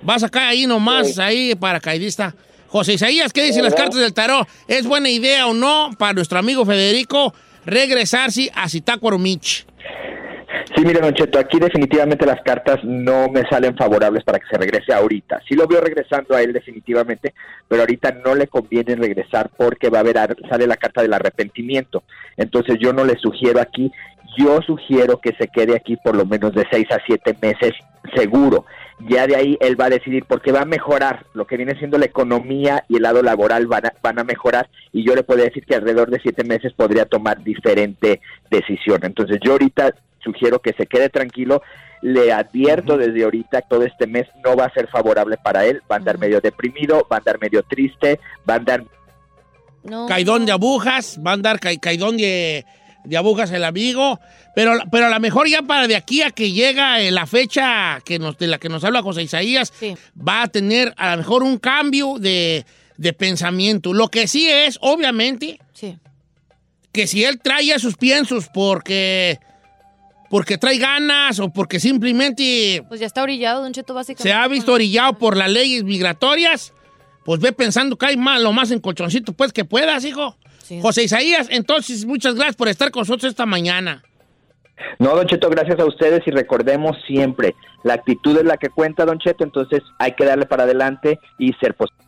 vas a caer ahí nomás, ahí paracaidista. José Isaías, ¿qué dicen las cartas del tarot? ¿Es buena idea o no para nuestro amigo Federico regresarse a Zitácuaro Mich? Sí, mire, Don Cheto, aquí definitivamente las cartas no me salen favorables para que se regrese ahorita. Sí lo veo regresando a él definitivamente, pero ahorita no le conviene regresar porque va a haber, sale la carta del arrepentimiento. Entonces yo no le sugiero aquí, yo sugiero que se quede aquí por lo menos de seis a siete meses seguro. Ya de ahí él va a decidir porque va a mejorar lo que viene siendo la economía y el lado laboral van a, van a mejorar y yo le puedo decir que alrededor de siete meses podría tomar diferente decisión. Entonces yo ahorita sugiero que se quede tranquilo. Le advierto desde ahorita, todo este mes no va a ser favorable para él. Va a andar medio deprimido, va a andar medio triste, va a andar Caidón de agujas, va a andar ca- caidón de, de agujas el amigo, pero, pero a lo mejor ya para de aquí a que llega eh, la fecha que nos, de la que nos habla José Isaías, va a tener a lo mejor un cambio de, de pensamiento. Lo que sí es, obviamente, que si él trae sus piensos porque, porque trae ganas o porque simplemente Pues ya está orillado, Don Cheto, básicamente. se ha visto orillado por las leyes migratorias, pues ve pensando que hay más, lo más en colchoncito, pues que puedas, hijo. José Isaías, entonces, muchas gracias por estar con nosotros esta mañana. No, Don Cheto, gracias a ustedes y recordemos siempre, la actitud es la que cuenta, Don Cheto, entonces hay que darle para adelante y ser positivos.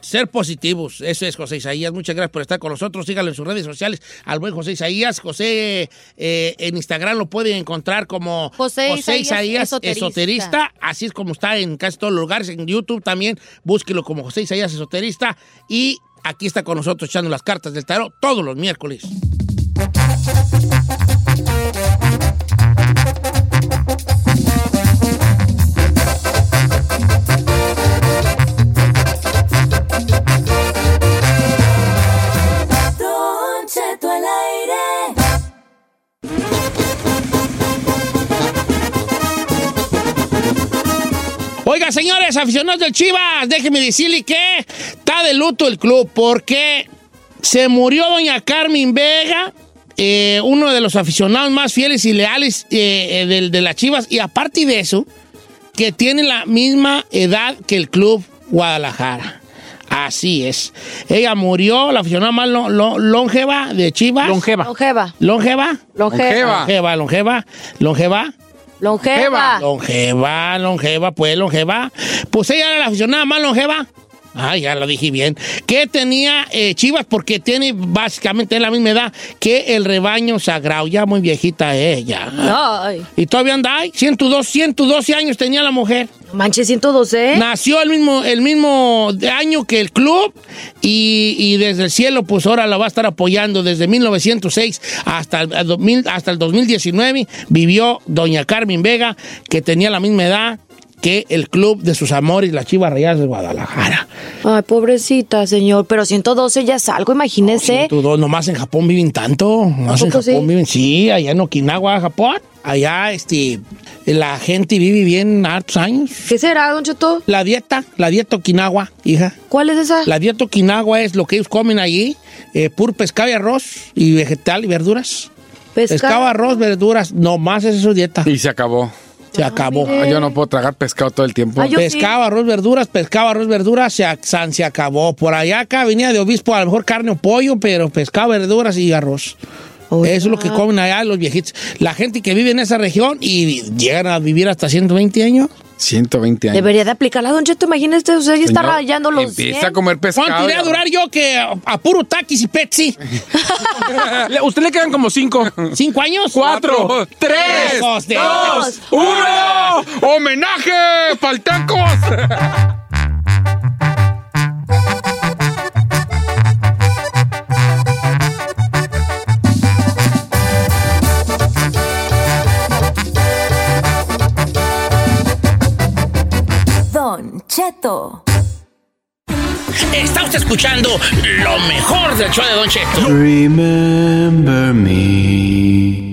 Ser positivos, eso es José Isaías. Muchas gracias por estar con nosotros. Síganlo en sus redes sociales al buen José Isaías. José eh, en Instagram lo pueden encontrar como José Isaías Esoterista. Esoterista. Así es como está en casi todos los lugares. En YouTube también búsquelo como José Isaías Esoterista. Y aquí está con nosotros echando las cartas del tarot todos los miércoles. Oiga, señores, aficionados del Chivas, déjenme decirle que está de luto el club porque se murió doña Carmen Vega, eh, uno de los aficionados más fieles y leales eh, eh, del- de, las Chivas, y aparte de eso, que tiene la misma edad que el club Guadalajara. Así es. Ella murió, la aficionada más lo- lo- longeva de Chivas. Longeva. Longeva. ¿Longeva? Longeva. Longeva, longeva. Longeva. Longeva. Longeva, longeva, pues longeva. Pues ella era la aficionada más longeva. Ah, ya lo dije bien. Que tenía eh, Chivas porque tiene básicamente la misma edad que el rebaño sagrado. Ya muy viejita ella. Ay. Y todavía anda ahí. 102, 112 años tenía la mujer. Manche, 112. Nació el mismo, el mismo año que el club y, y desde el cielo, pues ahora la va a estar apoyando desde 1906 hasta el, 2000 hasta el 2019. Vivió doña Carmen Vega, que tenía la misma edad que el club de sus amores, las Chivas Rayadas de Guadalajara. Ay, pobrecita, señor. Pero 112 ya es algo, imagínese. Tú, nomás en Japón viven tanto. Nomás en Japón sí? viven, sí, allá en Okinawa, Japón. Allá, este, la gente vive bien hartos años. ¿Qué será, Don Cheto? La dieta, la dieta Okinawa, hija. ¿Cuál es esa? La dieta Okinawa es lo que ellos comen allí, eh, puro pescado y arroz y vegetal y verduras. Pescado, arroz, verduras, nomás esa es su dieta. Y se acabó. Se acabó. Ah, Yo no puedo tragar pescado todo el tiempo. pescado, arroz, verduras, pescado, arroz, verduras, se, se acabó. Por allá acá venía de obispo, a lo mejor carne o pollo, pero pescado, verduras y arroz. Eso es lo que comen allá los viejitos. La gente que vive en esa región y llegan a vivir hasta 120 años. 120 años. Debería de aplicarla, Don Cheto. Imagínese, usted ya está rayando los empieza 100. a comer pescado. ¿Cuánto iré a durar yo que a, a puro taquis y Pepsi? Le- Usted le quedan como cinco. ¿Cinco años? Cuatro. tres, Hijos de- dos, uno. ¡Homenaje! ¡Faltacos! Cheto. Está usted escuchando lo mejor del show de Don Cheto. Remember me.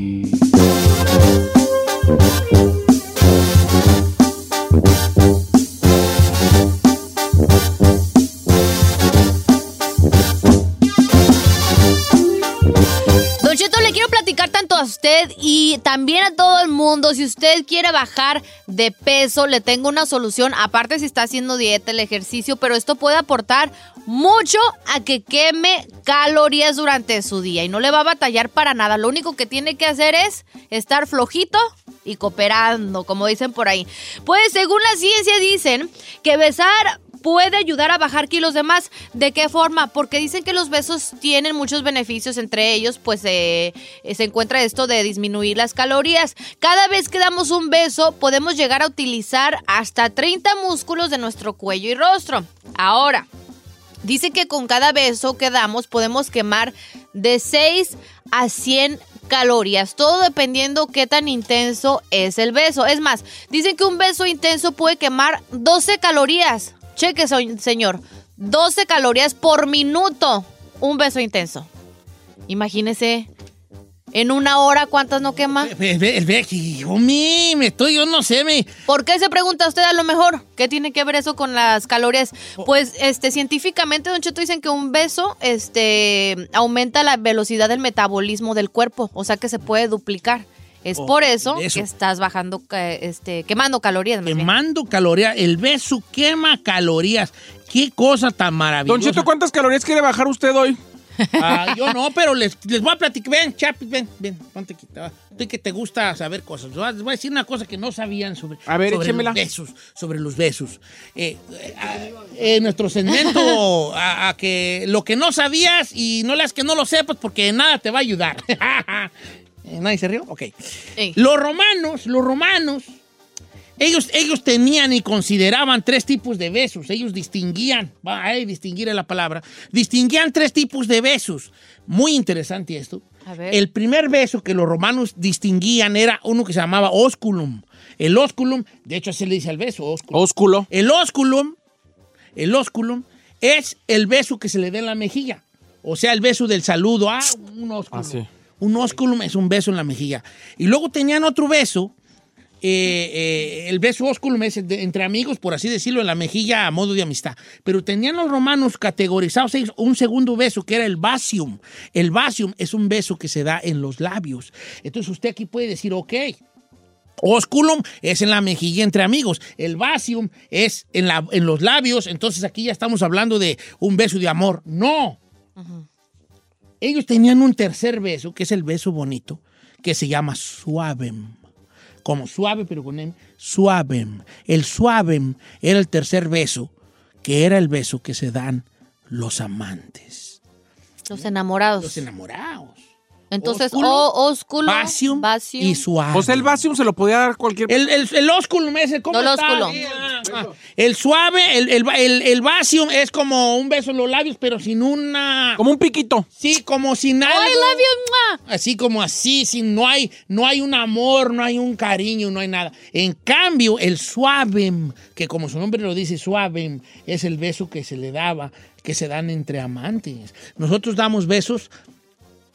A usted y también a todo el mundo. Si usted quiere bajar de peso, le tengo una solución. Aparte si está haciendo dieta, el ejercicio, pero esto puede aportar mucho a que queme calorías durante su día y no le va a batallar para nada. Lo único que tiene que hacer es estar flojito y cooperando, como dicen por ahí. Pues según la ciencia dicen que besar puede ayudar a bajar kilos de más. ¿De qué forma? Porque dicen que los besos tienen muchos beneficios, entre ellos pues eh, se encuentra esto de disminuir las calorías. Cada vez que damos un beso podemos llegar a utilizar hasta 30 músculos de nuestro cuello y rostro. Ahora, dice que con cada beso que damos podemos quemar de 6 a 100 calorías, todo dependiendo qué tan intenso es el beso. Es más, dicen que un beso intenso puede quemar 12 calorías. Cheque, señor. 12 calorías por minuto. Un beso intenso. Imagínese. En una hora, ¿cuántas no quema? Hijo mío, me estoy, yo no sé, me... ¿Por qué se pregunta usted a lo mejor? ¿Qué tiene que ver eso con las calorías? Pues, este, científicamente, Don Cheto, dicen que un beso, este, aumenta la velocidad del metabolismo del cuerpo, o sea que se puede duplicar. Es Oh, por eso, eso. que estás bajando, este, quemando calorías. Quemando calorías. El beso quema calorías. Qué cosa tan maravillosa. Don Cheto, ¿cuántas calorías quiere bajar usted hoy? Ah, yo no, pero les, les voy a platicar. Ven, Chapi, ven, ven, ponte aquí. te va. Tú que te gusta saber cosas. Les voy a- decir una cosa que no sabían sobre, A ver, sobre los besos. Sobre los besos. Eh, eh, ah, eh, nuestro segmento a, a que lo que no sabías y no las que no lo sepas porque nada te va a ayudar. Eh, ¿Nadie se rió? Ok. Los romanos, los romanos, ellos, ellos tenían y consideraban tres tipos de besos. Ellos distinguían, va, ahí distinguir la palabra, distinguían tres tipos de besos. Muy interesante esto. A ver. El primer beso que los romanos distinguían era uno que se llamaba osculum. El osculum, de hecho así le dice al beso, ósculo. Ósculo. El osculum, el osculum es el beso que se le da en la mejilla. O sea, el beso del saludo. Ah, un ósculum. Ah, sí. Un ósculum es un beso en la mejilla. Y luego tenían otro beso. eh, eh, el beso ósculum es entre amigos, por así decirlo, en la mejilla a modo de amistad. Pero tenían los romanos categorizados un segundo beso que era el basium. El basium es un beso que se da en los labios. Entonces usted aquí puede decir, ok, Osculum es en la mejilla entre amigos. El basium es en, en los labios. Entonces aquí ya estamos hablando de un beso de amor. No. Ellos tenían un tercer beso, que es el beso bonito, que se llama suavem. Como suave, pero con M. Suavem. El suavem era el tercer beso, que era el beso que se dan los amantes. Los enamorados. Los enamorados. Entonces, Ósculo, o, ósculo, Basium basium. y suave. O sea, el Vasium se lo podía dar cualquier... El, el, el ósculum es el, ¿cómo No, el está? ósculo. Ah, ah. El suave, el, el, el, el basium es como un beso en los labios, pero sin una... Como un piquito. Sí, como sin algo. ¡Ay, you! Así como así, sin, no, hay, no hay un amor, no hay un cariño, no hay nada. En cambio, el suavem, que como su nombre lo dice, suavem, es el beso que se le daba, que se dan entre amantes. Nosotros damos besos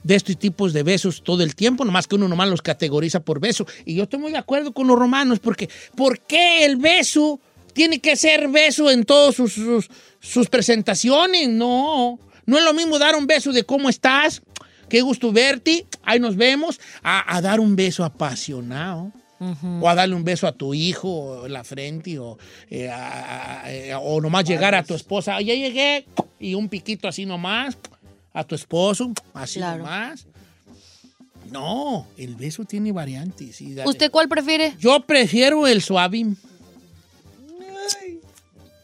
de estos tipos de besos todo el tiempo, nomás que uno nomás los categoriza por beso. Y yo estoy muy de acuerdo con los romanos, porque ¿por qué el beso tiene que ser beso en todas sus, sus, sus presentaciones? No, no es lo mismo dar un beso de cómo estás, qué gusto verte, ahí nos vemos, a, a dar un beso apasionado. O a darle un beso a tu hijo en la frente, o, eh, a- a- o nomás llegar a tu esposa, ya llegué, y un piquito así nomás, a tu esposo, así Claro. nomás. No, el beso tiene variantes. y dale. ¿Usted cuál prefiere? Yo prefiero el suavim.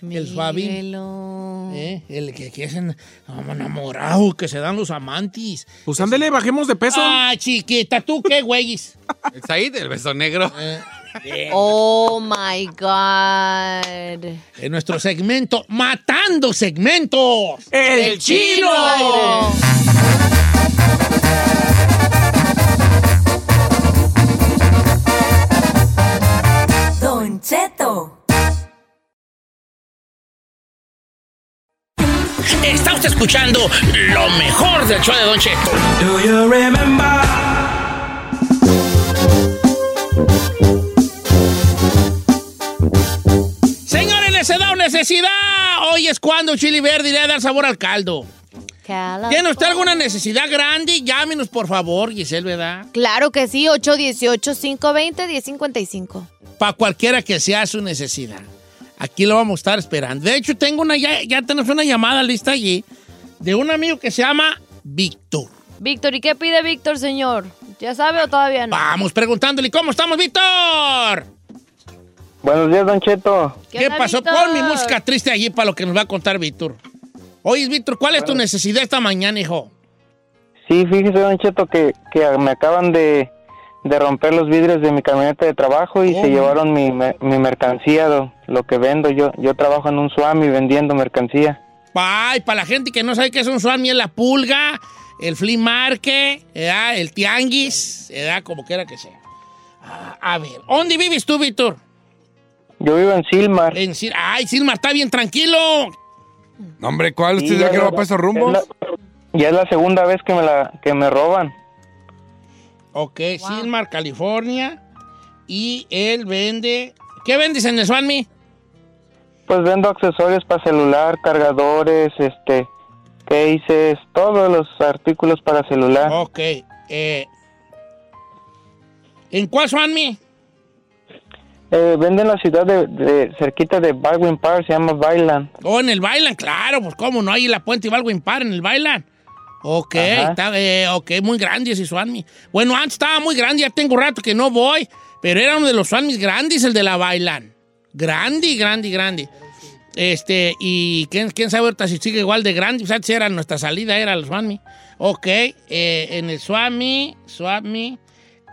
El suavim. ¿eh? El que, que es en- enamorado, que se dan los amantes. Pues ándele, bajemos de peso. Ah, chiquita, ¿tú qué, güeyes? El Said, el beso negro. Oh my God. En nuestro segmento, Matando Segmentos. ¡El chino! Don Cheto. Está usted escuchando lo mejor del show de Don Cheto. Do you remember? Necesidad. Hoy es cuando Chili Verde irá a dar sabor al caldo. ¿Tiene usted alguna necesidad grande? Llámenos, por favor, Giselle, ¿verdad? Claro que sí, 818-520-1055. Para cualquiera que sea su necesidad. Aquí lo vamos a estar esperando. De hecho, tengo una, ya, ya tenemos una llamada lista allí de un amigo que se llama Víctor. Víctor, ¿y qué pide Víctor, señor? ¿Ya sabe o todavía no? Vamos preguntándole, ¿cómo estamos, Víctor? Buenos días, Don Cheto. ¿Qué, pasó? Pon mi música triste allí para lo que nos va a contar Víctor. Oye, Víctor, ¿cuál es tu necesidad esta mañana, hijo? Sí, fíjese, Don Cheto, que, que me acaban de, de romper los vidrios de mi camioneta de trabajo y se llevaron mi, mi mercancía, do- lo que vendo. Yo yo trabajo en un Swami vendiendo mercancía. Ay, para la gente que no sabe qué es un Swami, es la pulga, el flea market, ¿verdad? el tianguis, ¿verdad? como quiera que sea. Ah, a ver, ¿dónde vives tú, Víctor? Yo vivo en Silmar. En Sil- Ay, Silmar, está bien tranquilo. No, hombre, ¿cuál? ¿Usted Sí, ya que no va para esos rumbos? es la- ya es la segunda vez que me, la, que me roban. Ok, Silmar, California. Y él vende... ¿Qué vendes en el Swami? Pues vendo accesorios para celular, cargadores, este, cases, todos los artículos para celular. Ok. eh, ¿En cuál Swami? Eh, vendo en la ciudad de, de- cerquita de Baldwin Park, se llama Bailan. Oh, en el Bailan, claro, pues cómo no, ahí en la Puente y Baldwin Park, en el Bailan. Ok, está, eh, ok, muy grande ese Swami. Bueno, antes estaba muy grande, ya tengo rato que no voy, pero era uno de los Swamis grandes, el de la Bailan. Grande, grande, grande. Este, y quién, quién sabe ahorita si sigue igual de grande, pues antes era nuestra salida, era el Swami. Ok, eh, en el Swami, Swami.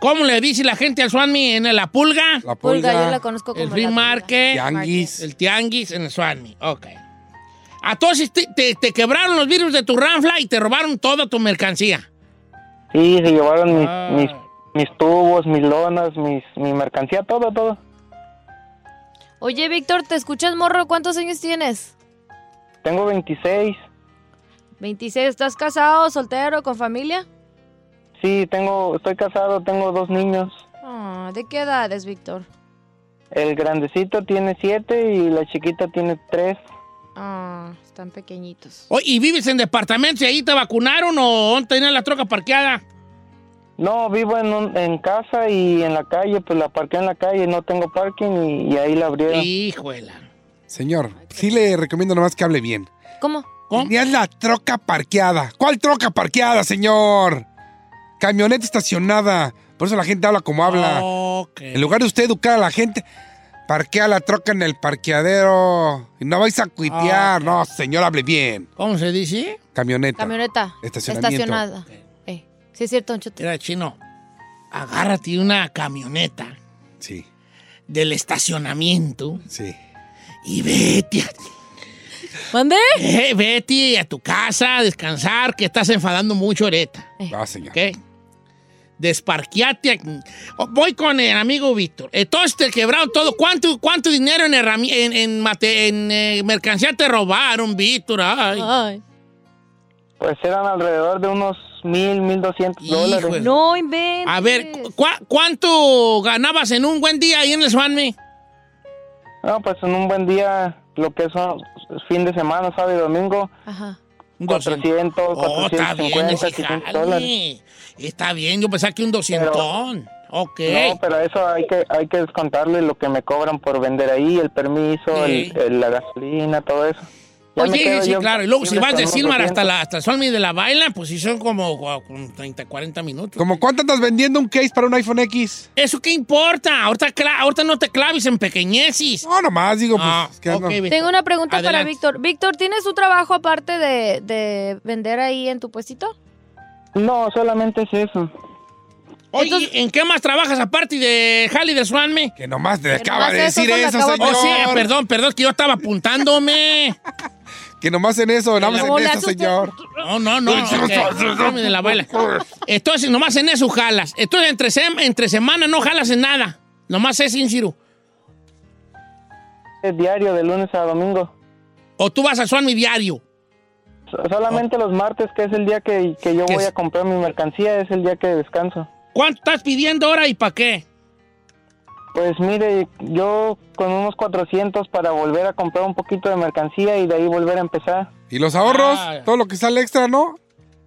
¿Cómo le dice la gente al Swami? ¿En la pulga? La Pulga, yo la conozco como El flea la market. Tianguis. El tianguis en el Swami. Ok. Entonces te, te- te quebraron los virus de tu ranfla y te robaron toda tu mercancía. Sí, se llevaron mis, Ah. mis, mis tubos, mis lonas, mis, mi mercancía, todo, todo. Oye, Víctor, ¿te escuchas, morro? ¿Cuántos años tienes? Tengo 26. 26. ¿Estás casado, soltero, con familia? Sí, tengo, estoy casado, tengo dos niños. Ah, ¿De qué edades, Víctor? El grandecito tiene siete y la chiquita tiene tres. Ah, están pequeñitos. Oye, ¿y vives en departamentos y ahí te vacunaron o dónde tenías la troca parqueada? No, vivo en, un- en casa y en la calle, pues la parqué en la calle, no tengo parking y, y ahí la abrieron. Híjuela. Señor, sí le recomiendo nomás que hable bien. ¿Cómo? Tenías la troca parqueada. ¿Cuál troca parqueada, señor? Camioneta estacionada. Por eso la gente habla como habla. Ok. En lugar de usted educar a la gente, parquea la troca en el parqueadero. Y no vais a cuitear. No, señor, hable bien. ¿Cómo se dice? Camioneta. Camioneta. Estacionamiento. Estacionada. Eh, sí es cierto, Don. Era chino. Agárrate una camioneta Sí, del estacionamiento sí. y vete a, ¿Mande? eh, vete a tu casa a descansar, que estás enfadando mucho ahorita. Ah, señor. ¿Ok? Oh, Voy con el amigo Víctor. Entonces te quebraron todo. ¿Cuánto, cuánto dinero en, en, en mate- en, eh, mercancía te robaron, Víctor? Ay. Ay. Pues eran alrededor de unos mil, mil doscientos dólares. No inventes. A ver, ¿cu- ¿cuánto ganabas en un buen día ahí en el Swanme? No, pues en un buen día, lo que son fin de semana, sábado y domingo, Ajá. Un 400, Oh, está bien 450, ese 500 jale. dólares. Está bien, yo pensaba que un 200. Ok. No, pero eso hay que hay que descontarle lo que me cobran por vender ahí, el permiso, Sí. el- el- la gasolina, todo eso. Ya Oye, sí, yo claro. Y luego si vas de Silmar hasta, 200. la, hasta el Solmi de la Baila, pues sí son como, como 30, 40 minutos. ¿Cómo cuánto andas vendiendo un case para un iPhone X? ¿Eso qué importa? Ahorita, ahorita no te claves en pequeñeces. No, nomás digo, pues, Ah, es que ando- ok, Víctor. Tengo una pregunta para. Víctor. Víctor, ¿tienes tu trabajo aparte de, de vender ahí en tu puestito? No, solamente es eso. Oye, ¿en qué más trabajas aparte de Jali de Swanme? Que nomás te acaba de eso decir eso, de- señor. Oh, sí, perdón, perdón, que yo estaba apuntándome. Que nomás en eso, nada más ¿Cómo en le eso, usted? señor. No, no, no. ok. Solmi de la Baila. Entonces, nomás en eso jalas. Entonces, entre, sem- entre semana no jalas en nada. Nomás es Inciru. Es diario, de lunes a domingo. O tú vas al Swanme diario. Solamente los martes, que es el día que, que yo ¿Qué voy es? a comprar mi mercancía, es el día que descanso. ¿Cuánto estás pidiendo ahora y para qué? Pues mire, yo con unos 400 para volver a comprar un poquito de mercancía y de ahí volver a empezar. ¿Y los ahorros? Ah. Todo lo que sale extra, ¿no?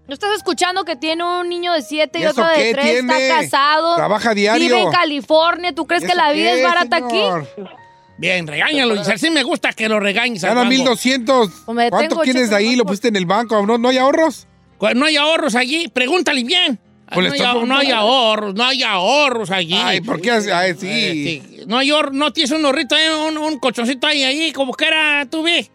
¿No estás escuchando que tiene un niño de 7 y, ¿Y otro de qué 3? tiene? Está casado. Trabaja diario. Vive en California. ¿Tú crees ¿Y que la vida qué, es barata señor? aquí? Bien, regáñalo, Giselle. Sí me gusta que lo regañes. Gana Armando. 1200. Pues ¿Cuánto quieres cheque de ahí? ¿Lo pusiste en el banco? ¿No, no hay ahorros? No hay ahorros allí. Pregúntale bien. Pues le no, hay, no ahorros, no hay ahorros allí. Ay, ¿por qué? Ay, sí. Eh, sí. No hay ahorros, no tienes un horrito ahí, un, un colchoncito ahí, ahí, como que era, tú vi.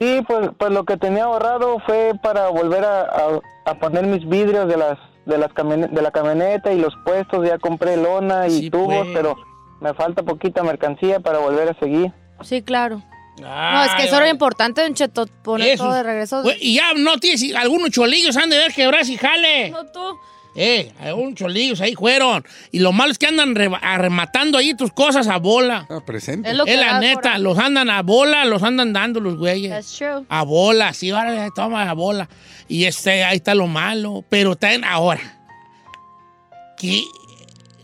Sí, pues, pues lo que tenía ahorrado fue para volver a, a- a poner mis vidrios de las de las de la camioneta y los puestos. Ya compré lona y Sí, tubos, pues. pero me falta poquita mercancía para volver a seguir. Sí, claro. No, es que eso era importante, Don Cheto, poner Eso. todo de regreso. Y ya no tienes algunos cholillos han de ver quebrar y jale. No tú. Eh, algunos cholillos ahí fueron. Y lo malo es que andan arrematando ahí tus cosas a bola. Ah, presente. Es lo que Es la neta, los andan a bola, los andan dando los güeyes. That's true. A bola, sí, ahora toma a bola. Y este, ahí está lo malo. Pero también ahora. ¿Qué?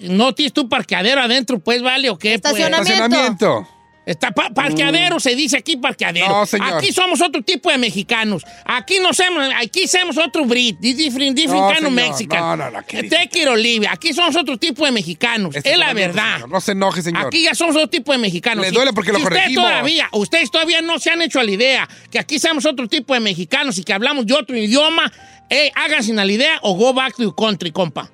¿No tienes tu parqueadero adentro, pues, vale? ¿O qué? pues? Estacionamiento. Está pa- parqueadero, se dice aquí parqueadero. No, señor. Aquí somos otro tipo de mexicanos. Aquí no somos, aquí somos otro breed, different, different No, kind of. Mexican. No, no, no. Take it or leave it. Aquí somos otro tipo de mexicanos. Este es la estacionamiento, verdad. señor. No se enoje, señor. Aquí ya somos otro tipo de mexicanos. Le Si- duele porque lo si corregimos. todavía, ustedes todavía no se han hecho a la idea que aquí somos otro tipo de mexicanos y que hablamos de otro idioma, eh, háganse a la idea o go back to your country, compa.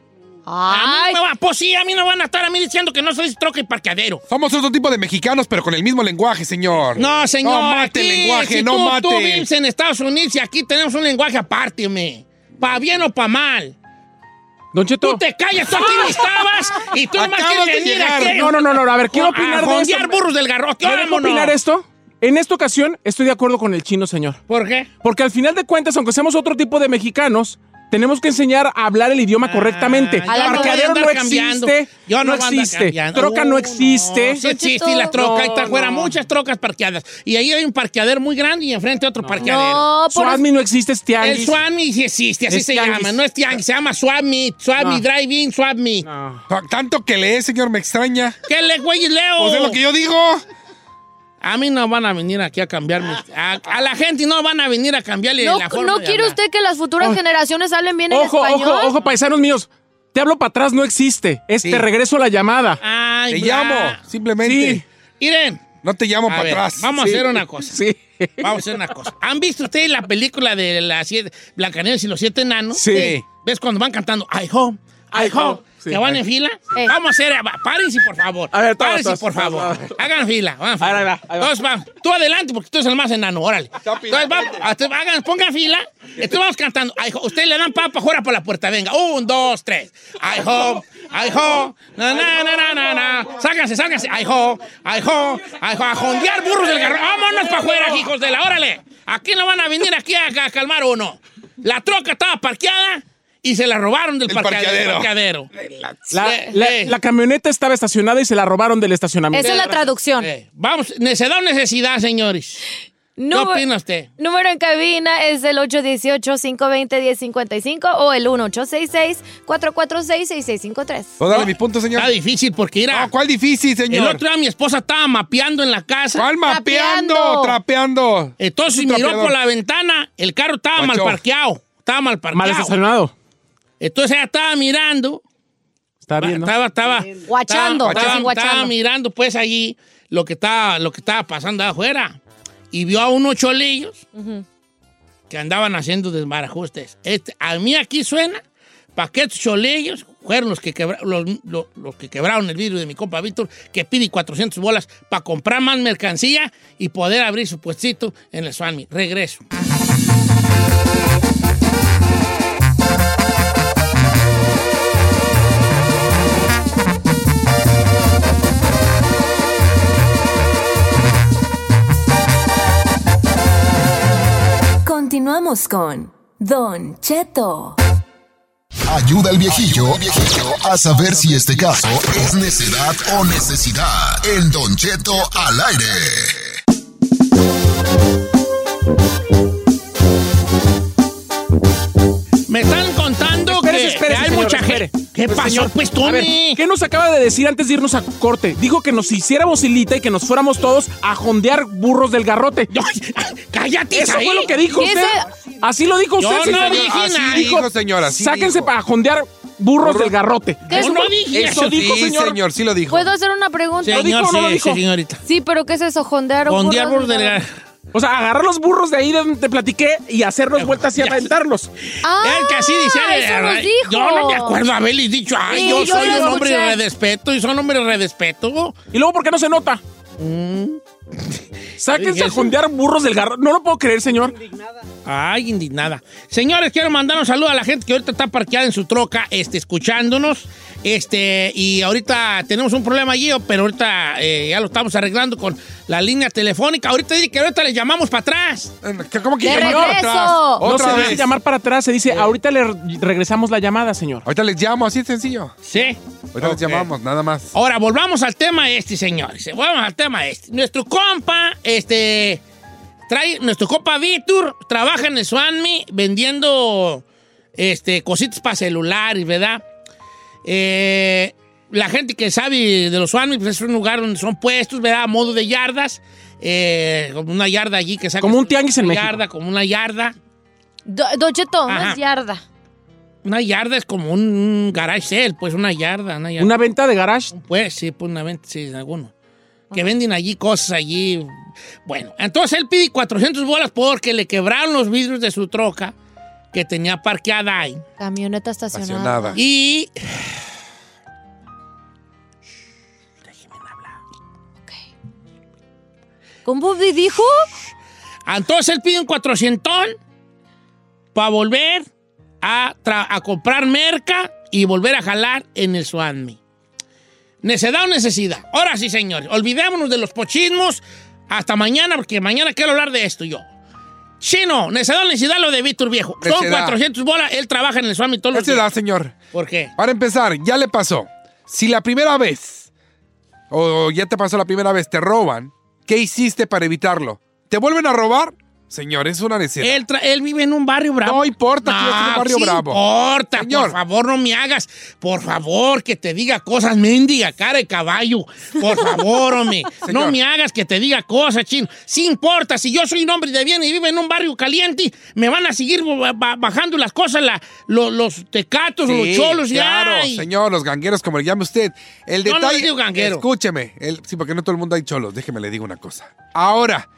A mí no me va- pues sí, a mí no van a estar a mí diciendo que no soy troca y parqueadero. Somos otro tipo de mexicanos, pero con el mismo lenguaje, señor. No, señor. No mate aquí, el lenguaje, si no tú, mate. Tú vives en Estados Unidos y aquí tenemos un lenguaje aparte, me. Pa' bien o pa' mal. Don Cheto. Tú te callas, tú aquí ni estabas y tú nomás Acabas quieres de venir aquí. No, no, no, no, a ver, quiero a opinar de jondear esto. burros del garrote. ¿Me dejo vámonos. opinar esto? En esta ocasión estoy de acuerdo con el chino, señor. ¿Por qué? Porque al final de cuentas, aunque seamos otro tipo de mexicanos, tenemos que enseñar a hablar el idioma correctamente. Ah, a Parqueadero no existe. Yo no no existe. Troca Uh, no existe. Sí existe la troca, ahí está No, afuera, no. muchas trocas parqueadas. Y ahí hay un parqueadero muy grande y enfrente otro parqueadero. No, Swami no existe, es El tianguis. Swami sí existe, así Es se tianguis. llama. No es tianguis, se llama Swami. Swami No. Drive-In, Swami. Tanto que lee, señor, me extraña. ¿Qué le, güey, Leo? Pues es lo que yo digo. A mí no van a venir aquí a cambiarme. A, a la gente no van a venir a cambiarle ¿No, la forma ¿no quiere usted que las futuras generaciones hablen bien en Ojo, español? ojo, ojo, paisanos míos. Te hablo para atrás, no existe. Es Sí. te regreso la llamada. Ay, Te bla. llamo, simplemente. Sí. Miren, No te llamo a para ver, atrás. vamos Sí. a hacer una cosa. Sí. Vamos a hacer una cosa. ¿Han visto ustedes la película de las siete, Blancanieves y los siete enanos? Sí. ¿Ves cuando van cantando I home, I I home? home. Sí. ¿Que van en fila? Eh. Vamos a hacer, párense por favor. A ver, todos, párense todos, por todos, favor. Hagan fila. Hagan fila. Ahí va, ahí va. Todos van. Tú adelante porque tú eres el más enano, órale. Entonces, hasta- hagan, pongan fila. Entonces vamos cantando. Ustedes le dan papa fuera por la puerta. Venga, un, dos, tres. I home, I home. Na, na, na, na, na, na. Sáquense, sáquense. I home, I home, I home. A jondear burros del garro. Vámonos para afuera, hijos de la. Órale. Aquí no van a venir aquí a, a calmar uno. La troca estaba parqueada y se la robaron del El parqueadero. parqueadero. parqueadero. La, la- la camioneta estaba estacionada y se la robaron del estacionamiento. Esa es la traducción. Eh, vamos, se da necesidad, señores. ¿Qué Número- opina usted? Número en cabina es el 818-520-1055 o el 1866-446-6653. ¿Puedo darle mi punto, señor? Está difícil porque era. No, ¿cuál difícil, señor? el otro día mi esposa estaba mapeando en la casa. ¿Cuál mapeando? Trapeando. Trapeando. Entonces miró trapeador. por la ventana, el carro estaba mal parqueado. Estaba mal parqueado. Mal estacionado. Entonces ella estaba mirando. Está bien, ¿no? Estaba, estaba. Guachando, Estaba, estaba- guachando. estaba mirando pues allí lo que estaba, lo que estaba pasando afuera. Y vio a unos cholillos que andaban haciendo desmarajustes. Este, a mí aquí suena para que estos cholillos fueron los que, quebra- los, los- los que quebraron el vidrio de mi compa Víctor, que pide 400 bolas para comprar más mercancía y poder abrir su puestito en el Swami. Regreso. Continuamos con Don Cheto. Ayuda al viejillo, a saber si este caso es necedad o necesidad. En Don Cheto al aire. ¿Qué pasó, pues, Tony? A ver, ¿qué nos acaba de decir antes de irnos a corte? Dijo que nos hiciéramos hilita y que nos fuéramos todos a jondear burros del garrote. ¡Cállate, Eso Isaí! fue lo que dijo ¿Qué usted. Así lo dijo Yo usted. no señor. dije Así nada. Dijo, señora, así Sáquense dijo. para jondear burros del garrote. ¿Qué Eso es? no dije Eso eso. dijo, sí, señor. señor, sí lo dijo. ¿Puedo hacer una pregunta? ¿Lo dijo Señor, o no lo sí, dijo? sí, señorita. Sí, pero ¿qué es eso? ¿Jondear o Jondear burros burros del gar- gar- O sea, agarrar los burros de ahí de donde te platiqué y hacerlos vueltas y aventarlos. Ah, Es que así dice. eso nos dijo. Yo no me acuerdo haberles dicho, ay, Sí, yo, yo soy un hombre de respeto y son hombres de respeto. ¿Y luego por qué no se nota? Sáquense ¿Dije a eso? jondear burros del garrote. No lo puedo creer, señor. Ay, indignada. Señores, quiero mandar un saludo a la gente que ahorita está parqueada en su troca, este, escuchándonos. Este, y ahorita tenemos un problema allí, pero ahorita eh, ya lo estamos arreglando con la línea telefónica. Ahorita dice que ahorita le llamamos para atrás. ¿Cómo que ¡De llamar para regreso! atrás? No Otra se vez. dice llamar para atrás, se dice, ahorita le re- regresamos la llamada, señor. Ahorita les llamo, así de sencillo. Sí. Ahorita les llamamos, nada más. Ahora, volvamos al tema este, señores. Volvamos al tema este. Nuestro compa, este, trae, nuestro compa Víctor trabaja en el Swanmi vendiendo, este, cositas para celulares, ¿verdad? Eh, la gente que sabe de los Swanmi, pues es un lugar donde son puestos, ¿verdad? A modo de yardas. Eh, como una yarda allí que saca. Como un tianguis en una México. yarda, como una yarda. Do- Don Cheto, no es yarda. Una yarda es como un, un garage sale, pues una yarda, una yarda. Una venta de garage. Pues sí, pues una venta, sí, alguno. Que venden allí cosas allí. Bueno, entonces él pide 400 bolas porque le quebraron los vidrios de su troca que tenía parqueada ahí. Camioneta estacionada. Estacionada. Y ¿Cómo di- dijo? entonces él pide un 400 para volver a, tra- a comprar merca y volver a jalar en el Suanmi. ¿Necedad o necesidad? Ahora sí, señores, olvidémonos de los pochismos hasta mañana, porque mañana quiero hablar de esto yo. Chino, necedad o necesidad lo de Víctor Viejo. Son Necedad. 400 bolas, él trabaja en el Suanmi todos los días. señor. ¿Por qué? Para empezar, ya le pasó. Si la primera vez, o ya te pasó la primera vez, te roban, ¿qué hiciste para evitarlo? ¿Te vuelven a robar? Señor, es una necesidad. Él, él vive en un barrio bravo. No importa que yo esté en un barrio sí bravo. importa, Señor. por favor, no me hagas. Por favor, que te diga cosas, mendiga, cara de caballo. Por favor, hombre. No me hagas que te diga cosas, chino. Sí importa, si yo soy un hombre de bien y vivo en un barrio caliente, me van a seguir ba- ba- bajando las cosas, la- lo- los tecatos, los Sí, cholos, claro, señor, los gangueros, como le llame usted. El Yo no detalle. le digo ganguero. Escúcheme. el- sí, porque no todo el mundo hay cholos. Déjeme le digo una cosa. Ahora,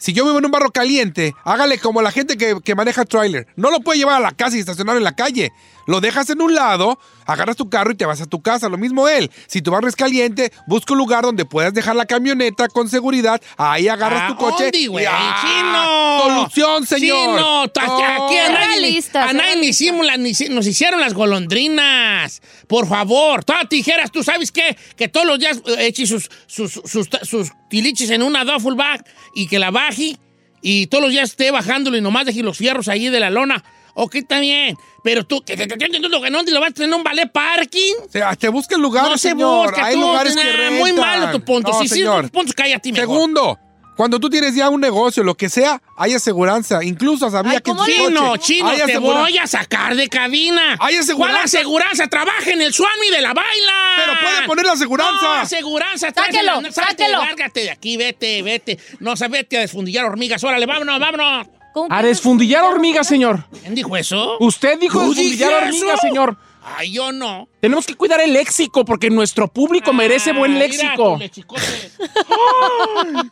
si yo vivo en un barro caliente, hágale como la gente que, que maneja trailer. No lo puede llevar a la casa y estacionar en la calle. Lo dejas en un lado, agarras tu carro y te vas a tu casa. Lo mismo él. Si tu barrio es caliente, busca un lugar donde puedas dejar la camioneta con seguridad. Ahí agarras ¿A tu coche. y- ¡Ah! ¡Chino! Solución, señor. Chino, No. aquí a nadie, a nadie le hicimos nos hicieron las golondrinas. Por favor, todas tijeras, ¿tú sabes qué? Que todos los días eh, eche sus, sus, sus, sus tiliches en una duffel bag y que la baje y todos los días esté bajándolo y nomás deje los fierros ahí de la lona. Ok, está bien. Pero tú, que te que, que, que, no te lo vas a tener en un ballet parking. O sea, te busca el lugar, No se señor. busca, Hay tú, lugares nah, que rentan. Muy malo tu punto. No, sí, señor. tus puntos, cállate mejor. Segundo, cuando tú tienes ya un negocio, lo que sea, hay aseguranza. Incluso sabía Ay, que en ¿cómo tu Chino, coche chino, te voy a sacar de cabina. ¿Hay aseguranza? ¿Cuál aseguranza? Trabaja en el Swami de la baila. Pero puede poner la aseguranza. No, aseguranza. Sáquelo, sáquelo. Lárgate de aquí, vete, vete. No sabes, vete a desfundillar hormigas. Órale, vámonos, vámonos. ¿Cómo que A eso? desfundillar hormigas, señor. ¿Quién dijo eso? Usted dijo ¿Tú desfundillar hormigas, señor. Ay, yo no. Tenemos que cuidar el léxico porque nuestro público merece buen Ah, mira, léxico. lechicote.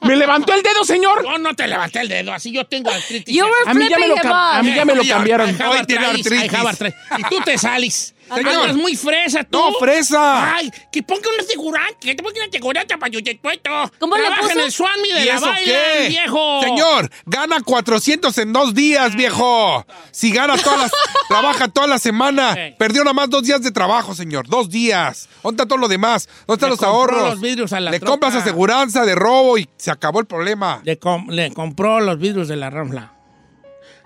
Me levantó el dedo, señor. Yo no te levanté el dedo, así yo tengo artritis. You were A mí ya me lo, a mí ya me lo cambiaron. Hoy tiene artritis. Y tú te sales. Señor. Andas muy fresa tú. No, fresa. Ay, que ponga una figurante, que te ponga una figurante para yo te. ¿Cómo le puso? en el Swami de ¿Y la eso baila, qué? viejo. Señor, gana 400 en dos días, viejo. Si gana todas las... trabaja toda la semana. Perdió nada más dos días de trabajo, señor. Dos días. ¿Dónde está todo lo demás? ¿Dónde están Le los compró ahorros? los vidrios a la Le troca. compras aseguranza de robo y se acabó el problema. Le, com- le compró los vidrios de la Ramla.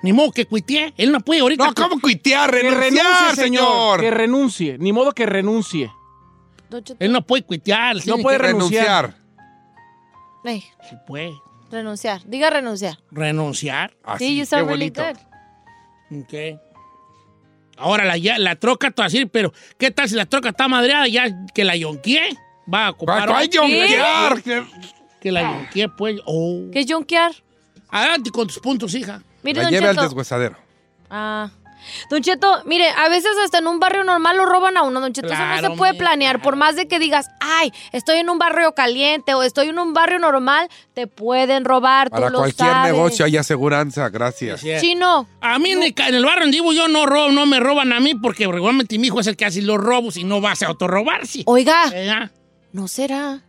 Ni modo que cuité. Él no puede ahorita. No, ¿cómo cuitear? Que Renunciar, renuncie, señor. señor. Que renuncie. Ni modo que renuncie. Él no puede cuitear. No puede que- renunciar. Renunciar. Ey, Sí puede. renunciar. Diga renunciar. Renunciar. Así, sí, you sound really good. Ok. Ahora la, ya- la troca, te va a decir, pero ¿qué tal si la troca está madreada ya que la yonquee? Va a ocupar. ¿Cuál otra. yonquear? Que la yonquee, pues. Oh. ¿Qué es yonkear? Adelante con tus puntos, hija. Mire, La Don lleve al deshuesadero. Ah. Don Cheto, mire, a veces hasta en un barrio normal lo roban a uno, Don Cheto. Eso no se puede planear. Por más de que digas, ay, estoy en un barrio caliente o estoy en un barrio normal, te pueden robar, Para tú lo cualquier sabes. negocio hay aseguranza, gracias. Chino. A mí en el, en barrio donde vivo yo no robo, no me roban a mí porque regularmente mi hijo es el que hace los robos y no va a autorrobarse. Oiga, ¿Eh? ¿no será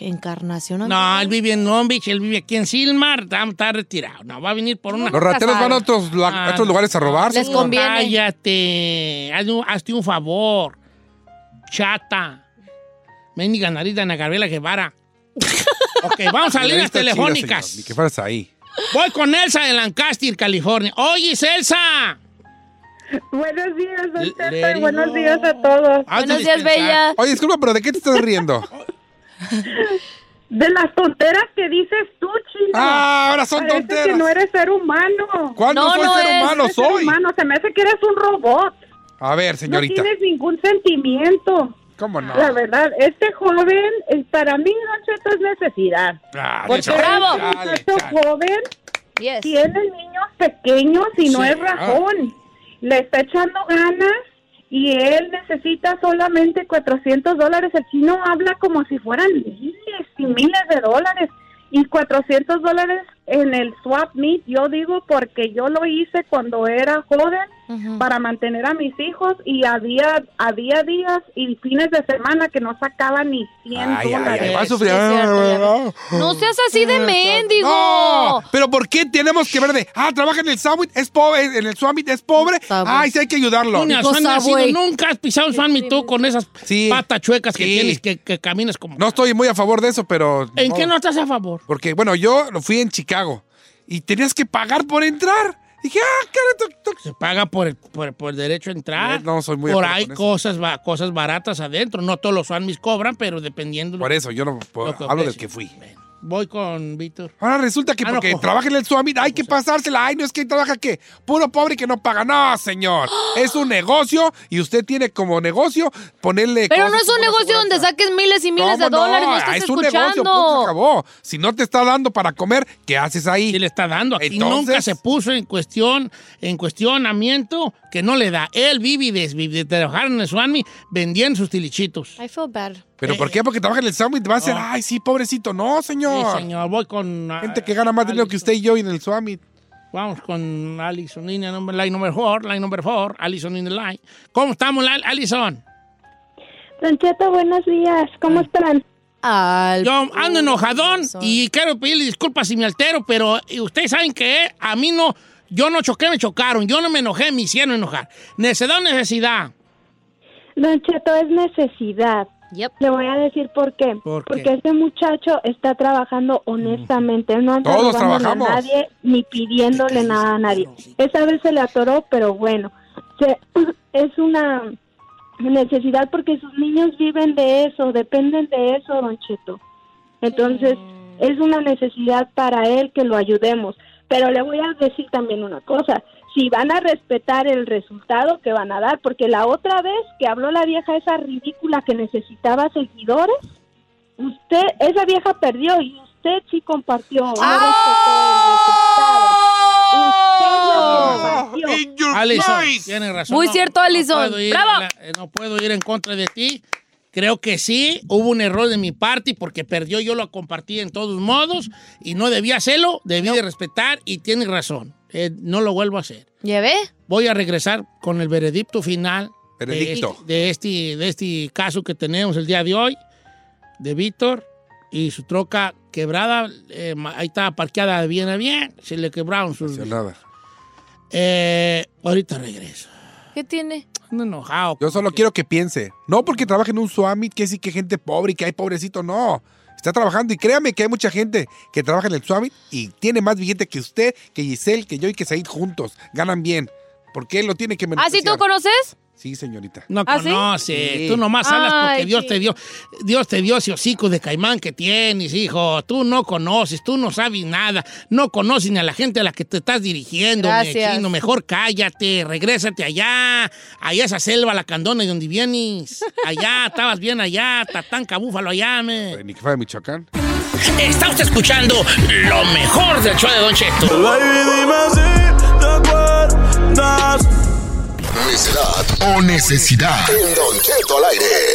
Encarnación No, él vive en Long Beach, él vive aquí en Silmar, está, está retirado. No, va a venir por una... Los rateros van a otros, la- a otros lugares a robar. Les conviene. Cállate. Un- hazte un favor. Chata. Mendiga nariz de Ana Gabriela Guevara. ok, vamos a líneas chida, telefónicas. Ni que fueras ahí. Voy con Elsa de Lancaster, California. Oye, Elsa. Buenos días, don buenos días a todos. Has de dispensar. Oye, disculpa, pero ¿de qué te estás riendo? De las tonteras que dices tú, chino. Ah, ahora son Parece tonteras. que no eres ser humano. ¿Cuándo No, soy no ser es. humano? eres ser Soy. humano, se me hace que eres un robot. A ver, No señorita. tienes ningún sentimiento. ¿Cómo no? La verdad, este joven, para mí, Cheto, es necesidad. Ah, Porque Bravo. un Chale, muchacho chale. joven, tiene niños pequeños y no Sí, es rajón. Le está echando ganas y él necesita solamente 400 dólares. El chino habla como si fueran miles y miles de dólares. Y 400 dólares en el swap meet, yo digo porque yo lo hice cuando era joven para mantener a mis hijos y había, había días y fines de semana que no sacaba ni 100 Ay, ay, dólares. ay. No seas así de mendigo. No, pero ¿por qué tenemos que ver de, ah, trabaja en el Summit, es pobre, en el Summit es pobre, ay, sí hay que ayudarlo. Ido, nunca has pisado un Suan tú con esas patas chuecas que Sí. tienes, que, que caminas como... No estoy muy a favor de eso, pero... ¿En qué no estás a favor? Porque, bueno, yo lo fui en Chicago y tenías que pagar por entrar. Dije, ah, cara. Se paga por el, por, por el derecho a entrar. No, soy muy de Por eso. cosas, ba- cosas baratas adentro. No todos los Suanmis cobran, pero dependiendo... Por eso, yo no puedo- hablo del que fui. Voy con Víctor. Ahora resulta que Ah, no, porque cojo. trabaja en el Summit hay que pasársela. Ay, no es que trabaja qué. Puro pobre que no paga. No, señor. Es un negocio y usted tiene como negocio ponerle. Pero cosas no es un negocio donde saques miles y miles de ¿Cómo no? dólares, no Ah, estás es un negocio, punto, se acabó. Si no te está dando para comer, ¿qué haces ahí? Y le está dando. Aquí Entonces- nunca se puso en cuestión, en cuestionamiento que no le da. Él vive de, vive de trabajar en el Suanmi vendiendo sus tilichitos. I feel bad. ¿Pero por qué? Porque trabaja en el Summit. Va a ser, ay, sí, pobrecito. No, señor. Sí, señor. Voy con... Gente que gana más dinero que usted y yo en el Summit. Vamos con Alison, línea number, line number four, line number four, Alison in the line. ¿Cómo estamos, Alison? Don Cheto, buenos días. ¿Cómo están? Yo ando enojadón y quiero pedirle disculpas si me altero, pero eh, ustedes saben que a mí no, yo no choqué, me chocaron, yo no me enojé, me hicieron enojar. Necesidad o necesidad. Don Cheto, es necesidad. Le voy a decir por qué. ¿Por qué? Porque ese muchacho está trabajando honestamente. No anda Todos trabajamos. a nadie ni pidiéndole nada a nadie. Esa vez se le atoró, pero bueno. Se- es una necesidad porque sus niños viven de eso, dependen de eso, Don Cheto. Entonces, es una necesidad para él que lo ayudemos. Pero le voy a decir también una cosa, si van a respetar el resultado que van a dar, porque la otra vez que habló la vieja esa ridícula que necesitaba seguidores, usted, esa vieja perdió y usted sí compartió, no respetó el resultado. Usted compartió. Razón. Muy No, cierto, no Alison. puedo ir ¡Bravo! en la- eh, no puedo ir en contra de ti. Creo que sí, hubo un error de mi parte porque perdió, yo lo compartí en todos modos y no debía hacerlo, debí de respetar y tienes razón, eh, no lo vuelvo a hacer. ¿Llevé? Voy a regresar con el veredicto final de Veredicto. este, de este, de este caso que tenemos el día de hoy, de Víctor y su troca quebrada, eh, ahí estaba parqueada de bien a bien, se le quebraron sus... Nada. Eh, ahorita regreso. ¿Qué tiene? Ando enojado. Yo solo quiero que piense. No porque trabaje en un Summit, que sí que gente pobre y que hay pobrecito, no. Está trabajando y créame que hay mucha gente que trabaja en el Summit y tiene más billete que usted, que Giselle, que yo y que Said juntos. Ganan bien. ¿Por qué lo tiene que ¿Ah, sí menospreciar? tú conoces? Sí, señorita. No ¿Ah, conoces. Sí. Tú nomás hablas porque Ay, Dios sí. te dio, Dios te dio ese hocico de caimán que tienes, hijo. Tú no conoces, tú no sabes nada. No conoces ni a la gente a la que te estás dirigiendo, Gracias. chino. Mejor cállate, regrésate allá. Allá esa selva, la candona, de donde vienes. Allá, estabas bien allá, Tatanca, Búfalo, allá, me. Ni que fuera de Michoacán. Está usted escuchando lo mejor del show de Don Cheto. Necedad o necesidad. En Don Cheto al aire.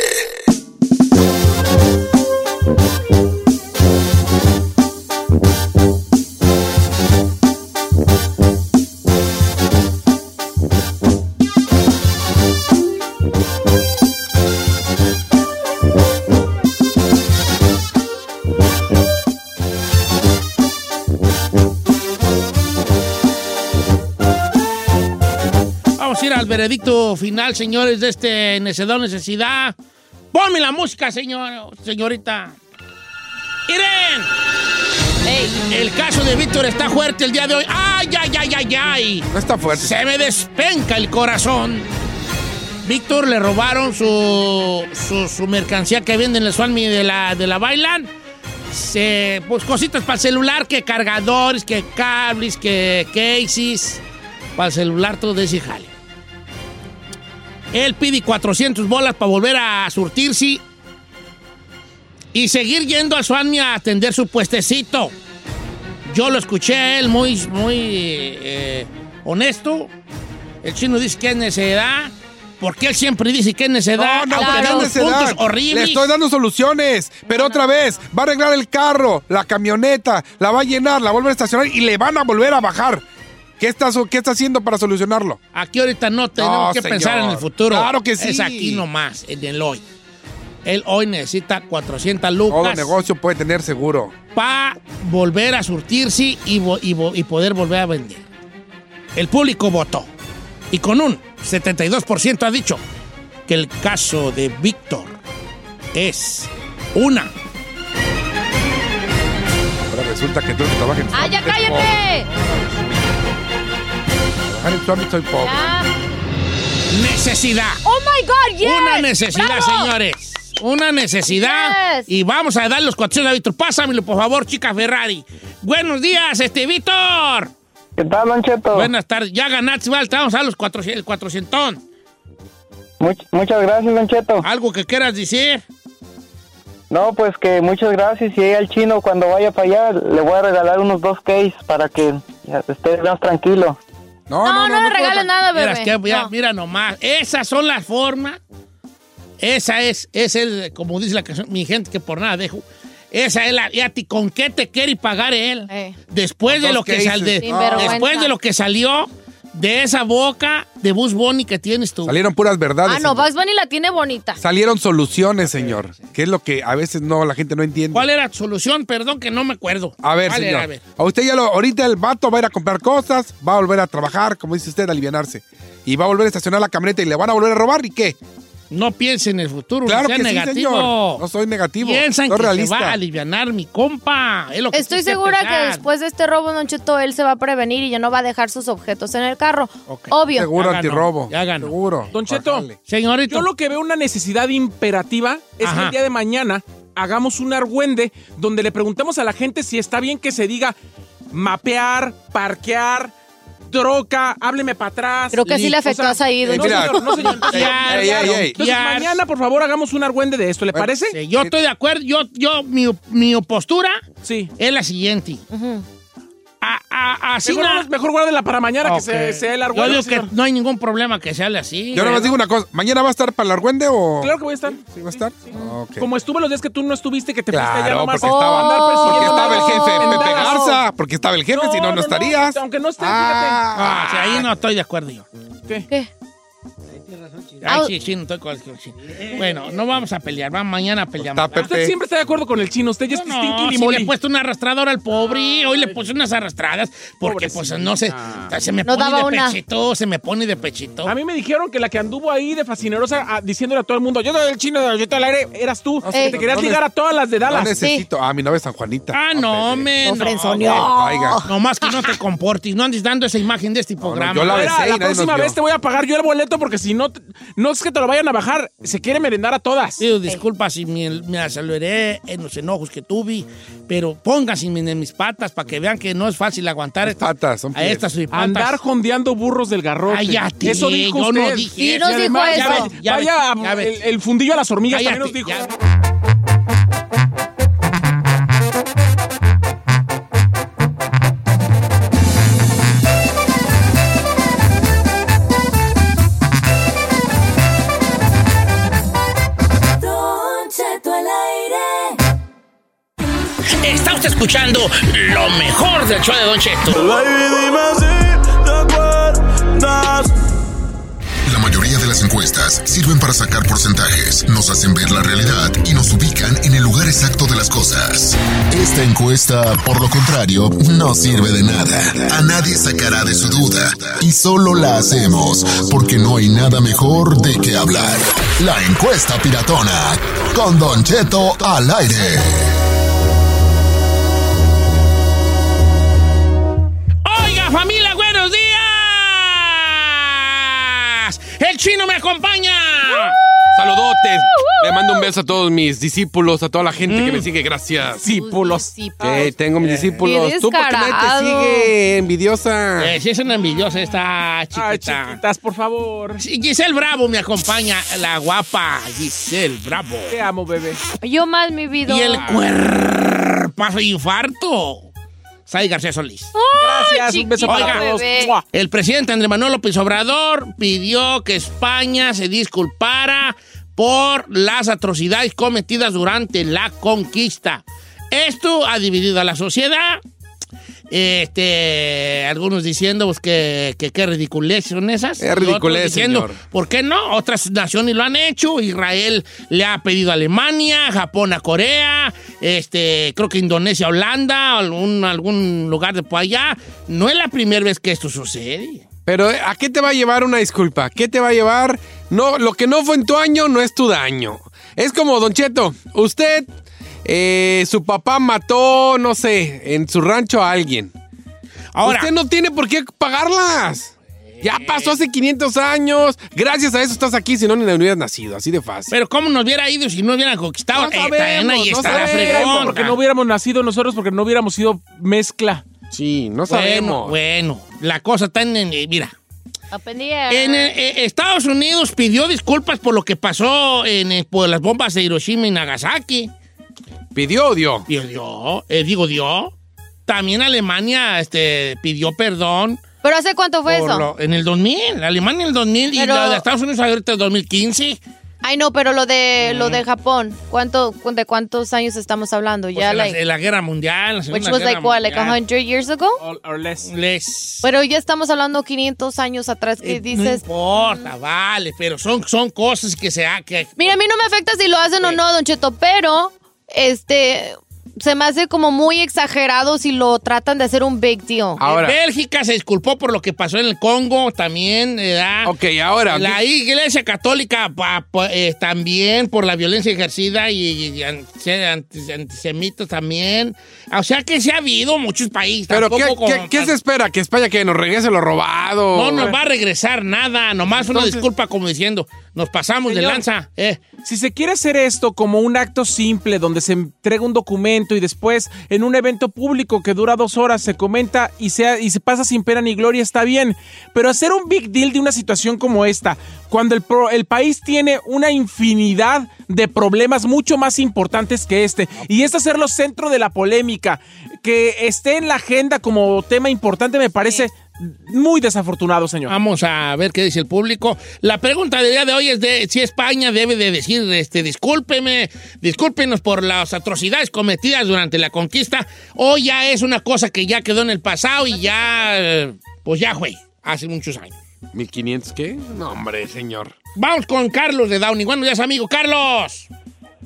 Al veredicto final, señores, de este necedad necesidad. Ponme la música, señor, señorita. ¡Miren! El caso de Víctor está fuerte el día de hoy. ¡Ay, ay, ay, ay, ay! No está fuerte. Se me despenca el corazón. Víctor le robaron su, su, su mercancía que vende en el Swami de la, de la Bailan. Se, pues cositas para el celular, que cargadores, que cables, que cases. Para el celular, todo de ese jale. Él pide 400 bolas para volver a surtirse y seguir yendo al Swami a atender su puestecito. Yo lo escuché a él muy, muy eh, honesto. El chino dice que es necedad. Porque él siempre dice que es necedad. No, no, puntos horribles. Le estoy dando soluciones. Pero otra vez, va a arreglar el carro, la camioneta, la va a llenar, la volver a estacionar y le van a volver a bajar. ¿Qué está, qué está haciendo para solucionarlo? Aquí ahorita no tenemos No, que señor. pensar en el futuro. Claro que sí. Es aquí nomás, en el hoy. Él hoy necesita 400 Todo lucas negocio puede tener seguro. para volver a surtirse y, vo- y vo- y poder volver a vender. El público votó. Y con un 72% ha dicho que el caso de Víctor es una. Ahora resulta que tú que trabajas en ¡Ah, ya Swami, eres cállate! Swami soy pobre. Necesidad. ¡Oh, my God, yes! Una necesidad, ¡Bravo! señores. Una necesidad. Yes. Y vamos a dar los 400 a Víctor. Pásamelo, por favor, chica Ferrari. Buenos días, este Víctor. ¿Qué tal, Don Cheto? Buenas tardes. Ya ganaste, vale. Te vamos a dar los 400, el 400. Much- muchas gracias, Don Cheto. ¿Algo que quieras decir? No, pues que muchas gracias. Y al chino, cuando vaya para allá, le voy a regalar unos dos case para que esté más tranquilo. No, No, no, le regales nada, bebé. que ya- No. mira nomás. Esas son las formas. Esa es, es el, como dice la canción, mi gente que por nada dejo. Esa es la, y a ti, ¿con qué te quiere pagar él? Eh. Después de lo que sal- de- después de lo que salió de esa boca de Bus Bunny que tienes tú. Salieron puras verdades. Ah, no, señor. Bugs Bunny la tiene bonita. Salieron soluciones, señor. Que es lo que a veces no la gente no entiende. ¿Cuál era tu solución? Perdón que no me acuerdo. A ver, ¿Cuál señor. era? A ver. A usted ya lo. Ahorita el vato va a ir a comprar cosas, va a volver a trabajar, como dice usted, a alivianarse. Y va a volver a estacionar la camioneta y le van a volver a robar. ¿Y qué? No piense en el futuro, Claro no sea que sí, negativo. señor. No soy negativo. Piensan soy que realista. se va a alivianar mi compa. Es lo que Estoy segura que después de este robo, Don Cheto, él se va a prevenir y ya no va a dejar sus objetos en el carro. Ok. Obvio. Seguro Ya antirrobo. ya ganó. Seguro. Don Cheto, Bájale. Señorito. yo lo que veo una necesidad imperativa es que el día de mañana hagamos un argüende donde le preguntemos a la gente si está bien que se diga mapear, parquear, troca, hábleme para atrás. Creo que sí le afectó a Said, No, don Mira. señor, no, señor. Entonces, Ya, ey, ey. entonces, Ya. mañana, por favor, hagamos un argüende de esto, ¿le Bueno, parece? Sí, yo estoy de acuerdo. Yo, yo, mi, mi postura Sí. es la siguiente. A- así Mejor, na- vamos- mejor guárdela para mañana Ok. que se- sea el Yo argüende. digo señor. que no hay ningún problema que se hable así. Yo nada más digo una cosa. ¿Mañana va a estar para el argüende o.? Claro que voy a estar. ¿Sí va a estar? Ok. Como estuve los días que tú no estuviste, que te fuiste allá Claro, nomás. porque estaba, andar porque estaba el jefe Pepe. Garza. Porque estaba el jefe, si no, no estarías. Aunque no esté, Ah, sí, ahí no estoy de acuerdo yo. fíjate. ¿Qué? Ay, sí, sí, no estoy con sí. Bueno, no vamos a pelear. Vamos mañana a pelear. Está. Usted siempre está de acuerdo con el chino. Usted ya es No, stinky si le he puesto una arrastradora al pobre, hoy le puse unas arrastradas porque pues no sé, se me No pone daba de una. pechito, se me pone de pechito. A mí me dijeron que la que anduvo ahí de fascinerosa ah, diciéndole a todo el mundo, yo soy el chino de Yo al aire, eras tú. No que te querías no ligar a todas las de No Dallas. necesito. Ah, mi novia es San Juanita. Ah, no, me. No. No más que no te comportes, no andes dando esa imagen de este no, programa. yo la besé la próxima vez te voy a pagar yo el boleto porque si no, te- no es que te lo vayan a bajar, se quiere merendar a todas. Pido disculpas si me, me aceleré en los enojos que tuve, pero pónganse en mis patas para que vean que no es fácil aguantar estas patas, son a estas patas. Andar jondeando burros del garrote. Cállate, Eso dijo yo usted. no dije nos Y dijo además, eso. ya ve- Ya vaya ve- ya ve. el, el fundillo a las hormigas Cállate, también nos dijo. Escuchando lo mejor del show de Don Cheto. La mayoría de las encuestas sirven para sacar porcentajes, nos hacen ver la realidad y nos ubican en el lugar exacto de las cosas. Esta encuesta, por lo contrario, no sirve de nada. A nadie sacará de su duda. Y solo la hacemos porque no hay nada mejor de que hablar. La encuesta piratona. Con Don Cheto al aire. Familia, buenos días. El chino me acompaña. Saludotes. Le mando un beso a todos mis discípulos, a toda la gente Mm. que me sigue. Gracias. Discípulos. Sí, tengo mis discípulos. Qué Tú porque nadie te descarado. sigue, envidiosa. Eh, sí, es una envidiosa esta chiquita. Ay, chiquitas, por favor. Sí, Giselle Bravo me acompaña, la guapa Giselle Bravo. Te amo, bebé. Yo más mi vida. Y el cuerpazo infarto. Sai García Solís. Gracias, un beso para Oiga, todos. El presidente Andrés Manuel López Obrador pidió que España se disculpara por las atrocidades cometidas durante la conquista. Esto ha dividido a la sociedad. Este, algunos diciendo pues, que que qué ridiculez son esas. Es ridiculez, diciendo, señor. ¿por qué no? Otras naciones lo han hecho. Israel le ha pedido a Alemania, Japón a Corea, este, creo que Indonesia a Holanda, algún, algún lugar de por allá. No es la primera vez que esto sucede. Pero ¿a qué te va a llevar una disculpa? ¿Qué te va a llevar? No, lo que no fue en tu año no es tu daño. Es como, Don Cheto, usted, eh, su papá mató, no sé, en su rancho a alguien. Ahora, Usted no tiene por qué pagarlas. Ya pasó hace 500 años. Gracias a eso estás aquí, si no, ni hubieras nacido. Así de fácil. pero ¿cómo nos hubiera ido si no hubieran conquistado? No Eh, sabemos, ahí no sabemos. Porque no hubiéramos nacido nosotros, porque no hubiéramos sido mezcla. Sí, no sabemos. bueno, la cosa está en, en- mira. En eh, eh, Estados Unidos pidió disculpas por lo que pasó en, eh, por las bombas de Hiroshima y Nagasaki. ¿Pidió o dio? Pidió, eh, digo, dio. También Alemania este, pidió perdón. ¿Pero hace cuánto fue por eso? lo- en el 2000. Alemania en el 2000 y Pero- la de Estados Unidos ahorita en el 2015. Ay, no, pero lo de lo Mm. de Japón, ¿cuánto, ¿de cuántos años estamos hablando? Pues ya, en, la, like, la guerra mundial. la which Segunda was Guerra like what, like Mundial. 100 years ago? Or, or less. Les- Pero ya estamos hablando 500 años atrás que eh, dices, No importa, vale, pero son, son cosas que se ha... Que, mira, a mí no me afecta si lo hacen o no, Don Cheto, pero este se me hace como muy exagerado si lo tratan de hacer un big deal. Ahora. Bélgica se disculpó por lo que pasó en el Congo también, ¿verdad? Ok, ahora. La Iglesia Católica pa- pa- eh, también por la violencia ejercida y, y antisemitas también. O sea que se ha habido muchos países. ¿Pero qué, se espera? ¿Que España que nos regrese lo robado? No nos va a regresar nada, nomás una Entonces- disculpa como diciendo, nos pasamos de lanza. Eh. Si se quiere hacer esto como un acto simple donde se entrega un documento y después en un evento público que dura dos horas se comenta y se, y se pasa sin pena ni gloria, está bien. Pero hacer un big deal de una situación como esta, cuando el, pro- el país tiene una infinidad de problemas mucho más importantes que este, y es hacerlo centro de la polémica, que esté en la agenda como tema importante, me parece muy desafortunado, señor. Vamos a ver qué dice el público. La pregunta del día de hoy es de si España debe de decir, este, discúlpeme, discúlpenos por las atrocidades cometidas durante la conquista, o ya es una cosa que ya quedó en el pasado y ya, pues ya fue, hace muchos años. ¿1500 qué? No, hombre, señor. Vamos con Carlos de Downey. Buenos días, amigo. Carlos.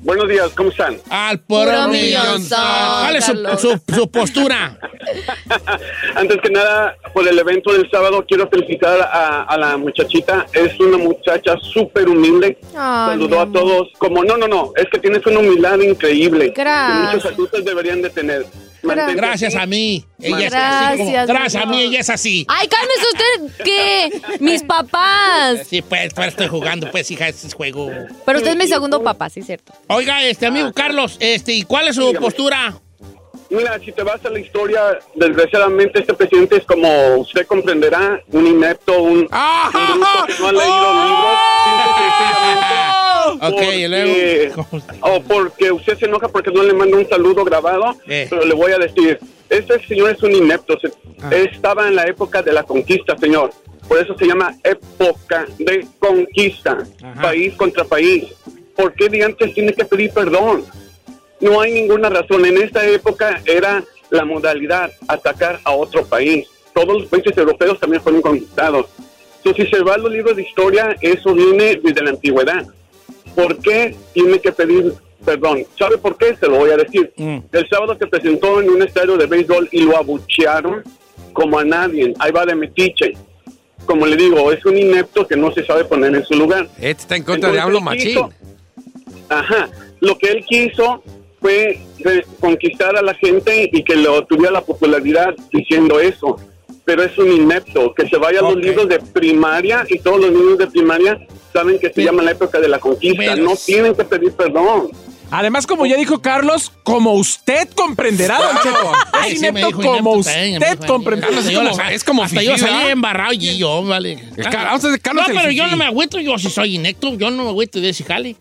Buenos días, ¿cómo están? Al Puro millón. ¿Cuál es su, su- su postura? Antes que nada, por el evento del sábado, quiero felicitar a, a la muchachita. Es una muchacha súper humilde. Ay, Saludó a todos. Como, no, no, no, es que tienes una humildad increíble. Gracias. Que muchos adultos deberían de tener. Gracias, gracias a mí. Ella es así como- Gracias, gracias a mí, ella es así. Ay, cálmese usted, ¿qué? Mis papás. Sí, pues, pero estoy jugando, pues, hija, este es juego. Pero usted es mi segundo papá, sí, cierto. Oiga, este amigo Carlos, este, ¿y cuál es su postura? Mira, si te vas a la historia, desgraciadamente este presidente es como usted comprenderá, un inepto, un, un bruto que no ha leído libros. simple sencillamente Ok, y luego, porque- O porque usted se enoja porque no le manda un saludo grabado, Eh. pero le voy a decir, este señor es un inepto, se- Ah. estaba en la época de la conquista, señor. Por eso se llama época de conquista, país contra país. ¿Por qué de antes tiene que pedir perdón? No hay ninguna razón. En esta época era la modalidad atacar a otro país. Todos los países europeos también fueron conquistados. Entonces, si se va a los libros de historia, eso viene desde la antigüedad. ¿Por qué tiene que pedir perdón? ¿Sabe por qué? Se lo voy a decir. El sábado se presentó en un estadio de béisbol y lo abuchearon como a nadie. Ahí va de metiche. Como le digo, es un inepto que no se sabe poner en su lugar. Este está en contra de Entonces, él Machín. quiso- Ajá. Lo que él quiso fue conquistar a la gente y que lo tuviera la popularidad diciendo eso. Pero es un inepto. Que se vaya a los libros de primaria y todos los niños de primaria saben que se llama la época de la conquista. No tienen que pedir perdón. Además, como ya dijo Carlos, como usted comprenderá, Don Cheto. Ay, Es sí, inepto como inepto usted comprenderá. La- es como Hasta yo salí embarrado y yo, vale. Carlos es de Carlos no, pero yo no me agüito, yo sí soy inecto, yo no me agüito de ese jale.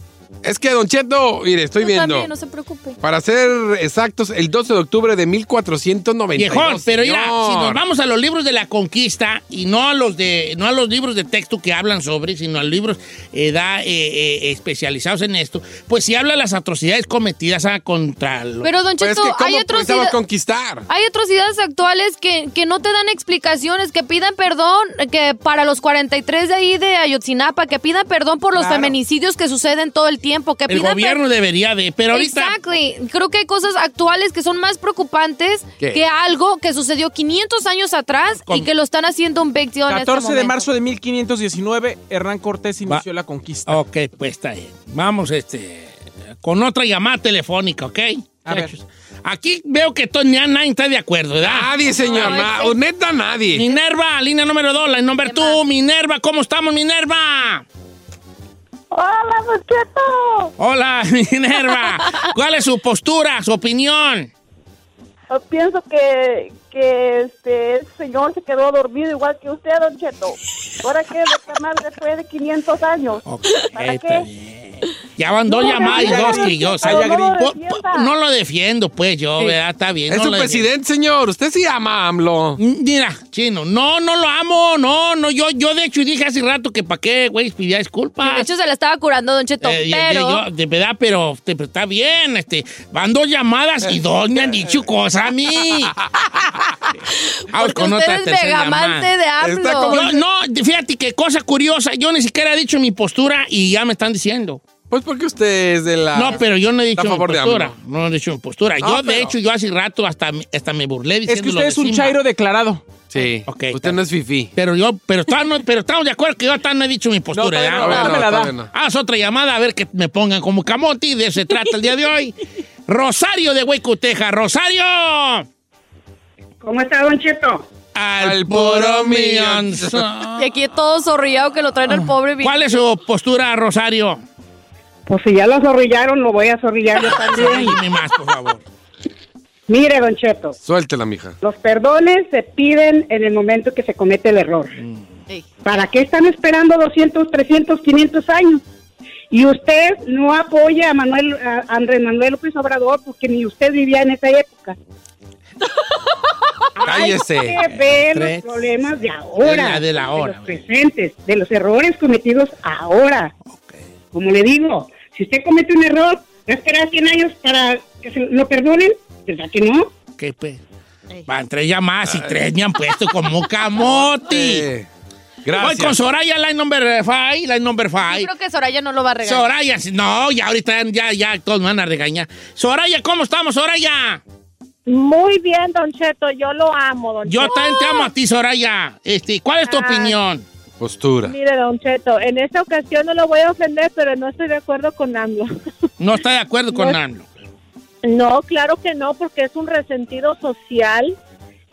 Es que, Don Cheto, mire, estoy Yo viendo. también, no se preocupe. Para ser exactos, el 12 de octubre de 1492. Viejón, pero mira, si nos vamos a los libros de la conquista y no a los de no a los libros de texto que hablan sobre, sino a los libros eh, da, eh, eh, especializados en esto, pues sí habla de las atrocidades cometidas ah, contra los... Pero, Don Pues Cheto, hay atrocidades... conquistar? Hay atrocidades actuales que, que no te dan explicaciones, que pidan perdón, que para los 43 de ahí de Ayotzinapa, que pidan perdón por los Claro. feminicidios que suceden todo el tiempo, que el gobierno debería de, pero ahorita... Exactly. Creo que hay cosas actuales que son más preocupantes ¿Qué? que algo que sucedió 500 años atrás y que lo están haciendo un big deal en este 14 de marzo de 1519, Hernán Cortés inició la conquista. Ok, pues está bien. Vamos, este, con otra llamada telefónica, ¿ok? A ver. Aquí veo que to- ya nadie está de acuerdo, ¿verdad? Nadie, señor. na- o neta, nadie. Minerva, línea número dos, la número tú, Minerva, ¿cómo estamos, Minerva? Hola, Don Cheto. Hola, Minerva. ¿Cuál es su postura, su opinión? Yo pienso que, que este ese señor se quedó dormido igual que usted, Don Cheto. Ahora que reclamar después de 500 años. ¿Para está qué? Ya van dos No, llamadas y no, dos yo. no, no lo no defiendo, pues yo, ¿verdad? Está bien. Es no su presidente, señor. Usted sí ama a AMLO. Mira, chino, no, no lo amo, no, no, yo, yo de hecho dije hace rato que para qué, güey, pidiera disculpas. De hecho, se la estaba curando, Don Cheto, Eh, pero... yo, de verdad, pero, te- pero está bien, este, van dos llamadas y dos me han dicho cosas a mí. Vamos Porque usted es llamada. amante de AMLO. Está como- Yo- no, fíjate qué cosa curiosa, yo ni siquiera he dicho mi postura y ya me están diciendo. Pues porque usted es de la. No, pero yo no he dicho mi postura. No he dicho mi postura. No, yo, de hecho, yo hace rato hasta, hasta me burlé diciendo Es que usted es un chairo declarado. Sí. Ok, usted no es fifi. Pero yo, pero, no- pero estamos de acuerdo que yo todavía no he dicho mi postura. todavía ¿ya? no, no, no me la da. Haz otra llamada a ver que me pongan como camote y de eso se trata el día de hoy. Rosario de Huecuteja. Rosario. ¿Cómo está, Don Cheto? Al puro millón. Y aquí todo zorrillado que lo traen al pobre. ¿Cuál es su postura, Rosario? Pues si ya lo zorrillaron, lo voy a zorrillar yo también. Dime más, por favor. Mire, Don Cheto, Suéltela, mija. los perdones se piden en el momento que se comete el error. ¿Para qué están esperando 200, 300, 500 años? Y usted no apoya a Manuel, a Andrés Manuel López Obrador porque ni usted vivía en esa época. Cállese. Hay que ver Tres. los problemas de ahora, De la- de la hora, los presentes, de los errores cometidos ahora. Como le digo, si usted comete un error, ¿va a esperar 100 años para que se lo perdonen? ¿Verdad que no? ¿Qué pues? Van tres llamadas y tres me han puesto como camote. Gracias. Voy con Soraya, line number five, line number Yo five. creo que Soraya no lo va a regalar. Soraya, no, ya ahorita ya, ya todos me van a regañar. Soraya, ¿cómo estamos, Soraya? Muy bien, Don Cheto, yo lo amo, Don Yo Cheto. también te amo a ti, Soraya. Este, ¿cuál es tu Ah. opinión? Postura. Mire, Don Cheto, en esta ocasión no lo voy a ofender, pero no estoy de acuerdo con AMLO. No está de acuerdo con No. AMLO. No, claro que no, porque es un resentido social.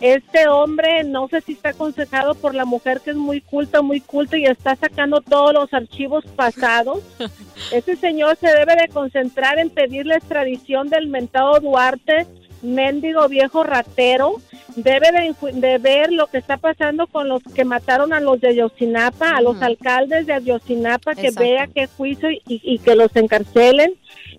Este hombre no sé si está aconsejado por la mujer que es muy culta, muy culta y está sacando todos los archivos pasados. Ese señor se debe de concentrar en pedirle extradición del mentado Duarte, mendigo viejo ratero. Debe de, de ver lo que está pasando con los que mataron a los de Ayotzinapa, a los alcaldes de Ayotzinapa, que vea qué juicio y, y que los encarcelen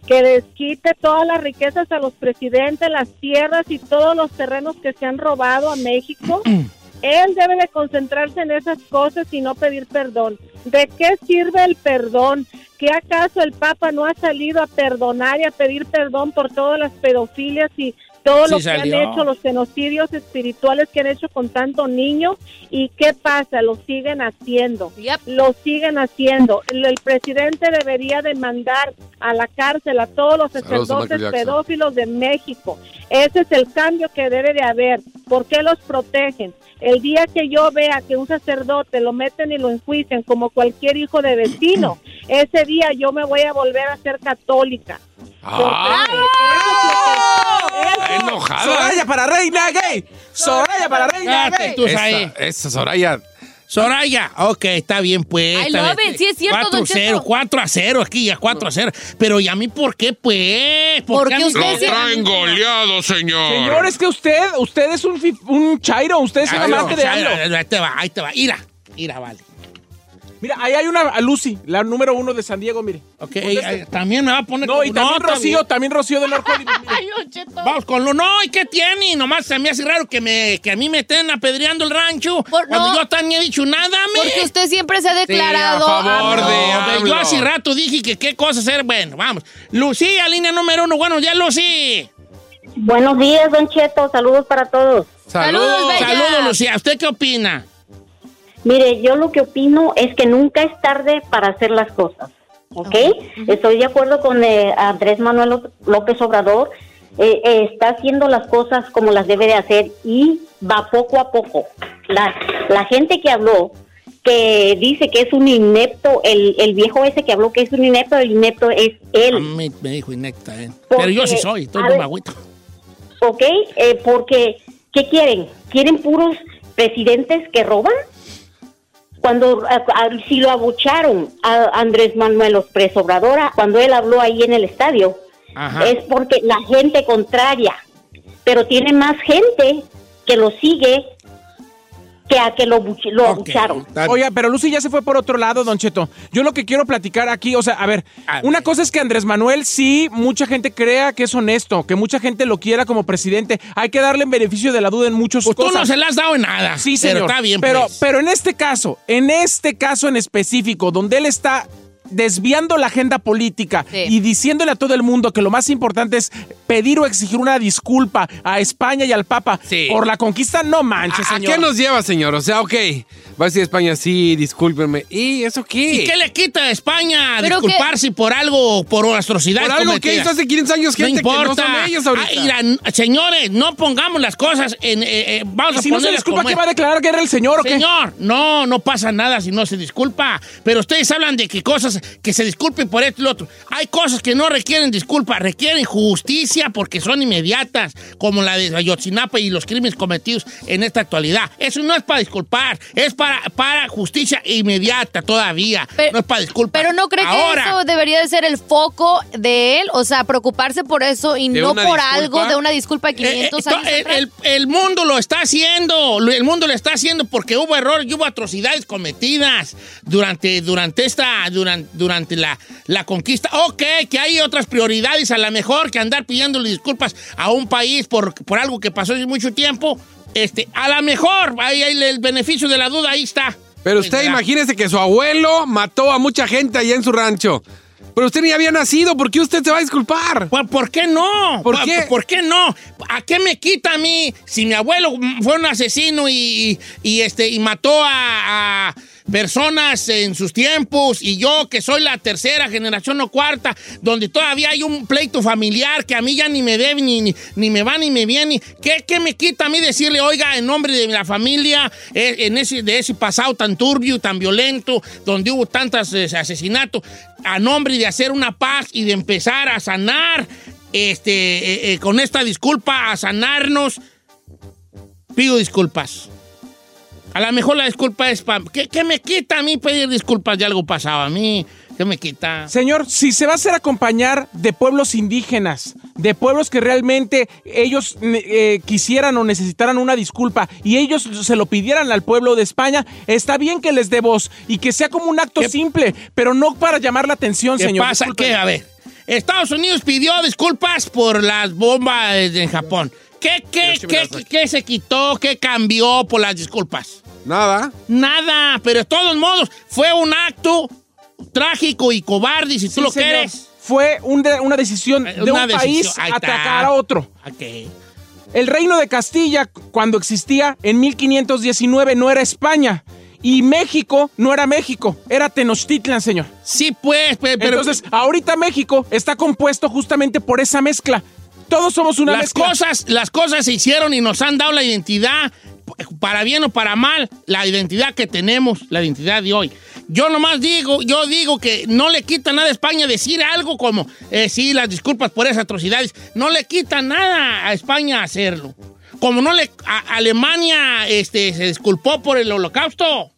que les quite todas las riquezas a los presidentes, las tierras y todos los terrenos que se han robado a México. Él debe de concentrarse en esas cosas y no pedir perdón. ¿De qué sirve el perdón? ¿Que acaso el Papa no ha salido a perdonar y a pedir perdón por todas las pedofilias y todo Sí lo que salió. han hecho, los genocidios espirituales que han hecho con tanto niño? ¿Y qué pasa? Lo siguen haciendo. Lo siguen haciendo. El, el presidente debería de mandar a la cárcel a todos los sacerdotes pedófilos de México. Ese es el cambio que debe de haber. ¿Por qué los protegen? El día que yo vea que un sacerdote lo meten y lo enjuician como cualquier hijo de vecino, ese día yo me voy a volver a ser católica. Enojada. Soraya para reina gay. Soraya para reina gay. tú, Esa, ahí. esa Soraya. Soraya, ok, está bien, pues. I love bien. it, sí es cierto, 4 don 0, Cheto. 4 a 0, aquí ya 4 a 0. Pero ¿y a mí por qué, pues? ¿Por Porque qué usted Lo traen goleado, señor. Señor, es que usted, usted es un, chairo, usted es un amante de. Ahí te va, ahí te va. Ira, ira, vale. Mira, ahí hay una a Lucy, la número uno de San Diego, mire. Ok, eh, también me va a poner... No, y también Rocío, también Rocío de Norte Hollywood, mire. Vamos con lo no, ¿y qué tiene? Nomás se me hace raro que, me, que a mí me estén apedreando el rancho cuando no. yo tan ni he dicho nada, me. Porque usted siempre se ha declarado. Sí, a favor de AMLO. Yo hace rato dije que qué cosa hacer. Bueno, vamos. Lucía, línea número uno. Buenos días, Lucy. Buenos días, Don Cheto. Saludos para todos. Saludos, Saludos, Lucía. ¿Usted qué opina? Mire, yo lo que opino es que nunca es tarde para hacer las cosas. ¿Ok? Estoy de acuerdo con eh, Andrés Manuel Ló- López Obrador. Eh, eh, está haciendo las cosas como las debe de hacer y va poco a poco. La, la gente que habló, que dice que es un inepto, el, el viejo ese que habló que es un inepto, el inepto es A él. mí me dijo inecta, ¿eh? Porque, Pero yo sí soy, estoy a muy magüito. ¿ok? Eh, porque, ¿qué quieren? ¿Quieren puros presidentes que roban? Cuando, a- a- si lo abucharon a Andrés Manuel López Obrador, a- cuando él habló ahí en el estadio, Ajá. es porque la gente contraria, pero tiene más gente que lo sigue que a que lo, buch- lo abucharon. Oiga, pero Lucy ya se fue por otro lado, Don Cheto. Yo lo que quiero platicar aquí, o sea, a ver, una cosa es que Andrés Manuel sí, mucha gente crea que es honesto, que mucha gente lo quiera como presidente. Hay que darle en beneficio de la duda en muchos Pues tú no se la has dado en nada. Sí, Pero señor. está bien, Pero, pues. pero en este caso, en este caso en específico, donde él está desviando la agenda política Sí. y diciéndole a todo el mundo que lo más importante es pedir o exigir una disculpa a España y al Papa por la conquista, no manches, ¿A señor. qué nos lleva, señor? O sea, ok, va a decir España, sí, discúlpenme. ¿Y eso qué? ¿Y qué le quita a España disculparse por algo, por atrocidades Por algo que cometidas? hizo hace 15 años gente que no son ellos ahorita. Ah, señores, no pongamos las cosas en... eh, eh, vamos ¿Y a si no se disculpa, qué va a declarar que era el señor o qué? Señor, no, no pasa nada si no se disculpa. Pero ustedes hablan de que cosas que se disculpen por esto y lo otro. Hay cosas que no requieren disculpa, requieren justicia porque son inmediatas, como la de Ayotzinapa y los crímenes cometidos en esta actualidad. Eso no es para disculpar, es para, para justicia inmediata todavía. no es para disculpar. Pero no cree que eso debería de ser el foco de él, o sea, preocuparse por eso y ¿De no por disculpa? algo de una disculpa de Eh, 500 eh, años. el, atrás. el- el mundo lo está haciendo, el mundo lo está haciendo porque hubo errores y hubo atrocidades cometidas durante, durante esta, durante, durante la, la conquista. Ok, que hay otras prioridades a lo mejor que andar pidiéndole disculpas a un país por, por algo que pasó hace mucho tiempo. Este, a lo mejor, ahí, ahí el beneficio de la duda, ahí está. Pero usted Pues, imagínese que su abuelo mató a mucha gente allá en su rancho. Pero usted ni había nacido, ¿por qué usted se va a disculpar? ¿Por, por qué no? ¿Por qué? ¿Por qué no? ¿A qué me quita a mí si mi abuelo fue un asesino y, y- y, este, y mató a, a personas en sus tiempos y yo que soy la tercera generación o cuarta, donde todavía hay un pleito familiar que a mí ya ni me debe, ni, ni, ni me va, ni me viene? ¿Qué, me quita a mí decirle, oiga, en nombre de la familia, eh, en ese, de ese pasado tan turbio, tan violento, donde hubo tantos eh, asesinatos, a nombre de hacer una paz y de empezar a sanar este, eh, eh, con esta disculpa a sanarnos, pido disculpas. A lo mejor la disculpa es para... ¿Qué, qué me quita a mí pedir disculpas de algo pasado? A mí, ¿qué me quita? Señor, si se va a hacer acompañar de pueblos indígenas, de pueblos que realmente ellos eh, quisieran o necesitaran una disculpa y ellos se lo pidieran al pueblo de España, está bien que les dé voz y que sea como un acto simple, pero no para llamar la atención, ¿Qué señor. pasa? Disculpe. ¿Qué? A ver, Estados Unidos pidió disculpas por las bombas en Japón. ¿Qué, qué, qué, qué se quitó? ¿Qué cambió por las disculpas? Nada. Nada, pero de todos modos fue un acto trágico y cobarde, si tú Sí, lo señor. quieres. Fue un de- una decisión de una un país decisión. Atacar a otro. Ok. El reino de Castilla, cuando existía en 1519, no era España. Y México no era México, era Tenochtitlan, señor. Sí, pues, pero... Entonces, ahorita México está compuesto justamente por esa mezcla. Todos somos una las mezcla. cosas, las cosas se hicieron y nos han dado la identidad, para bien o para mal, la identidad que tenemos, la identidad de hoy. Yo nomás digo, yo digo que no le quita nada a España decir algo como, eh, sí, las disculpas por esas atrocidades. No le quita nada a España hacerlo. Como no le, a- Alemania este, se disculpó por el holocausto.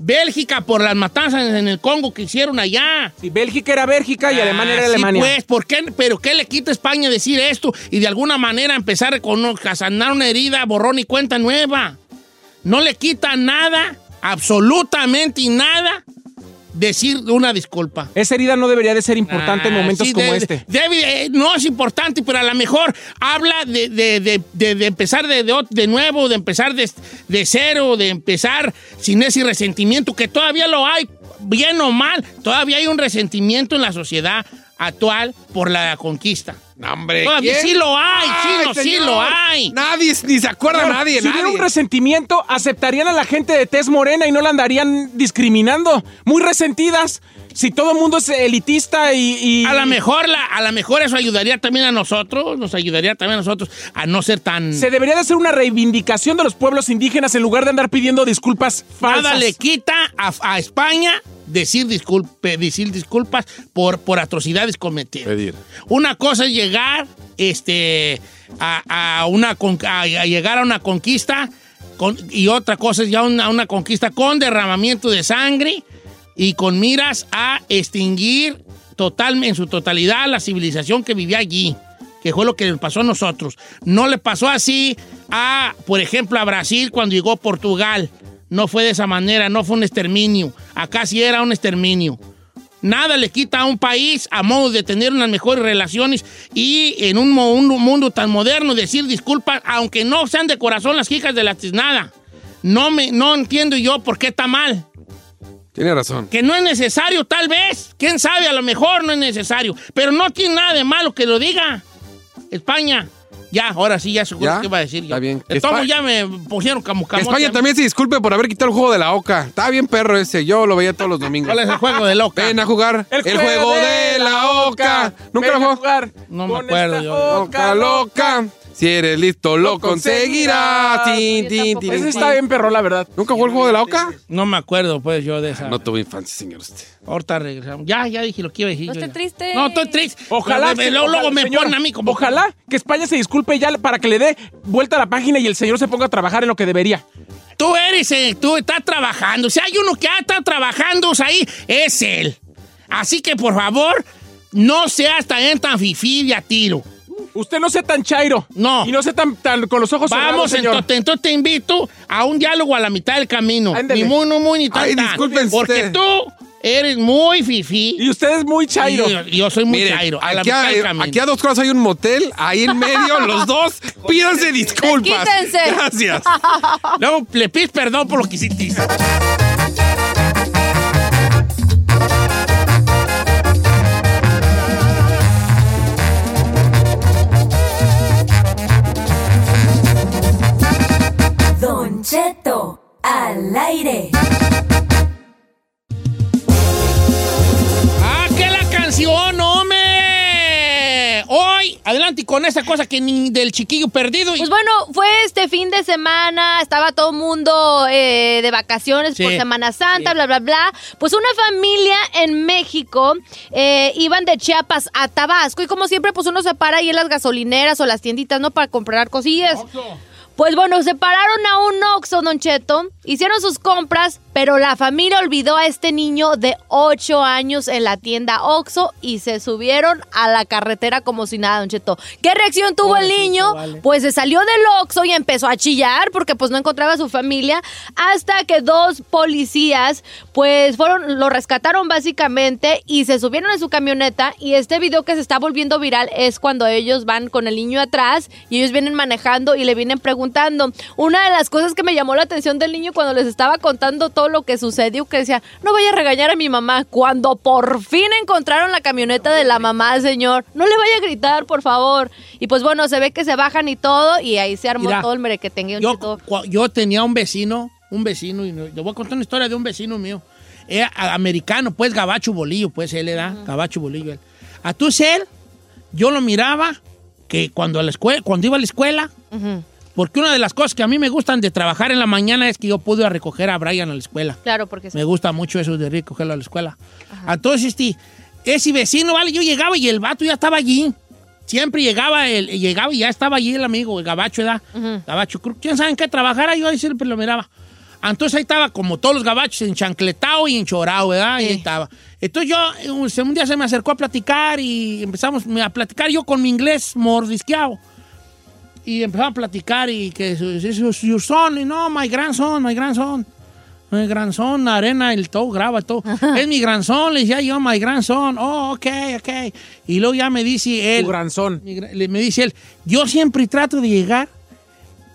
Bélgica por las matanzas en el Congo que hicieron allá. Sí, Bélgica era Bélgica y Alemania era sí, Alemania. pues, ¿por qué? ¿Pero qué le quita a España decir esto y de alguna manera empezar con a sanar una herida, borrón y cuenta nueva? No le quita nada, absolutamente nada, decir una disculpa. Esa herida no debería de ser importante en Ah, momentos sí, como de- este. debe- eh, no es importante, pero a lo mejor habla de, de- de- empezar de, nuevo, de empezar de, de cero, de empezar sin ese resentimiento, que todavía lo hay, bien o mal, todavía hay un resentimiento en la sociedad actual por la conquista. No, hombre. Todavía ¿quién? sí lo hay, sí, no, sí lo hay. Nadie, ni se acuerda Señor, nadie, si hubiera un resentimiento, aceptarían a la gente de tez morena y no la andarían discriminando. Muy resentidas. Si todo el mundo es elitista y... y- A lo mejor, la, a lo mejor eso ayudaría también a nosotros, nos ayudaría también a nosotros a no ser tan... Se debería de hacer una reivindicación de los pueblos indígenas en lugar de andar pidiendo disculpas falsas. Nada le quita a, a España decir, disculpe, decir disculpas por, por atrocidades cometidas. Pedir. Una cosa es llegar este, a, a una, a, a llegar a una conquista con- y otra cosa es ya una, una conquista con derramamiento de sangre y con miras a extinguir total, en su totalidad la civilización que vivía allí, que fue lo que le pasó a nosotros. No le pasó así a, por ejemplo, a Brasil cuando llegó Portugal. No fue de esa manera, no fue un exterminio. Acá sí era un exterminio. Nada le quita a un país a modo de tener unas mejores relaciones y en un, mundo tan moderno decir disculpas, aunque no sean de corazón las hijas de la tiznada. No, me, no entiendo yo por qué está mal. Tiene razón. Que no es necesario, tal vez. Quién sabe, a lo mejor no es necesario. Pero no tiene nada de malo que lo diga. España. Ya, ahora sí, ya seguro ¿Ya? que iba a decir. yo. Está bien. De ya me pusieron como España también se disculpe por haber quitado el juego de la oca. Está bien perro ese. Yo lo veía todos los domingos. ¿Cuál es el juego de la oca? Ven a jugar. El, juego de la oca. ¿Nunca lo jugó? No me acuerdo yo. Oca loca. Si eres listo, lo conseguirás. Tin, tin, tin, Ese está bien perro, la verdad. ¿Nunca jugó el juego de la oca? No me acuerdo, pues, yo de esa. No tuve infancia, señor usted. Ahorita regresamos. Ya, ya dije lo que iba a decir. No yo ya. triste. No, estoy triste. Ojalá. Que- luego, ojalá, me señor, ponen a mí como. Ojalá que España se disculpe ya para que le dé vuelta a la página y el señor se ponga a trabajar en lo que debería. Tú eres, eh, tú estás trabajando. Si hay uno que estado trabajando ahí, es él. Así que, por favor, no seas tan, tan fifí de a tiro. Usted no sea tan chairo. No. Y no sea tan, tan con los ojos cerrados, Vamos, señor. entonces, entonces te invito a un diálogo a la mitad del camino. Ándele. Ni muy, no muy, ni tan, Ay, tan. Porque usted. tú eres muy fifí. Y usted es muy chairo. Y yo, yo soy muy Mire, chairo. A a, aquí a dos cosas hay un motel. Ahí en medio, los dos, pídanse disculpas. Quítense. Gracias. Luego le pides perdón por lo que hiciste. Don Cheto, al aire. Canción, hombre! Hoy, adelante, con esa cosa que ni del chiquillo perdido. Y... Pues bueno, fue este fin de semana, estaba todo el mundo eh, de vacaciones Sí, por Semana Santa, sí. bla, bla, bla. Pues una familia en México eh, iban de Chiapas a Tabasco y como siempre, pues uno se para ahí en las gasolineras o las tienditas, ¿no? Para comprar cosillas. Pues bueno, se pararon a un Oxxo, Don Cheto, hicieron sus compras, pero la familia olvidó a este niño de 8 años en la tienda Oxxo y se subieron a la carretera como si nada, Don Cheto. ¿Qué reacción tuvo el niño? Pues se salió del Oxxo y empezó a chillar porque pues no encontraba a su familia hasta que dos policías pues fueron, lo rescataron básicamente y se subieron a su camioneta y este video que se está volviendo viral es cuando ellos van con el niño atrás y ellos vienen manejando y le vienen preguntando. Una de las cosas que me llamó la atención del niño cuando les estaba contando todo lo que sucedió, que decía, no vaya a regañar a mi mamá. Cuando por fin encontraron la camioneta de la mamá, señor, no le vaya a gritar, por favor. Y pues bueno, se ve que se bajan y todo y ahí se armó Mira, todo el merequetengue. Yo, cua- yo tenía un vecino, un vecino, y le voy a contar una historia de un vecino mío. Era americano, pues gabacho bolillo, pues él era gabacho bolillo. él. A tu ser, yo lo miraba que cuando, a la escuela, cuando iba a la escuela, porque una de las cosas que a mí me gustan de trabajar en la mañana es que yo pude recoger a Brian a la escuela. Claro, porque Me gusta mucho eso de recogerlo a la escuela. Entonces, este, ese vecino, vale, yo llegaba y el vato ya estaba allí. Siempre llegaba, el, llegaba y ya estaba allí el amigo, el gabacho, ¿verdad? Gabacho, cruz. ¿quién sabe en qué trabajara? Yo ahí siempre lo miraba. Entonces ahí estaba como todos los gabachos, enchancletado y enchorado, ¿verdad? Y ahí estaba. Entonces yo, un un día se me acercó a platicar y empezamos a platicar yo con mi inglés mordisqueado. Y empezamos a platicar y que es your son, y no, my grandson, my grandson. My grandson, arena, el todo, graba todo. es mi grandson, le decía yo, my grandson. Oh, ok, ok. Y luego ya me dice él. Tu grandson. mi Me dice él, yo siempre trato de llegar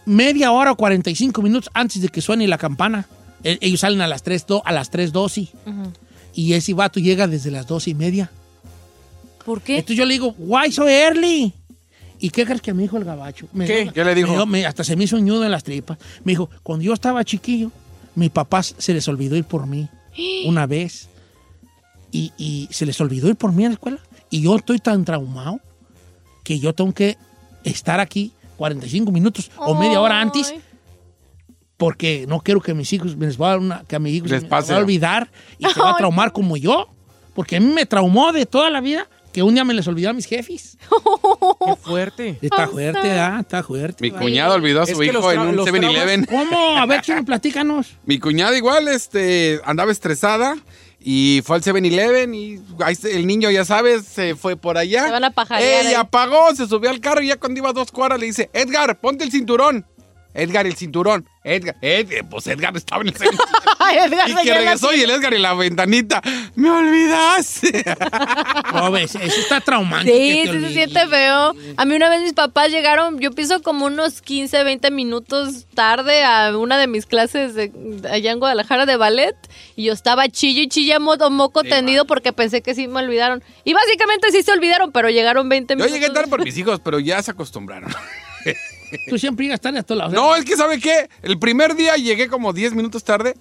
media hora o 45 minutos antes de que suene la campana. E- Ellos salen a las 3, do- a las 3.12 y ese vato llega desde las 12 y media. ¿Por qué? Entonces yo le digo, why so early? ¿Y qué crees que me dijo el gabacho? Me ¿Qué? dijo- ¿Qué le dijo? me dijo- me- hasta se me hizo un nudo en las tripas. Me dijo, cuando yo estaba chiquillo, mi papá se les olvidó ir por mí una vez. Y, y se les olvidó ir por mí a la escuela. Y yo estoy tan traumado que yo tengo que estar aquí 45 minutos o media hora antes porque no quiero que mis hijos me les va a dar una, que a mis hijos Les se me va a olvidar y se va a traumar como yo. Porque a mí me traumó de toda la vida que un día me les olvidó a mis jefes. Qué fuerte. Está fuerte, ¿ah? Está fuerte. Mi vale. cuñado olvidó a su hijo en un los 7-Eleven. ¿Cómo? A ver, chino, platícanos. Mi cuñada igual, este, andaba estresada y fue al 7-Eleven y el niño, ya sabes, se fue por allá. Se van a pajarear Ella apagó, se subió al carro y ya cuando iba a dos cuadras le dice, Edgar, ponte el cinturón. Edgar, el cinturón. Edgar, Edgar, pues Edgar estaba en el 7 Ay, Edgar, Y se que regresó y el Edgar en la ventanita. ¡Me olvidaste! No, ves, eso está traumante. Sí, que te sí se olviden. siente feo. A mí una vez mis papás llegaron, yo pienso como unos 15, 20 minutos tarde a una de mis clases de, allá en Guadalajara de ballet y yo estaba chillo y chilla modo moco tendido porque pensé que sí me olvidaron. Y básicamente sí se olvidaron, pero llegaron 20 Yo minutos. llegué tarde por mis hijos, pero ya se acostumbraron. Tú siempre llegas tarde a todos lados. No, es que ¿sabe qué? El primer día llegué como 10 minutos tarde.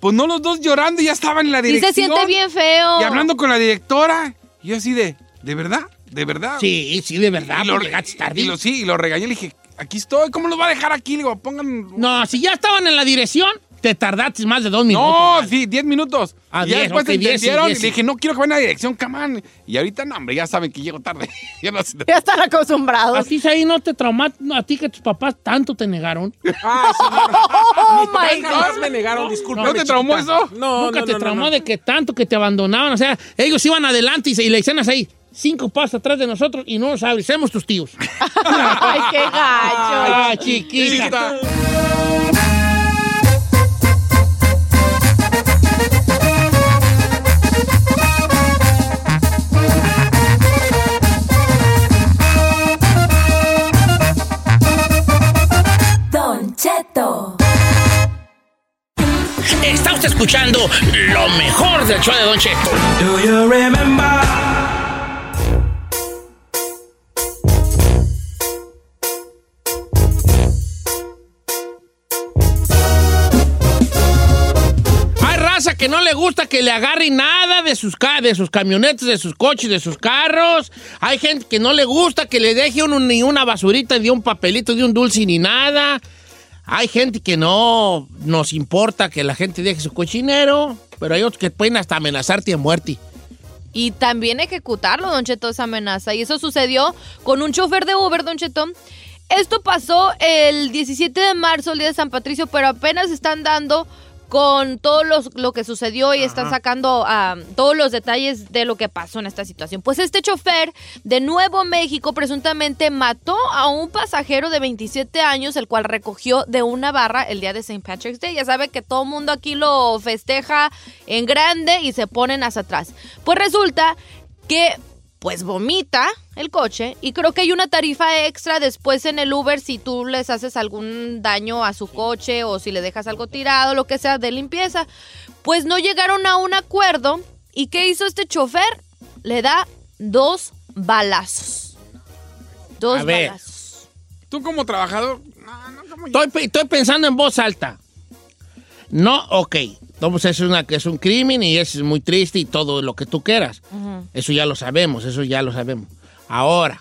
Pues no los dos llorando y ya estaban en la dirección. se siente bien feo. Y hablando con la directora. Y yo así de, ¿de verdad? ¿De verdad? Sí, sí, de verdad. Y lo, porque llegaste tarde. y lo- sí, y lo regañé. Le dije, aquí estoy. ¿Cómo los va a dejar aquí? Le digo, pongan... No, si ya estaban en la dirección, te tardaste más de dos minutos. No, vale. sí, 10 minutos. Ah, y ya 10, después ok, se 10, sí, entendieron 10, y sí. le dije, no quiero que vayan a la dirección, camán. Y ahorita no, hombre, ya saben que llego tarde. ya no. Ya están acostumbrados. ¿A ti, ahí no te traumaste? A ti que tus papás tanto te negaron. Ay, señor. Oh Mis papás my jamás God. me negaron, disculpe. ¿No te traumó eso? No, Nunca no, te traumó no. de que tanto que te abandonaban. O sea, ellos iban adelante y, se- y le decían así, cinco pasos atrás de nosotros y no nos avisemos tus tíos. Ay, qué gacho. Ah, chiquita. Don Está usted escuchando lo mejor del show de Don Cheto. Do you remember? Hay raza que no le gusta que le agarren nada de sus, ca- de sus camionetas, de sus coches, de sus carros. Hay gente que no le gusta que le deje uno ni una basurita, ni un papelito, de un dulce, ni nada. Hay gente que no nos importa que la gente deje su cochinero, pero hay otros que pueden hasta amenazarte a muerte. Y también ejecutarlo, Don Cheto, esa amenaza. Y eso sucedió con un chofer de Uber, Don Cheto. Esto pasó el 17 de marzo, el día de San Patricio, pero apenas están dando con todo los- lo que sucedió y están sacando ah, todos los detalles de lo que pasó en esta situación. Pues este chofer de Nuevo México presuntamente mató a un pasajero de 27 años, el cual recogió de una barra el día de St. Patrick's Day. Ya sabe que todo el mundo aquí lo festeja en grande y se ponen hacia atrás. Pues resulta que pues vomita el coche y creo que hay una tarifa extra después en el Uber si tú les haces algún daño a su coche o si le dejas algo tirado, lo que sea de limpieza. Pues no llegaron a un acuerdo y ¿qué hizo este chofer? Le da dos balazos. Dos A ver. balazos. Tú como trabajador, Estoy, pe- estoy pensando en voz alta. No, ok. Entonces es, una, es un crimen y es muy triste y todo lo que tú quieras. Eso ya lo sabemos, eso ya lo sabemos. Ahora,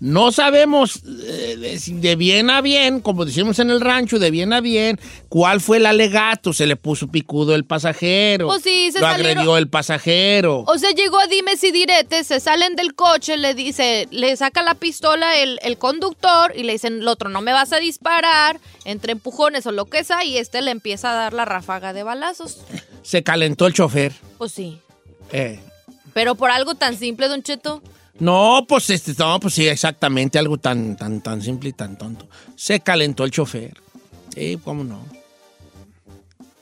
no sabemos eh, de, si bien a bien, como decimos en el rancho, de bien a bien, cuál fue el alegato. Se le puso picudo el pasajero. Pues sí, se lo salieron- agredió el pasajero. O sea, llegó a dimes y diretes, se salen del coche, le dice, le saca la pistola el, el conductor y le dicen, el otro, no me vas a disparar, entre empujones o lo que sea, y este le empieza a dar la ráfaga de balazos. Se calentó el chofer. Pues sí. Eh, Pero por algo tan simple, Don Cheto. No, pues este, no, pues sí, exactamente, algo tan, tan, tan simple y tan tonto. Se calentó el chofer. Sí, cómo no.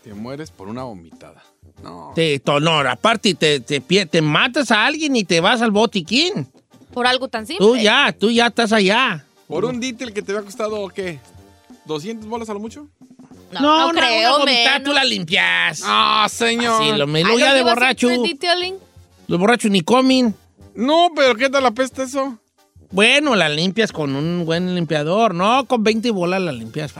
te mueres por una vomitada. No. Te, no, aparte te, te, te matas a alguien y te vas al botiquín. Por algo tan simple. Tú ya, tú ya estás allá. Por un dítel que te había costado, ¿qué? ¿200 bolas a lo mucho? No, no una- creo, una vomitada menos. tú la limpias. Ah, señor. Sí, lo Ay, ya ¿lo de borracho. Los borrachos ni comen. No, pero ¿qué tal la peste eso? Bueno, la limpias con un buen limpiador. No, con 20 bolas la limpias.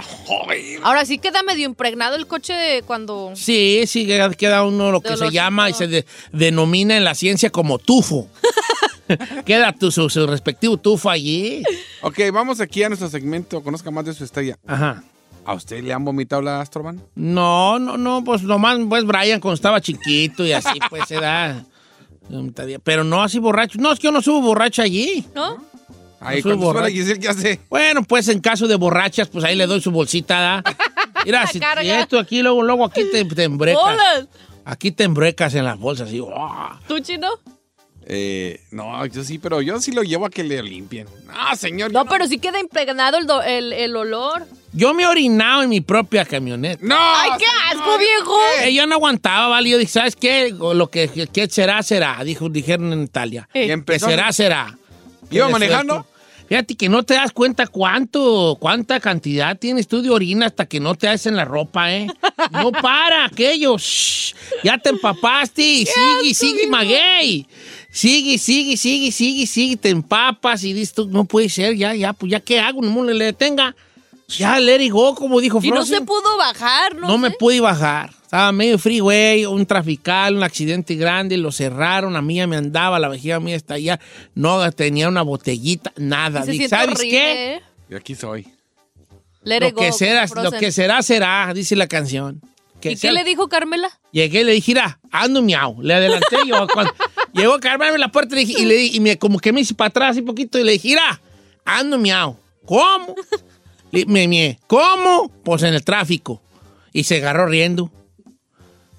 Ahora sí queda medio impregnado el coche de cuando... Sí, sí, queda- uno lo que De se llama y se de- denomina en la ciencia como tufo. queda tu, su, su respectivo tufo allí. Ok, vamos aquí a nuestro segmento. Conozca más de su estrella. Ajá. ¿A usted le han vomitado la Astroban? No, no, no, pues nomás, pues Brian cuando estaba chiquito y así, pues se da. Pero no así borracho. No, es que yo no subo borracho allí. ¿No? Ahí, No borracho. Giselle, ¿qué hace? Bueno, pues en caso de borrachas, pues ahí le doy su bolsita. ¿da? Mira, si, si esto aquí, luego, luego aquí te, te embrecas. ¡Bolas! Aquí te embrecas en las bolsas. Y, ¡ah! ¿Tú, chino? Eh, no, yo sí, pero yo sí lo llevo a que le limpien. No, señor. No, pero sí queda impregnado el, do- el, el olor. Yo me he orinado en mi propia camioneta. ¡No! ¡Ay, qué asco, viejo! Eh, yo no aguantaba, ¿vale? Yo dije, ¿sabes qué? Lo que, será, será. Dijo, dijeron en Italia. Y Que empezó. será, será. ¿Iba manejando? Fíjate que no te das cuenta cuánto, cuánta cantidad tienes tú de orina hasta que no te hacen la ropa, ¿eh? No para aquello. Shh. ya te empapaste y sigue, sigue, maguey. Sigue, sigue, sigue, sigue, sigue, te empapas y dices tú, no puede ser, ya, ya, pues ya, ¿qué hago? No le, le detenga. Ya, let it go, como dijo Y no Frozen. se pudo bajar, ¿no? No me pude bajar. Estaba medio freeway, un trafical, un accidente grande, lo cerraron, a mí ya me andaba, la vejiga mía está allá, no tenía una botellita, nada. Se ¿sabes horrible, qué? ¿eh? Y aquí soy. Let Lo it go, que, será, lo Frozen. que será, será, dice la canción. Que ¿Y sea- qué le dijo Carmela? Llegué y le dije, mira, ando miau. Le adelanté yo. cuando- llegó a cargarme la puerta y, le dije- y, le di- y me, como que me hice para atrás un poquito y le dije, mira, ando miau. ¿Cómo? Le- me mié. ¿Cómo? Pues en el tráfico. Y se agarró riendo.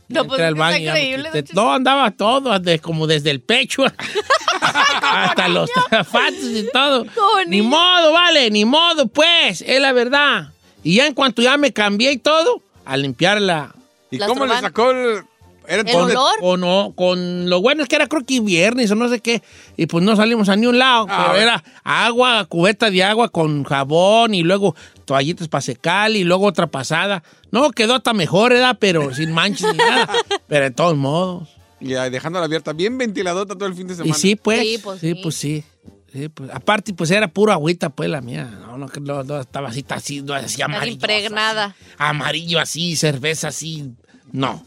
No, pues al baño increíble. No, andaba todo, de- como desde el pecho hasta los zapatos y todo. Ni niño. modo, vale, ni modo, pues, es la verdad. Y ya en cuanto ya me cambié y todo, a limpiar la... ¿Y La cómo le sacó el...? Era ¿El entonces- olor? O no, con lo bueno es que era creo que viernes o no sé qué, y pues no salimos a ni un lado, Ah, pero era agua, cubeta de agua con jabón y luego toallitas para secar y luego otra pasada. No, quedó hasta mejor, ¿verdad? Pero sin manchas ni nada. Pero de todos modos. Y dejándola abierta, bien ventiladota todo el fin de semana. Y sí, pues. Sí, pues, sí. sí. pues sí. Sí, pues, aparte, pues era pura agüita, pues la mía. No, no, que no, no, estaba así, así, no, así amarillo. impregnada. Amarillo así, cerveza así. No.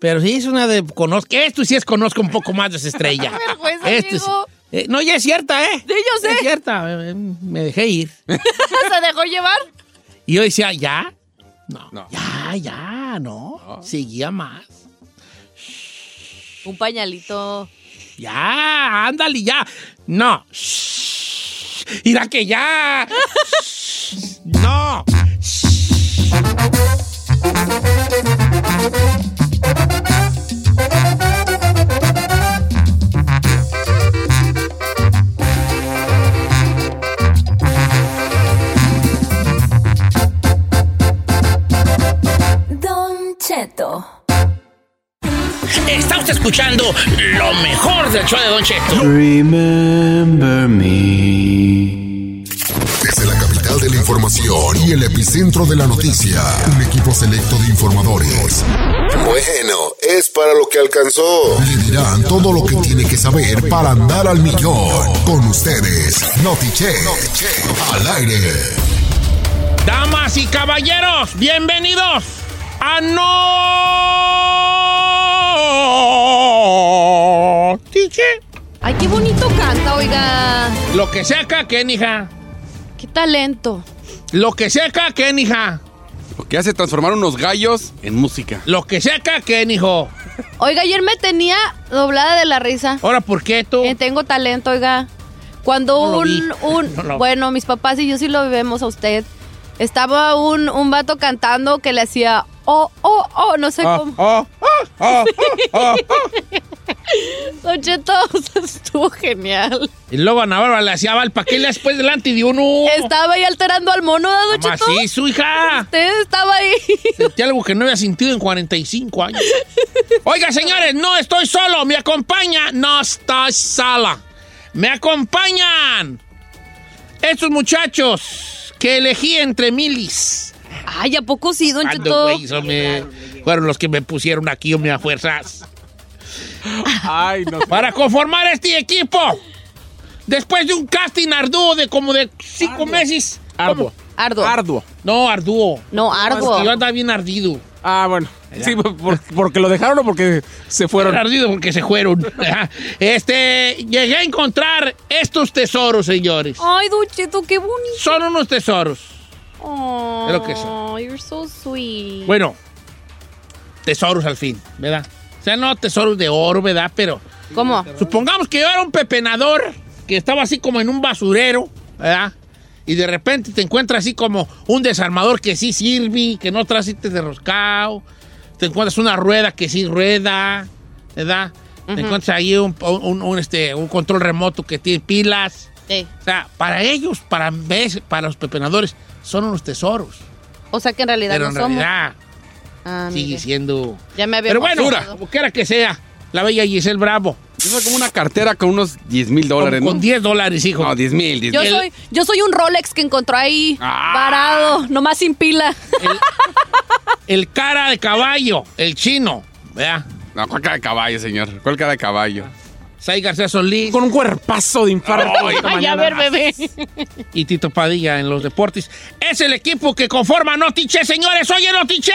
Pero sí es una de conozco. Esto sí es conozco un poco más de esa estrella. vergüenza, Esto. Eh, no, ya es cierta, ¿eh? Sí, yo sé. Es cierta. Me, me- me dejé ir. ¿Se dejó llevar? Y yo decía, ¿ya? No. Ya, ya, no. Seguía más. Un pañalito. Ya, ándale, ya. No. Shh. Mira que ya. No. Cheto. Está usted escuchando lo mejor del show de Don Cheto. Remember me. Desde la capital de la información y el epicentro de la noticia, un equipo selecto de informadores. Bueno, es para lo que alcanzó. Le dirán todo lo que tiene que saber para andar al millón. Con ustedes, Notiche, al aire. Damas y caballeros, bienvenidos a No Tiche. Ay, qué bonito canta, oiga. Lo que sea acá, que hija. Qué talento. Lo que sea acá, que hija. Lo que hace transformar unos gallos en música. Lo que sea acá, que hijo. Oiga, ayer me tenía doblada de la risa. Ahora, ¿por qué tú? Eh, tengo talento, oiga. Cuando No un, vi. un No lo- bueno, mis papás y yo sí lo vemos a usted. Estaba un, un vato cantando que le hacía oh, oh, oh, no sé Ah, cómo. oh, oh, oh, oh, oh. Don Cheto, estuvo genial. Y luego a Navarra le hacía el pa' qué le después delante de uno. Estaba ahí alterando al mono, ¿da, Don Mamá, Cheto? sí, su hija. Usted estaba ahí. Sentí algo que no había sentido en 45 años. Oiga, señores, no estoy solo. Me acompaña. No estoy sola. Me acompañan estos muchachos que elegí entre milis. Ay, ¿a poco sí, Don Cheto? me- fueron los que me pusieron aquí, hombre, a fuerzas. Ay, no. Para conformar este equipo. Después de un casting arduo de como de cinco meses. Arduo. Arduo. Arduo. No, arduo. No, arduo. Yo andaba bien ardido. Ah, bueno. Sí, por- porque lo dejaron o porque se fueron. Ardido porque se fueron. este, llegué a encontrar estos tesoros, señores. Ay, Don Cheto, qué bonito. Son unos tesoros. Oh, Es lo que son. you're so sweet. Bueno, tesoros al fin, ¿verdad? O sea, no tesoros de oro, ¿verdad? Pero ¿Cómo? supongamos que yo era un pepenador que estaba así como en un basurero, ¿verdad? Y de repente te encuentras así como un desarmador que sí sirve, que no trae de roscado. Te encuentras una rueda que sí rueda, ¿verdad? Te Ujú. encuentras ahí un, un- un, este, un control remoto que tiene pilas. Sí. O sea, para ellos, para, para los pepenadores, son unos tesoros. O sea que en realidad Pero no en somos. realidad Ah, sigue siendo... Ya me había Pero bueno, como quiera que sea, la bella Giselle Bravo. Eso es como una cartera con unos 10 mil dólares, Con, ¿no? con 10 dólares, hijo. No, 10 mil, 10 Yo mil. soy, yo soy un Rolex que encontró ahí Ah. parado, nomás sin pila. El cara de caballo, el chino, ¿verdad? No, ¿cuál cara de caballo, señor? ¿Cuál cara de caballo? Sai García Solís Con un cuerpazo de infarto. Ay, a ver, bebé. y Tito Padilla en los deportes. Es el equipo que conforma Notiche, señores. ¡Oye, Notiche!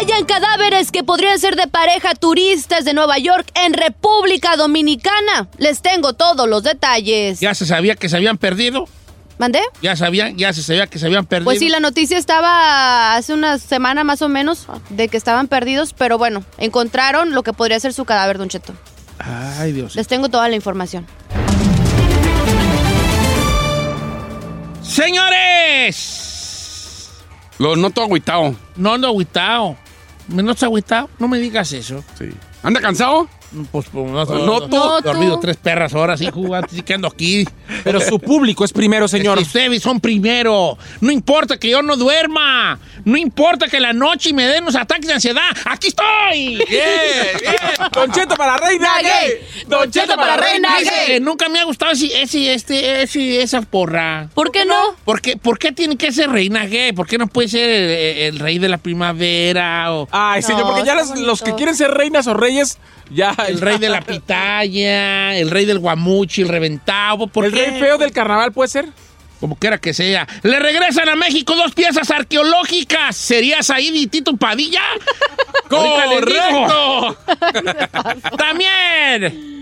Hayan cadáveres que podrían ser de pareja turistas de Nueva York en República Dominicana. Les tengo todos los detalles. ¿Ya se sabía que se habían perdido? ¿Mandé? ¿Ya, sabían, ya se sabía que se habían perdido? Pues sí, la noticia estaba hace una semana más o menos de que estaban perdidos, pero bueno, encontraron lo que podría ser su cadáver, Don Cheto. Ay, Dios. Les tengo toda la información. ¡Señores! Lo noto agüitado. No ando agüitado. ¿Me notas agüitado? No me digas eso. Sí. ¿Anda cansado? Pues, pues no, No, no, dormido tres perras horas, hijo, antes de que ando aquí. Pero su público es primero, señor. Es que ustedes son primero. No importa que yo no duerma. No importa que la noche me den unos ataques de ansiedad. ¡Aquí estoy! Bien, bien. Don Cheto para reina gay. Don Cheto para reina gay. que nunca me ha gustado ese, ese, este, ese- esa porra. ¿Por qué no? ¿Por qué, por qué tiene que ser reina gay? ¿Por qué no puede ser el, el rey de la primavera o Ay, señor, No, porque ya bonito. los que quieren ser reinas o reyes, ya. el rey de la pitaya, el rey del guamuchi, el reventado? ¿Por ¿El qué? rey feo del carnaval puede ser? Como quiera que sea. Le regresan a México dos piezas arqueológicas. ¿Sería Said y Tito Padilla? Digo. También.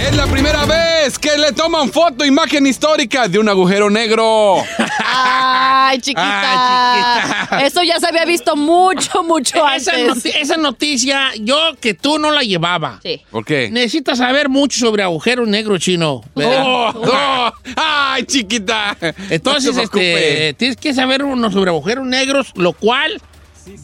Es la primera vez que le toman foto, imagen histórica de un agujero negro. Ay, chiquita. Eso ya se había visto mucho, mucho Esa, antes. noti- esa noticia, yo que tú no la llevaba. Sí. ¿Por qué? Necesitas saber mucho sobre agujeros negros chino. Oh, oh, ¡Ay, chiquita! Entonces, No este, tienes que saber uno sobre agujeros negros, lo cual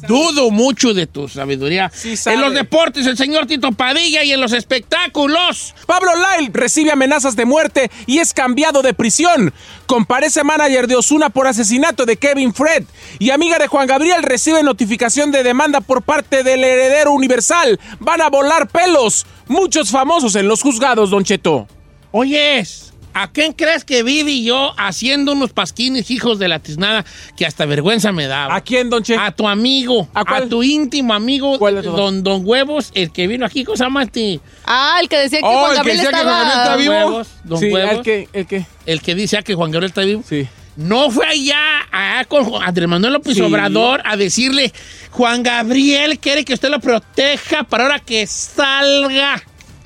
dudo mucho de tu sabiduría. sabe. en los deportes, el señor Tito Padilla y en los espectáculos. Pablo Lyle recibe amenazas de muerte y es cambiado de prisión. Comparece manager de Osuna por asesinato de Kevin Fred. Y amiga de Juan Gabriel recibe notificación de demanda por parte del heredero universal. Van a volar pelos. Muchos famosos en los juzgados, Don Cheto. Oyes, ¿a quién crees que vi yo haciendo unos pasquines hijos de la tiznada que hasta vergüenza me daba? ¿A quién, Don Cheto? A tu amigo, a, tu íntimo amigo, ¿Cuál don, don Huevos, el que vino aquí, ¿cómo se llama este? Ah, el que decía que Oh, Juan el que Gabriel que estaba... Juan Gabriel está vivo. Huevos, don Sí, Huevos. el que, el que. El que dice ah, que Juan Gabriel está vivo. Sí. No fue allá, allá con Andrés Manuel López Sí. Obrador a decirle, Juan Gabriel quiere que usted lo proteja para ahora que salga.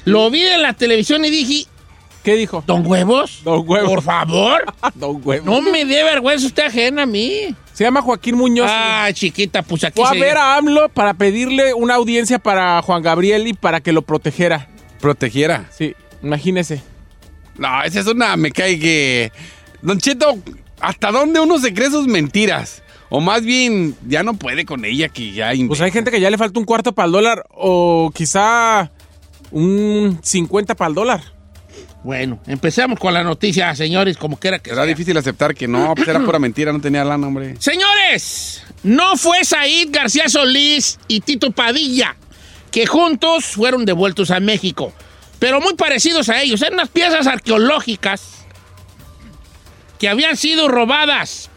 Lo vi en la televisión y dije, ¿Qué dijo? ¿Don Huevos? Don Huevos. Por favor. Don Huevos. No me dé vergüenza usted ajena a mí. Se llama Joaquín Muñoz. Ah, chiquita, pues aquí Fue a se- ver a AMLO para pedirle una audiencia para Juan Gabriel y para que lo protegiera. Protegiera. Sí, imagínese. No, esa es una. Me cae que. Don Cheto, ¿hasta dónde uno se cree sus mentiras? O más bien, ya no puede con ella que ya. Pues hay gente que ya le falta un cuarto para el dólar o quizá un 50 para el dólar. Bueno, empecemos con la noticia, señores, como quiera que Era sea. difícil aceptar que no, pues era pura mentira, no tenía lana, hombre. Señores, no fue Said García Solís y Tito Padilla, que juntos fueron devueltos a México, pero muy parecidos a ellos. Eran unas piezas arqueológicas que habían sido robadas.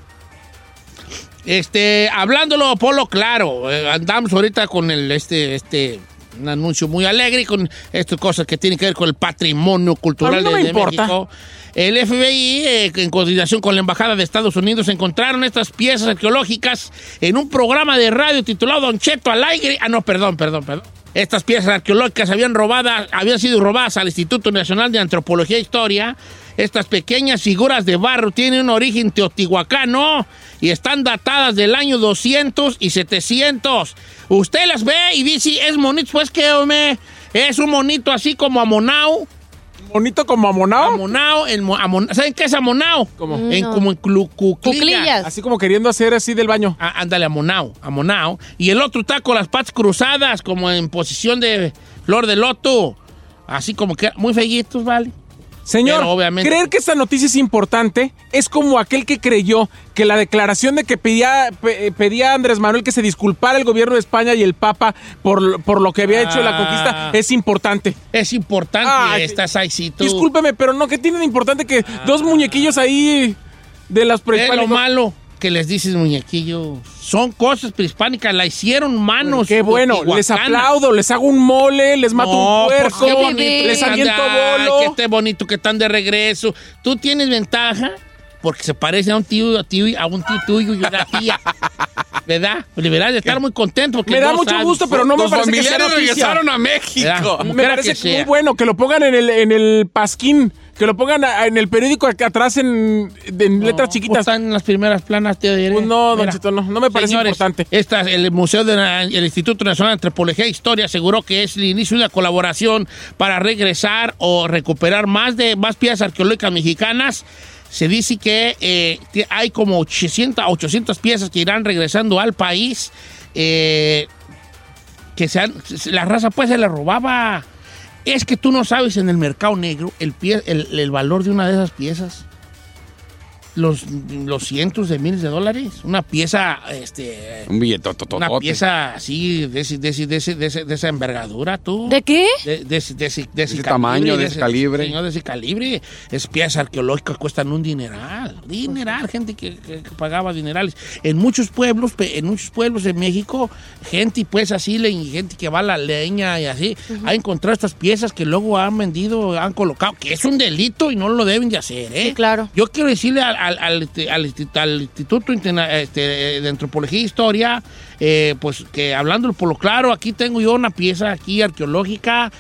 Este, hablándolo Polo claro, eh, andamos ahorita con el este este un anuncio muy alegre con estas cosas que tienen que ver con el patrimonio cultural no de, de importa. México. El FBI, eh, en coordinación con la Embajada de Estados Unidos, encontraron estas piezas arqueológicas en un programa de radio titulado Don Cheto al aire. Ah, no, perdón, perdón, perdón. Estas piezas arqueológicas habían, robadas, habían sido robadas al Instituto Nacional de Antropología e Historia. Estas pequeñas figuras de barro tienen un origen teotihuacano y están datadas del año 200 y 700. Usted las ve y dice, es monito, pues que, hombre, es un monito así como amonao. ¿Monito como amonao? Amonao, el mo- amon- ¿saben qué es amonao? ¿Cómo? En, como en clu- cuclillas. Cuclillas. Así como queriendo hacer así del baño. Ah, ándale, amonao, amonao. Y el otro está con las patas cruzadas, como en posición de flor de loto. Así como que muy fellitos, ¿vale? Señor, obviamente- creer que esta noticia es importante es como aquel que creyó que la declaración de que pedía, pe- pedía a Andrés Manuel que se disculpara el gobierno de España y el Papa por, por lo que había hecho en la Ah. conquista es importante. Es importante Ay, estas ahí, sí, tú. Discúlpeme, pero no, ¿qué tiene de importante que dos muñequillos ahí de las Es lo prehispánicas? malo que les dices, muñequillo. Son cosas prehispánicas, la hicieron manos. Qué bueno, les aplaudo, les hago un mole, les mato No, un pues puerco, qué bonito. les aviento bolo. Que esté bonito que están de regreso. Tú tienes ventaja porque se parece a un tío, a, tío, a un tío tuyo y una tía. ¿Verdad? Pues deberás de estar muy contento porque Me da mucho sabes. gusto, pero no me Los parece que sea regresaron a México. Me parece que muy bueno que lo pongan en el, en el pasquín, que lo pongan a- en el periódico acá atrás en, en No, letras pues chiquitas. Están en las primeras planas, te diré. Pues no, don Mira. Cheto, no, no me parece Señores, importante. esta- el Museo del Instituto Nacional de Antropología e Historia aseguró que es el inicio de una colaboración para regresar o recuperar más de más piezas arqueológicas mexicanas. Se dice que eh, hay como 800, 800 piezas que irán regresando al país. eh, que sean, la raza pues se la robaba. Es que tú no sabes en el mercado negro el, pie- el, el valor de una de esas piezas. Los, los cientos de miles de dólares. Una pieza, este, Un billetoto. una pieza así, de, ese- de, ese- de, ese- de ese- de esa envergadura, tú. ¿De qué? De, de ese- de ese- de ese ese tamaño, de ese calibre. Señor, de ese calibre. Es piezas arqueológicas cuestan un dineral. Dineral, gente que, que- que pagaba dinerales. En muchos pueblos, en muchos pueblos de México, gente pues así, le- gente que va a la leña y así, ha encontrado estas piezas que luego han vendido, han colocado, que es un delito y no lo deben de hacer, ¿eh? Sí, claro. Yo quiero decirle a, al, al, este, Instituto este, de Antropología e Historia, eh, pues que hablando por lo claro, aquí tengo yo una pieza aquí arqueológica,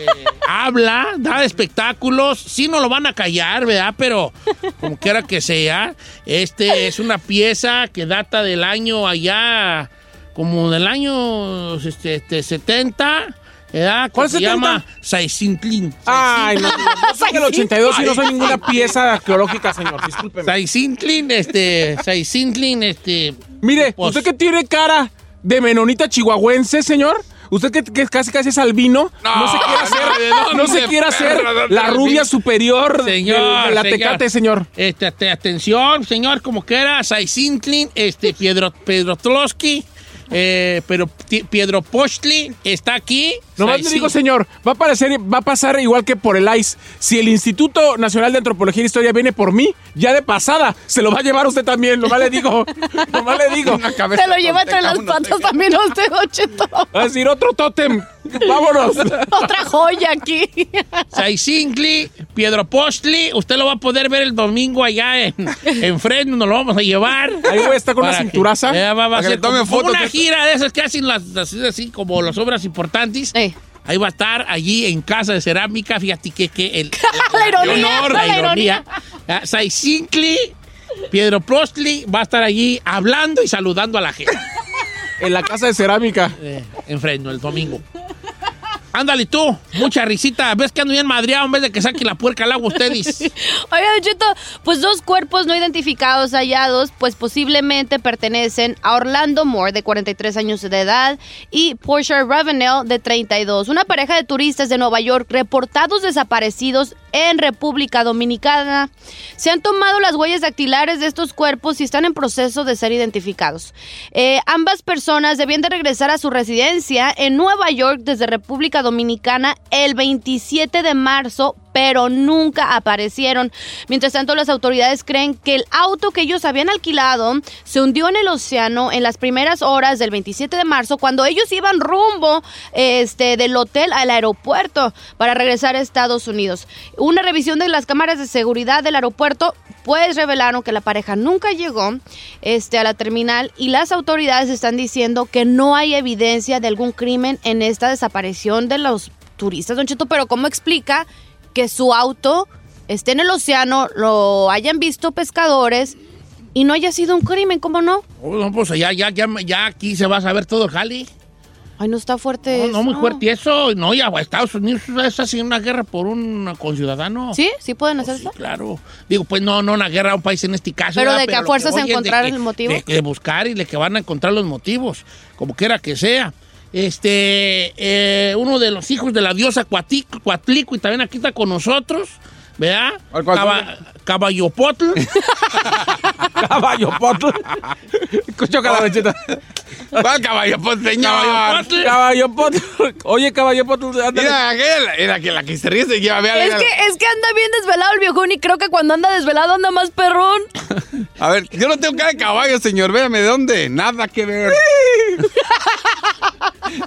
eh, habla, da espectáculos, sí no lo van a callar, ¿verdad? Pero como quiera que sea, este es una pieza que data del año allá, como del año este, este, 70, ¿verdad? ¿Cuál Que se 70? llama Saisintlin. Ay, no, no soy del 82 y no soy ninguna pieza arqueológica, señor. Discúlpeme. Saisintlin, este, Saisintlin, este... Mire, pues, usted que tiene cara de menonita chihuahuense, señor. Usted que, que casi casi es albino, no, se quiere hacer, ¿de no, dónde, se quiere hacer la rubia superior Señor, de la Tecate, señor. Este, este, atención, señor, como que era Saisintlin, este, Piedro, Pedro Tlosky, eh, pero Piedro Postli está aquí. Nomás le digo, señor, va a, parecer, va a pasar igual que por el ICE. Si el Instituto Nacional de Antropología y Historia viene por mí, ya de pasada, se lo va a llevar usted también. Nomás le digo, nomás le digo. Se lo lleva entre las patas también a usted, Don Cheto. Va a decir otro tótem. Vámonos. Otra joya aquí. Saisincli, Piedro Postli, usted lo va a poder ver el domingo allá en, en Fresno, nos lo vamos a llevar. Ahí voy a estar con una cinturaza. Eh, va, va a ser tome como- como fotos. una gira de esas que hacen las, así, así como las obras importantes. Ahí va a estar allí en Casa de Cerámica, fíjate que, que el, La ironía, honor, la la ironía. Ah, Saisincli, Piedro Postli va a estar allí hablando y saludando a la gente. En la casa de cerámica. Eh, en Fresno, el domingo. Ándale tú, mucha risita. ¿Ves que ando bien madreado en vez de que saque la puerca al agua ustedes? Oiga, Cheto, pues dos cuerpos no identificados hallados, pues posiblemente pertenecen a Orlando Moore, de 43 años de edad, y Portia Ravenel, de 32. Una pareja de turistas de Nueva York reportados desaparecidos en República Dominicana. Se han tomado las huellas dactilares de estos cuerpos y están en proceso de ser identificados. Eh, ambas personas debían de regresar a su residencia en Nueva York desde República Dominicana el 27 de marzo, pero nunca aparecieron. Mientras tanto, las autoridades creen que el auto que ellos habían alquilado se hundió en el océano en las primeras horas del 27 de marzo, cuando ellos iban rumbo este, del hotel al aeropuerto para regresar a Estados Unidos. Una revisión de las cámaras de seguridad del aeropuerto pues revelaron que la pareja nunca llegó este, a la terminal y las autoridades están diciendo que no hay evidencia de algún crimen en esta desaparición de los turistas, Don Cheto, pero ¿cómo explica que su auto esté en el océano, lo hayan visto pescadores y no haya sido un crimen? ¿Cómo no? Oh, no, pues ya, ya, ya, ya aquí se va a saber todo el jali. Ay, no está fuerte. No, no, muy eso. fuerte eso. No, ya Estados Unidos está haciendo una guerra por un conciudadano. ¿Sí? ¿Sí pueden hacer eso? Claro. Digo, pues no, no una guerra a un país en este caso. Pero ¿verdad? de que a fuerzas es encontrar el motivo. De, de buscar y de que van a encontrar los motivos, como quiera que sea. Este, eh, uno de los hijos de la diosa Cuatlico y también aquí está con nosotros, ¿verdad? Caba- Caballopotl. Caballo potl. Escucho calabacheta. ¿Cuál caballo potl, señor? Caballopotl. Caballo potl. Oye, caballo potl, ándale. Mira, aquella- era que la que se ríe se lleva, vea, Es vea. que, es que anda bien desvelado el viejón y creo que cuando anda desvelado anda más perrón. A ver, yo no tengo cara de caballo, señor. Véame, ¿de dónde? Nada que ver.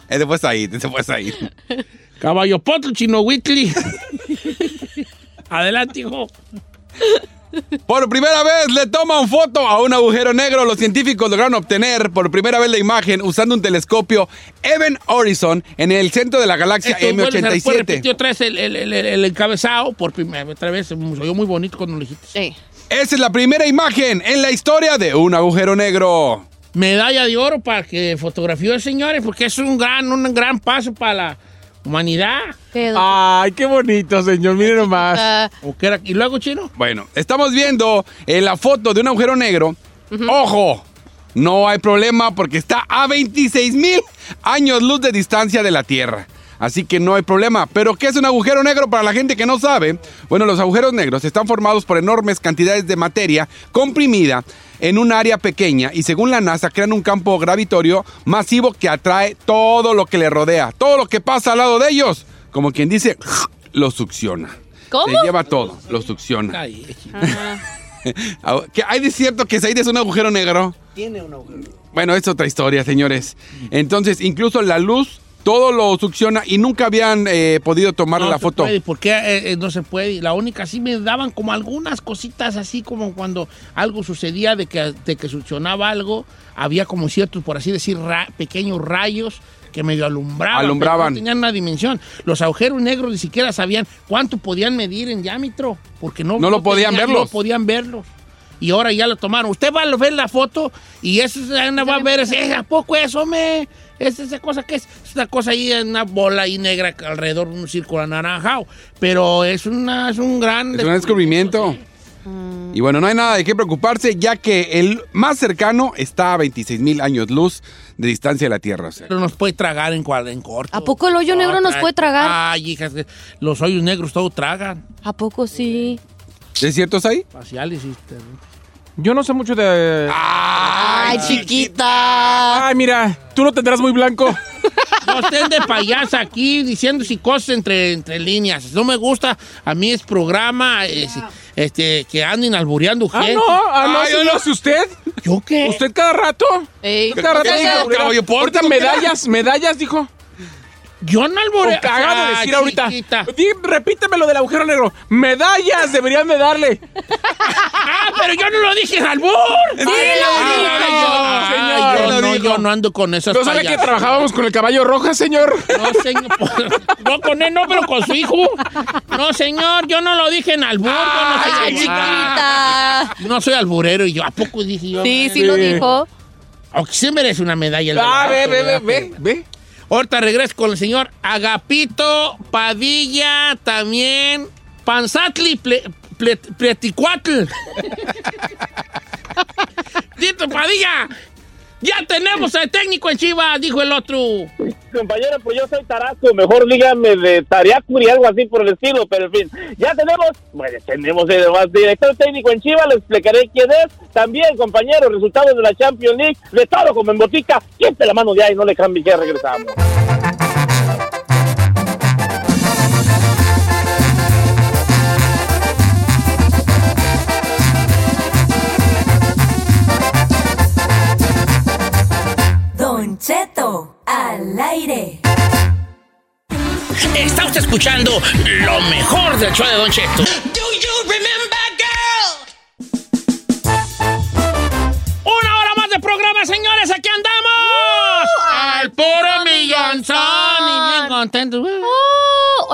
Eh, te puedes ir, te puedes ir. Caballopotl, Chino Whitley. Adelante, hijo. Por primera vez le toman foto a un agujero negro. Los científicos lograron obtener por primera vez la imagen usando un telescopio Event Horizon en el centro de la galaxia Esto, bueno, se M87. puede repetir otra vez el, el- el- el encabezado por primera otra vez. Se oyó muy bonito cuando lo dijiste. Sí. Esa es la primera imagen en la historia de un agujero negro. Medalla de oro para que fotografió, señores, porque es un gran, un gran paso para la humanidad. Ay, qué bonito, señor. Mire nomás. ¿Y luego, chino? Bueno, estamos viendo eh, la foto de un agujero negro. ¡Ojo! No hay problema porque está a 26 mil años luz de distancia de la Tierra. Así que no hay problema. Pero ¿qué es un agujero negro para la gente que no sabe? Bueno, los agujeros negros están formados por enormes cantidades de materia comprimida en un área pequeña y según la NASA crean un campo gravitorio masivo que atrae todo lo que le rodea, todo lo que pasa al lado de ellos. Como quien dice, lo succiona. ¿Cómo? Se lleva todo, lo succiona. ¿Que ¿Hay de cierto que Said es un agujero negro? Tiene un agujero. Bueno, es otra historia, señores. Entonces, incluso la luz todo lo succiona y nunca habían eh, podido tomarle No la se foto. puede, ¿Por qué eh, eh, no se puede? La única sí me daban como algunas cositas así como cuando algo sucedía de que, de que succionaba algo, había como ciertos, por así decir, ra- pequeños rayos que medio alumbraban. Alumbraban. No tenían una dimensión. Los agujeros negros ni siquiera sabían cuánto podían medir en diámetro, porque no, No lo podían tenían- verlos. No podían verlos. Y ahora ya lo tomaron. Usted va a ver la foto y eso va a ver, ese, ¿a poco eso, me? ¿Es esa cosa que es? Es una cosa ahí, una bola ahí negra alrededor de un círculo anaranjado. Pero es, una, es un gran... Es un descubrimiento. Y bueno, no hay nada de qué preocuparse, ya que el más cercano está a 26 mil años luz de distancia de la Tierra. o sea. Pero nos puede tragar en, cuadra- en corto. ¿A poco el hoyo negro nos puede tragar? Ay, hijas, los hoyos negros todo tragan. ¿A poco sí? ¿Es cierto, ahí? Faciales, sí, te- Yo no sé mucho de. Ay, chiquita. Ay, mira, tú lo tendrás muy blanco. No estén de payasa aquí diciendo si cosas entre, entre líneas. No me gusta. A mí es programa es- este, que anden albureando Ah, gente. no, ah, no, Ay, ¿sí lo hace usted? ¿Yo qué? ¿Usted cada rato? Ey, ¿Usted cada rato ¿Qué qué no medallas, medallas, dijo. Yo no albureo. O cagado de Ay, decir ahorita. Di, repíteme lo del agujero negro. Medallas deberían de darle. Ah, pero yo no lo dije en albur. Sí, lo dijo, señor. yo no, yo no ando con esas ¿No sabe que trabajábamos con el caballo roja, señor? No, señor. No con él, no, pero con su hijo. No, señor, yo no lo dije en albur. yo no soy chiquita. No soy alburero y yo, ¿a poco dije yo? Sí, sí lo dijo. Aunque sí merece una medalla. el Ah, ve, ve, ve, ve, ve. Ahorita regreso con el señor Agapito Padilla, también Panzatli ple, ple- Pleticuatl. Dito Padilla, ya tenemos al técnico en Chivas, dijo el otro. Compañero, pues yo soy Taraco, mejor dígame de Tariacuri, algo así por el estilo, pero en fin, ya tenemos, bueno, tenemos el más director técnico en Chivas, le explicaré quién es. También, compañero, resultados de la Champions League, de todo como en botica, siente la mano de ahí, no le cambie, ya regresamos. Don Cheto al aire. Está usted escuchando lo mejor del show de Don Cheto. Una hora más de programa, señores, aquí andamos. al puro millonzón y bien contentos. Oh,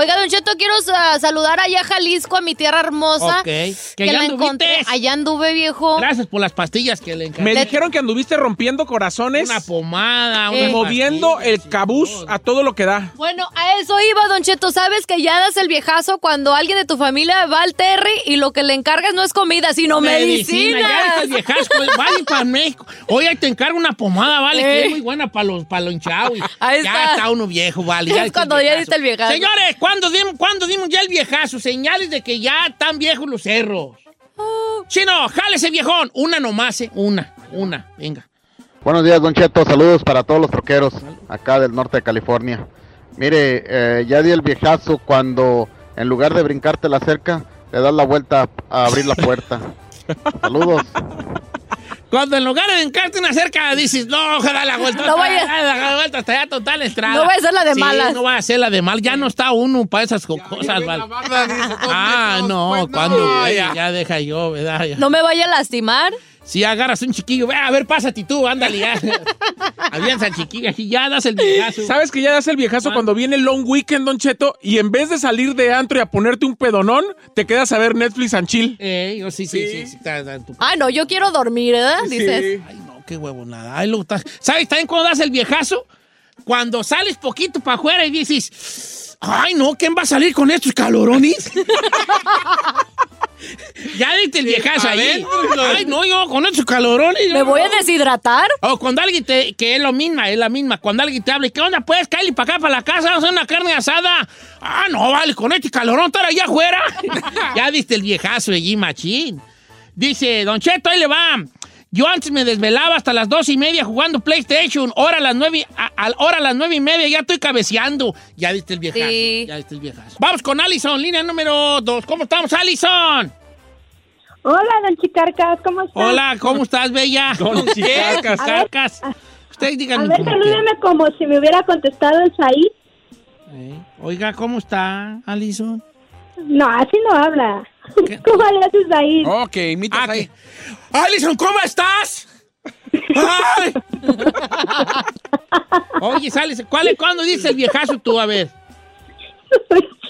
oiga, Don Cheto, quiero sa- saludar allá a Jalisco, a mi tierra hermosa. Ok. Que Que ya la anduviste. encontré. Allá anduve, viejo. Gracias por las pastillas que le encargué. Me dijeron que anduviste rompiendo corazones Una pomada, una moviendo pastilla, el cabuz a todo lo que da. Bueno, a eso iba, Don Cheto. Sabes que ya das el viejazo cuando alguien de tu familia va al Terry y lo que le encargas no es comida, sino medicina. Ya estás viejas, pues, vale para México. Oye, ahí te encargo una pomada, vale, que Ey. es muy buena para los para lo hinchado. y Ahí ya está. está uno viejo, vale. Es diste el cuando ya diste el viejazo. Señores, ¿cuándo dimos, ¿cuándo dimos ya el viejazo? Señales de que ya están viejos los cerros. Oh. Chino, jálese, viejón. Una nomás, ¿eh? Una, una, venga. Buenos días, Don Cheto. Saludos para todos los troqueros acá del norte de California. Mire, eh, ya di el viejazo cuando en lugar de brincarte la cerca, le das la vuelta a abrir la puerta. Saludos. Cuando en lugar de encarte una cerca dices, no, ojalá la vuelta. No vaya- la vuelta hasta allá, total entrada. No vaya a ser la de Sí, malas. No vaya a ser la de mal. Ya no está uno para esas co- cosas, vale. Ah, no, cuando güey, ya. deja yo, ¿verdad? Ya. No me vaya a lastimar. Si agarras un chiquillo, ve, a ver, pásate tú, ándale ya. Avianza al chiquillo, aquí ya das el viejazo. ¿Sabes que ya das el viejazo cuando viene el long weekend, Don Cheto? Y en vez de salir de antro y a ponerte un pedonón, te quedas a ver Netflix and chill. Eh, yo sí, sí, sí. sí, está- está en tu- Ah, no, yo quiero dormir, ¿verdad? Dices. Ay, no, qué huevo, nada. Ahí lo estás- ¿Sabes también cuando das el viejazo? Cuando sales poquito para afuera y dices, ay, no, ¿quién va a salir con estos calorones? ya diste el viejazo ahí. Ay, no, yo con estos calorones. ¿Me voy no. a deshidratar? O cuando alguien te, que es lo misma, es la misma, cuando alguien te habla, ¿qué onda? Pues, Kylie, para acá, para la casa, vamos a hacer una carne asada. Ah, no, vale, con este calorón estar allá afuera. ya diste el viejazo allí, machín. Dice, Don Cheto, ahí le va. Yo antes me desvelaba hasta las dos y media jugando PlayStation. Ahora a las nueve, a, a- ahora a las nueve y media ya estoy cabeceando. Ya diste el viejazo. Sí. Ya diste el viejazo. Vamos con Allison, línea número dos. ¿Cómo estamos, Allison? Hola, don Chicarcas, ¿cómo estás? Hola, ¿cómo estás, bella? Don. Chicarcas. Chicarcas. Ustedes A díganme ver, salúdeme como si me hubiera contestado el Said. Eh, Oiga, ¿cómo está, Alison? No, así no habla. ¿Cómo le haces ahí? Ok, imita Ah, ¿qué? Alison, ¿cómo estás? ¡Ay! Oye, sales, ¿cuál es, ¿cuándo dice el viejazo tú? A ver.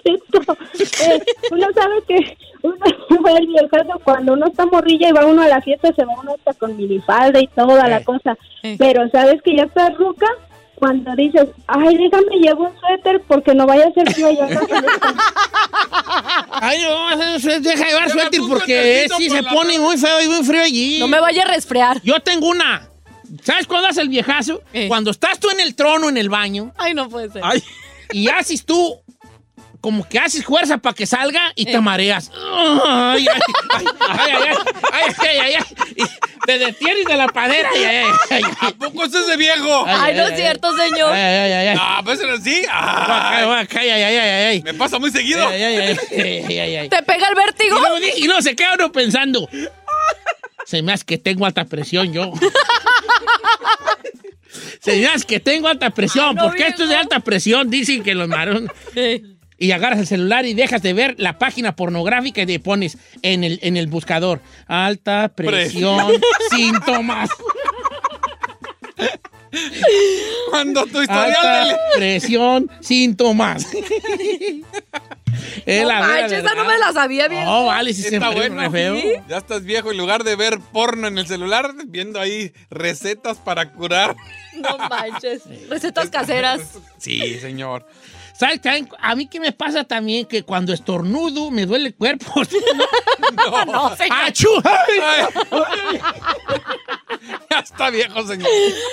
Eh, uno sabe que uno va el viejazo cuando uno está morrilla y va uno a la fiesta, se va uno hasta con minifalda y toda la cosa. Pero sabes que ya está ruca cuando dices, ay, déjame llevo un suéter porque no vaya a ser frío allá. en la fiesta". Ay, no, deja llevar suéter porque sí se pone muy feo y muy frío allí. No me vaya a resfriar. Yo tengo una. ¿Sabes cuándo hace el viejazo? Cuando estás tú en el trono en el baño Ay, no puede ser. y haces tú como que haces fuerza para que salga y te mareas. Ay, ay, ay, ay, Te detienes de la padera. ¿A poco de viejo? Ay, no es cierto, señor. Ay, ay, ay. Ah, pues así. Me pasa muy seguido. ¿Te pega el vértigo? Y no, se queda uno pensando. Se me hace que tengo alta presión yo. Se que tengo alta presión, porque esto es de alta presión, dicen que los marones. Y agarras el celular y dejas de ver la página pornográfica y te pones en el, en el buscador. Alta presión, síntomas. Cuando tu historial Alta de... presión, síntomas. Es No la manches, esa no me la sabía bien. No, vale, si se Está me bueno. feo. Ya estás viejo. En lugar de ver porno en el celular, viendo ahí recetas para curar. No manches. Recetas caseras. Sí, señor. ¿Sabes? A mí que me pasa también que cuando estornudo me duele el cuerpo. No, No, señor. Ya está viejo, señor.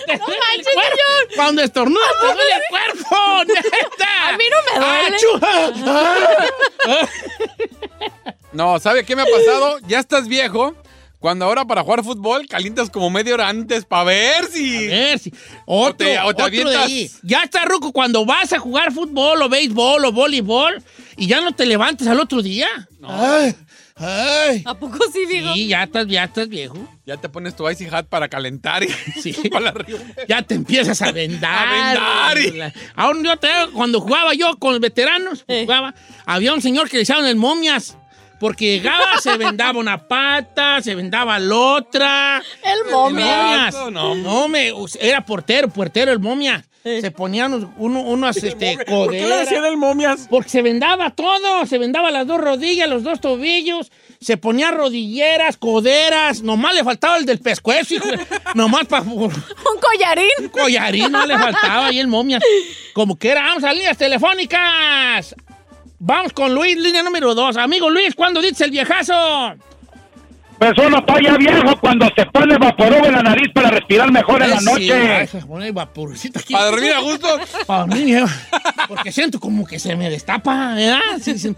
¡Te duele el cuerpo! Cuando estornudo te duele el cuerpo. ¡Neta! A mí no me duele. ¡Achú! No, ¿sabe qué me ha pasado? Ya estás viejo. Cuando ahora para jugar fútbol calientas como media hora antes para ver si. A ver si. Otro, te- o te otro de avientas. ahí. Ya está, Ruco, cuando vas a jugar fútbol o béisbol o voleibol y ya no te levantes al otro día. Ay, ay. ¿A poco sí, viejo? Sí, ya estás, ya estás viejo. Ya te pones tu icy hat para calentar y Sí. para. Ya te empiezas a vendar. A vendar y- Aún yo te, cuando jugaba yo con los veteranos, Eh. jugaba, había un señor que le echaban el momias. Porque llegaba, se vendaba una pata, se vendaba la otra. El momia. Momias. No, No, me, era portero, portero el momia. Se ponían unos, uno- unos este, ¿Por qué le coderas. decían el momias? Porque se vendaba todo, se vendaba las dos rodillas, los dos tobillos, se ponía rodilleras, coderas, nomás le faltaba el del pescuezo, hijo, nomás para un Un collarín. collarín no le faltaba ahí el momia. Como que era, vamos a líneas telefónicas. Vamos con Luis, línea número dos. Amigo Luis, ¿cuándo dices el viejazo? Pues está ya viejo cuando se pone vaporub en la nariz para respirar mejor en la sí, noche. ay, se pone vaporcito aquí. Para dormir a gusto. Para mí, eh, porque siento como que se me destapa, ¿verdad? Sí, sí,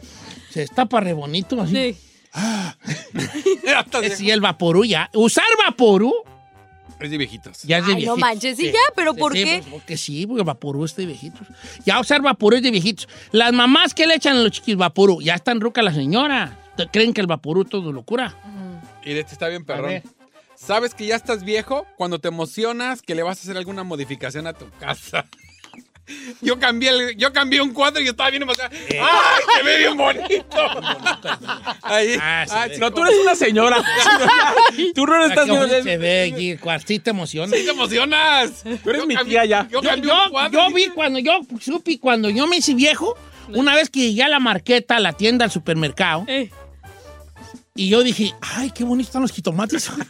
se destapa re bonito así. Sí. Sí, el vaporú ya. Usar vaporú Es de viejitos. ya es de Ay, no viejitos. manches, sí, ya, pero ¿por qué? pues, porque sí, porque vaporú es de viejitos. Ya usar vaporú es de viejitos. Las mamás que le echan a los chiquis vaporú, ya están ruca la señora. ¿Creen que el vaporú todo locura? Y de este está bien perrón. ¿Sabes que ya estás viejo cuando te emocionas que le vas a hacer alguna modificación a tu casa? Yo cambié, el- yo cambié un cuadro y estaba bien emocionado. ¡Ay, se ve bien bonito! Ahí. Ah, sí, No, tú eres una señora. tú no Ah, estás viendo. se ve aquí, el cuartito emociona. sí te emocionas. Tú eres Yo mi tía ya. Yo Yo, yo- yo vi cuando yo supe, cuando yo me hice viejo, una vez que llegué a la marqueta, a la tienda, al supermercado, Eh. y yo dije, ay, qué bonitos están los jitomates.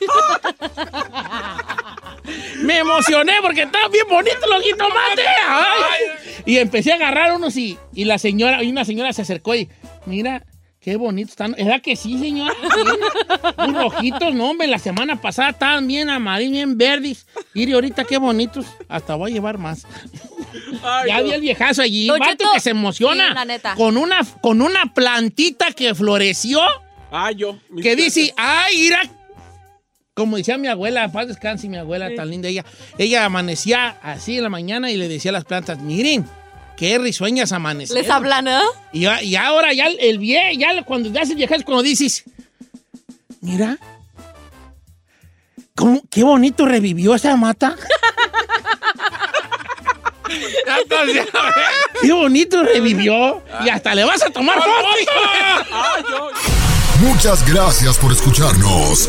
me emocioné porque estaban bien bonitos los jitomates. Ay. Y empecé a agarrar unos y, y la señora, y una señora se acercó y, mira, qué bonitos están. ¿Verdad que sí, señora? Sí. Muy rojitos, no, hombre, la semana pasada estaban bien amarillos, bien verdes. Y ahorita qué bonitos. Hasta voy a llevar más. Ay, Ya no. vi el viejazo allí, vato que se emociona sí, la neta. con una con una plantita que floreció Ah, yo. que plantas. dice, "Ay, mira." Como decía mi abuela, paz descanse mi abuela tan linda ella. Ella amanecía así en la mañana y le decía a las plantas, "Miren, qué risueñas amanecer." Les hablan, ¿eh? Y, ahora ya el, vie, ya cuando te haces viejas cuando dices, "Mira, cómo qué bonito revivió esa mata." Qué bonito revivió. Y hasta le vas a tomar foto. Muchas gracias por escucharnos.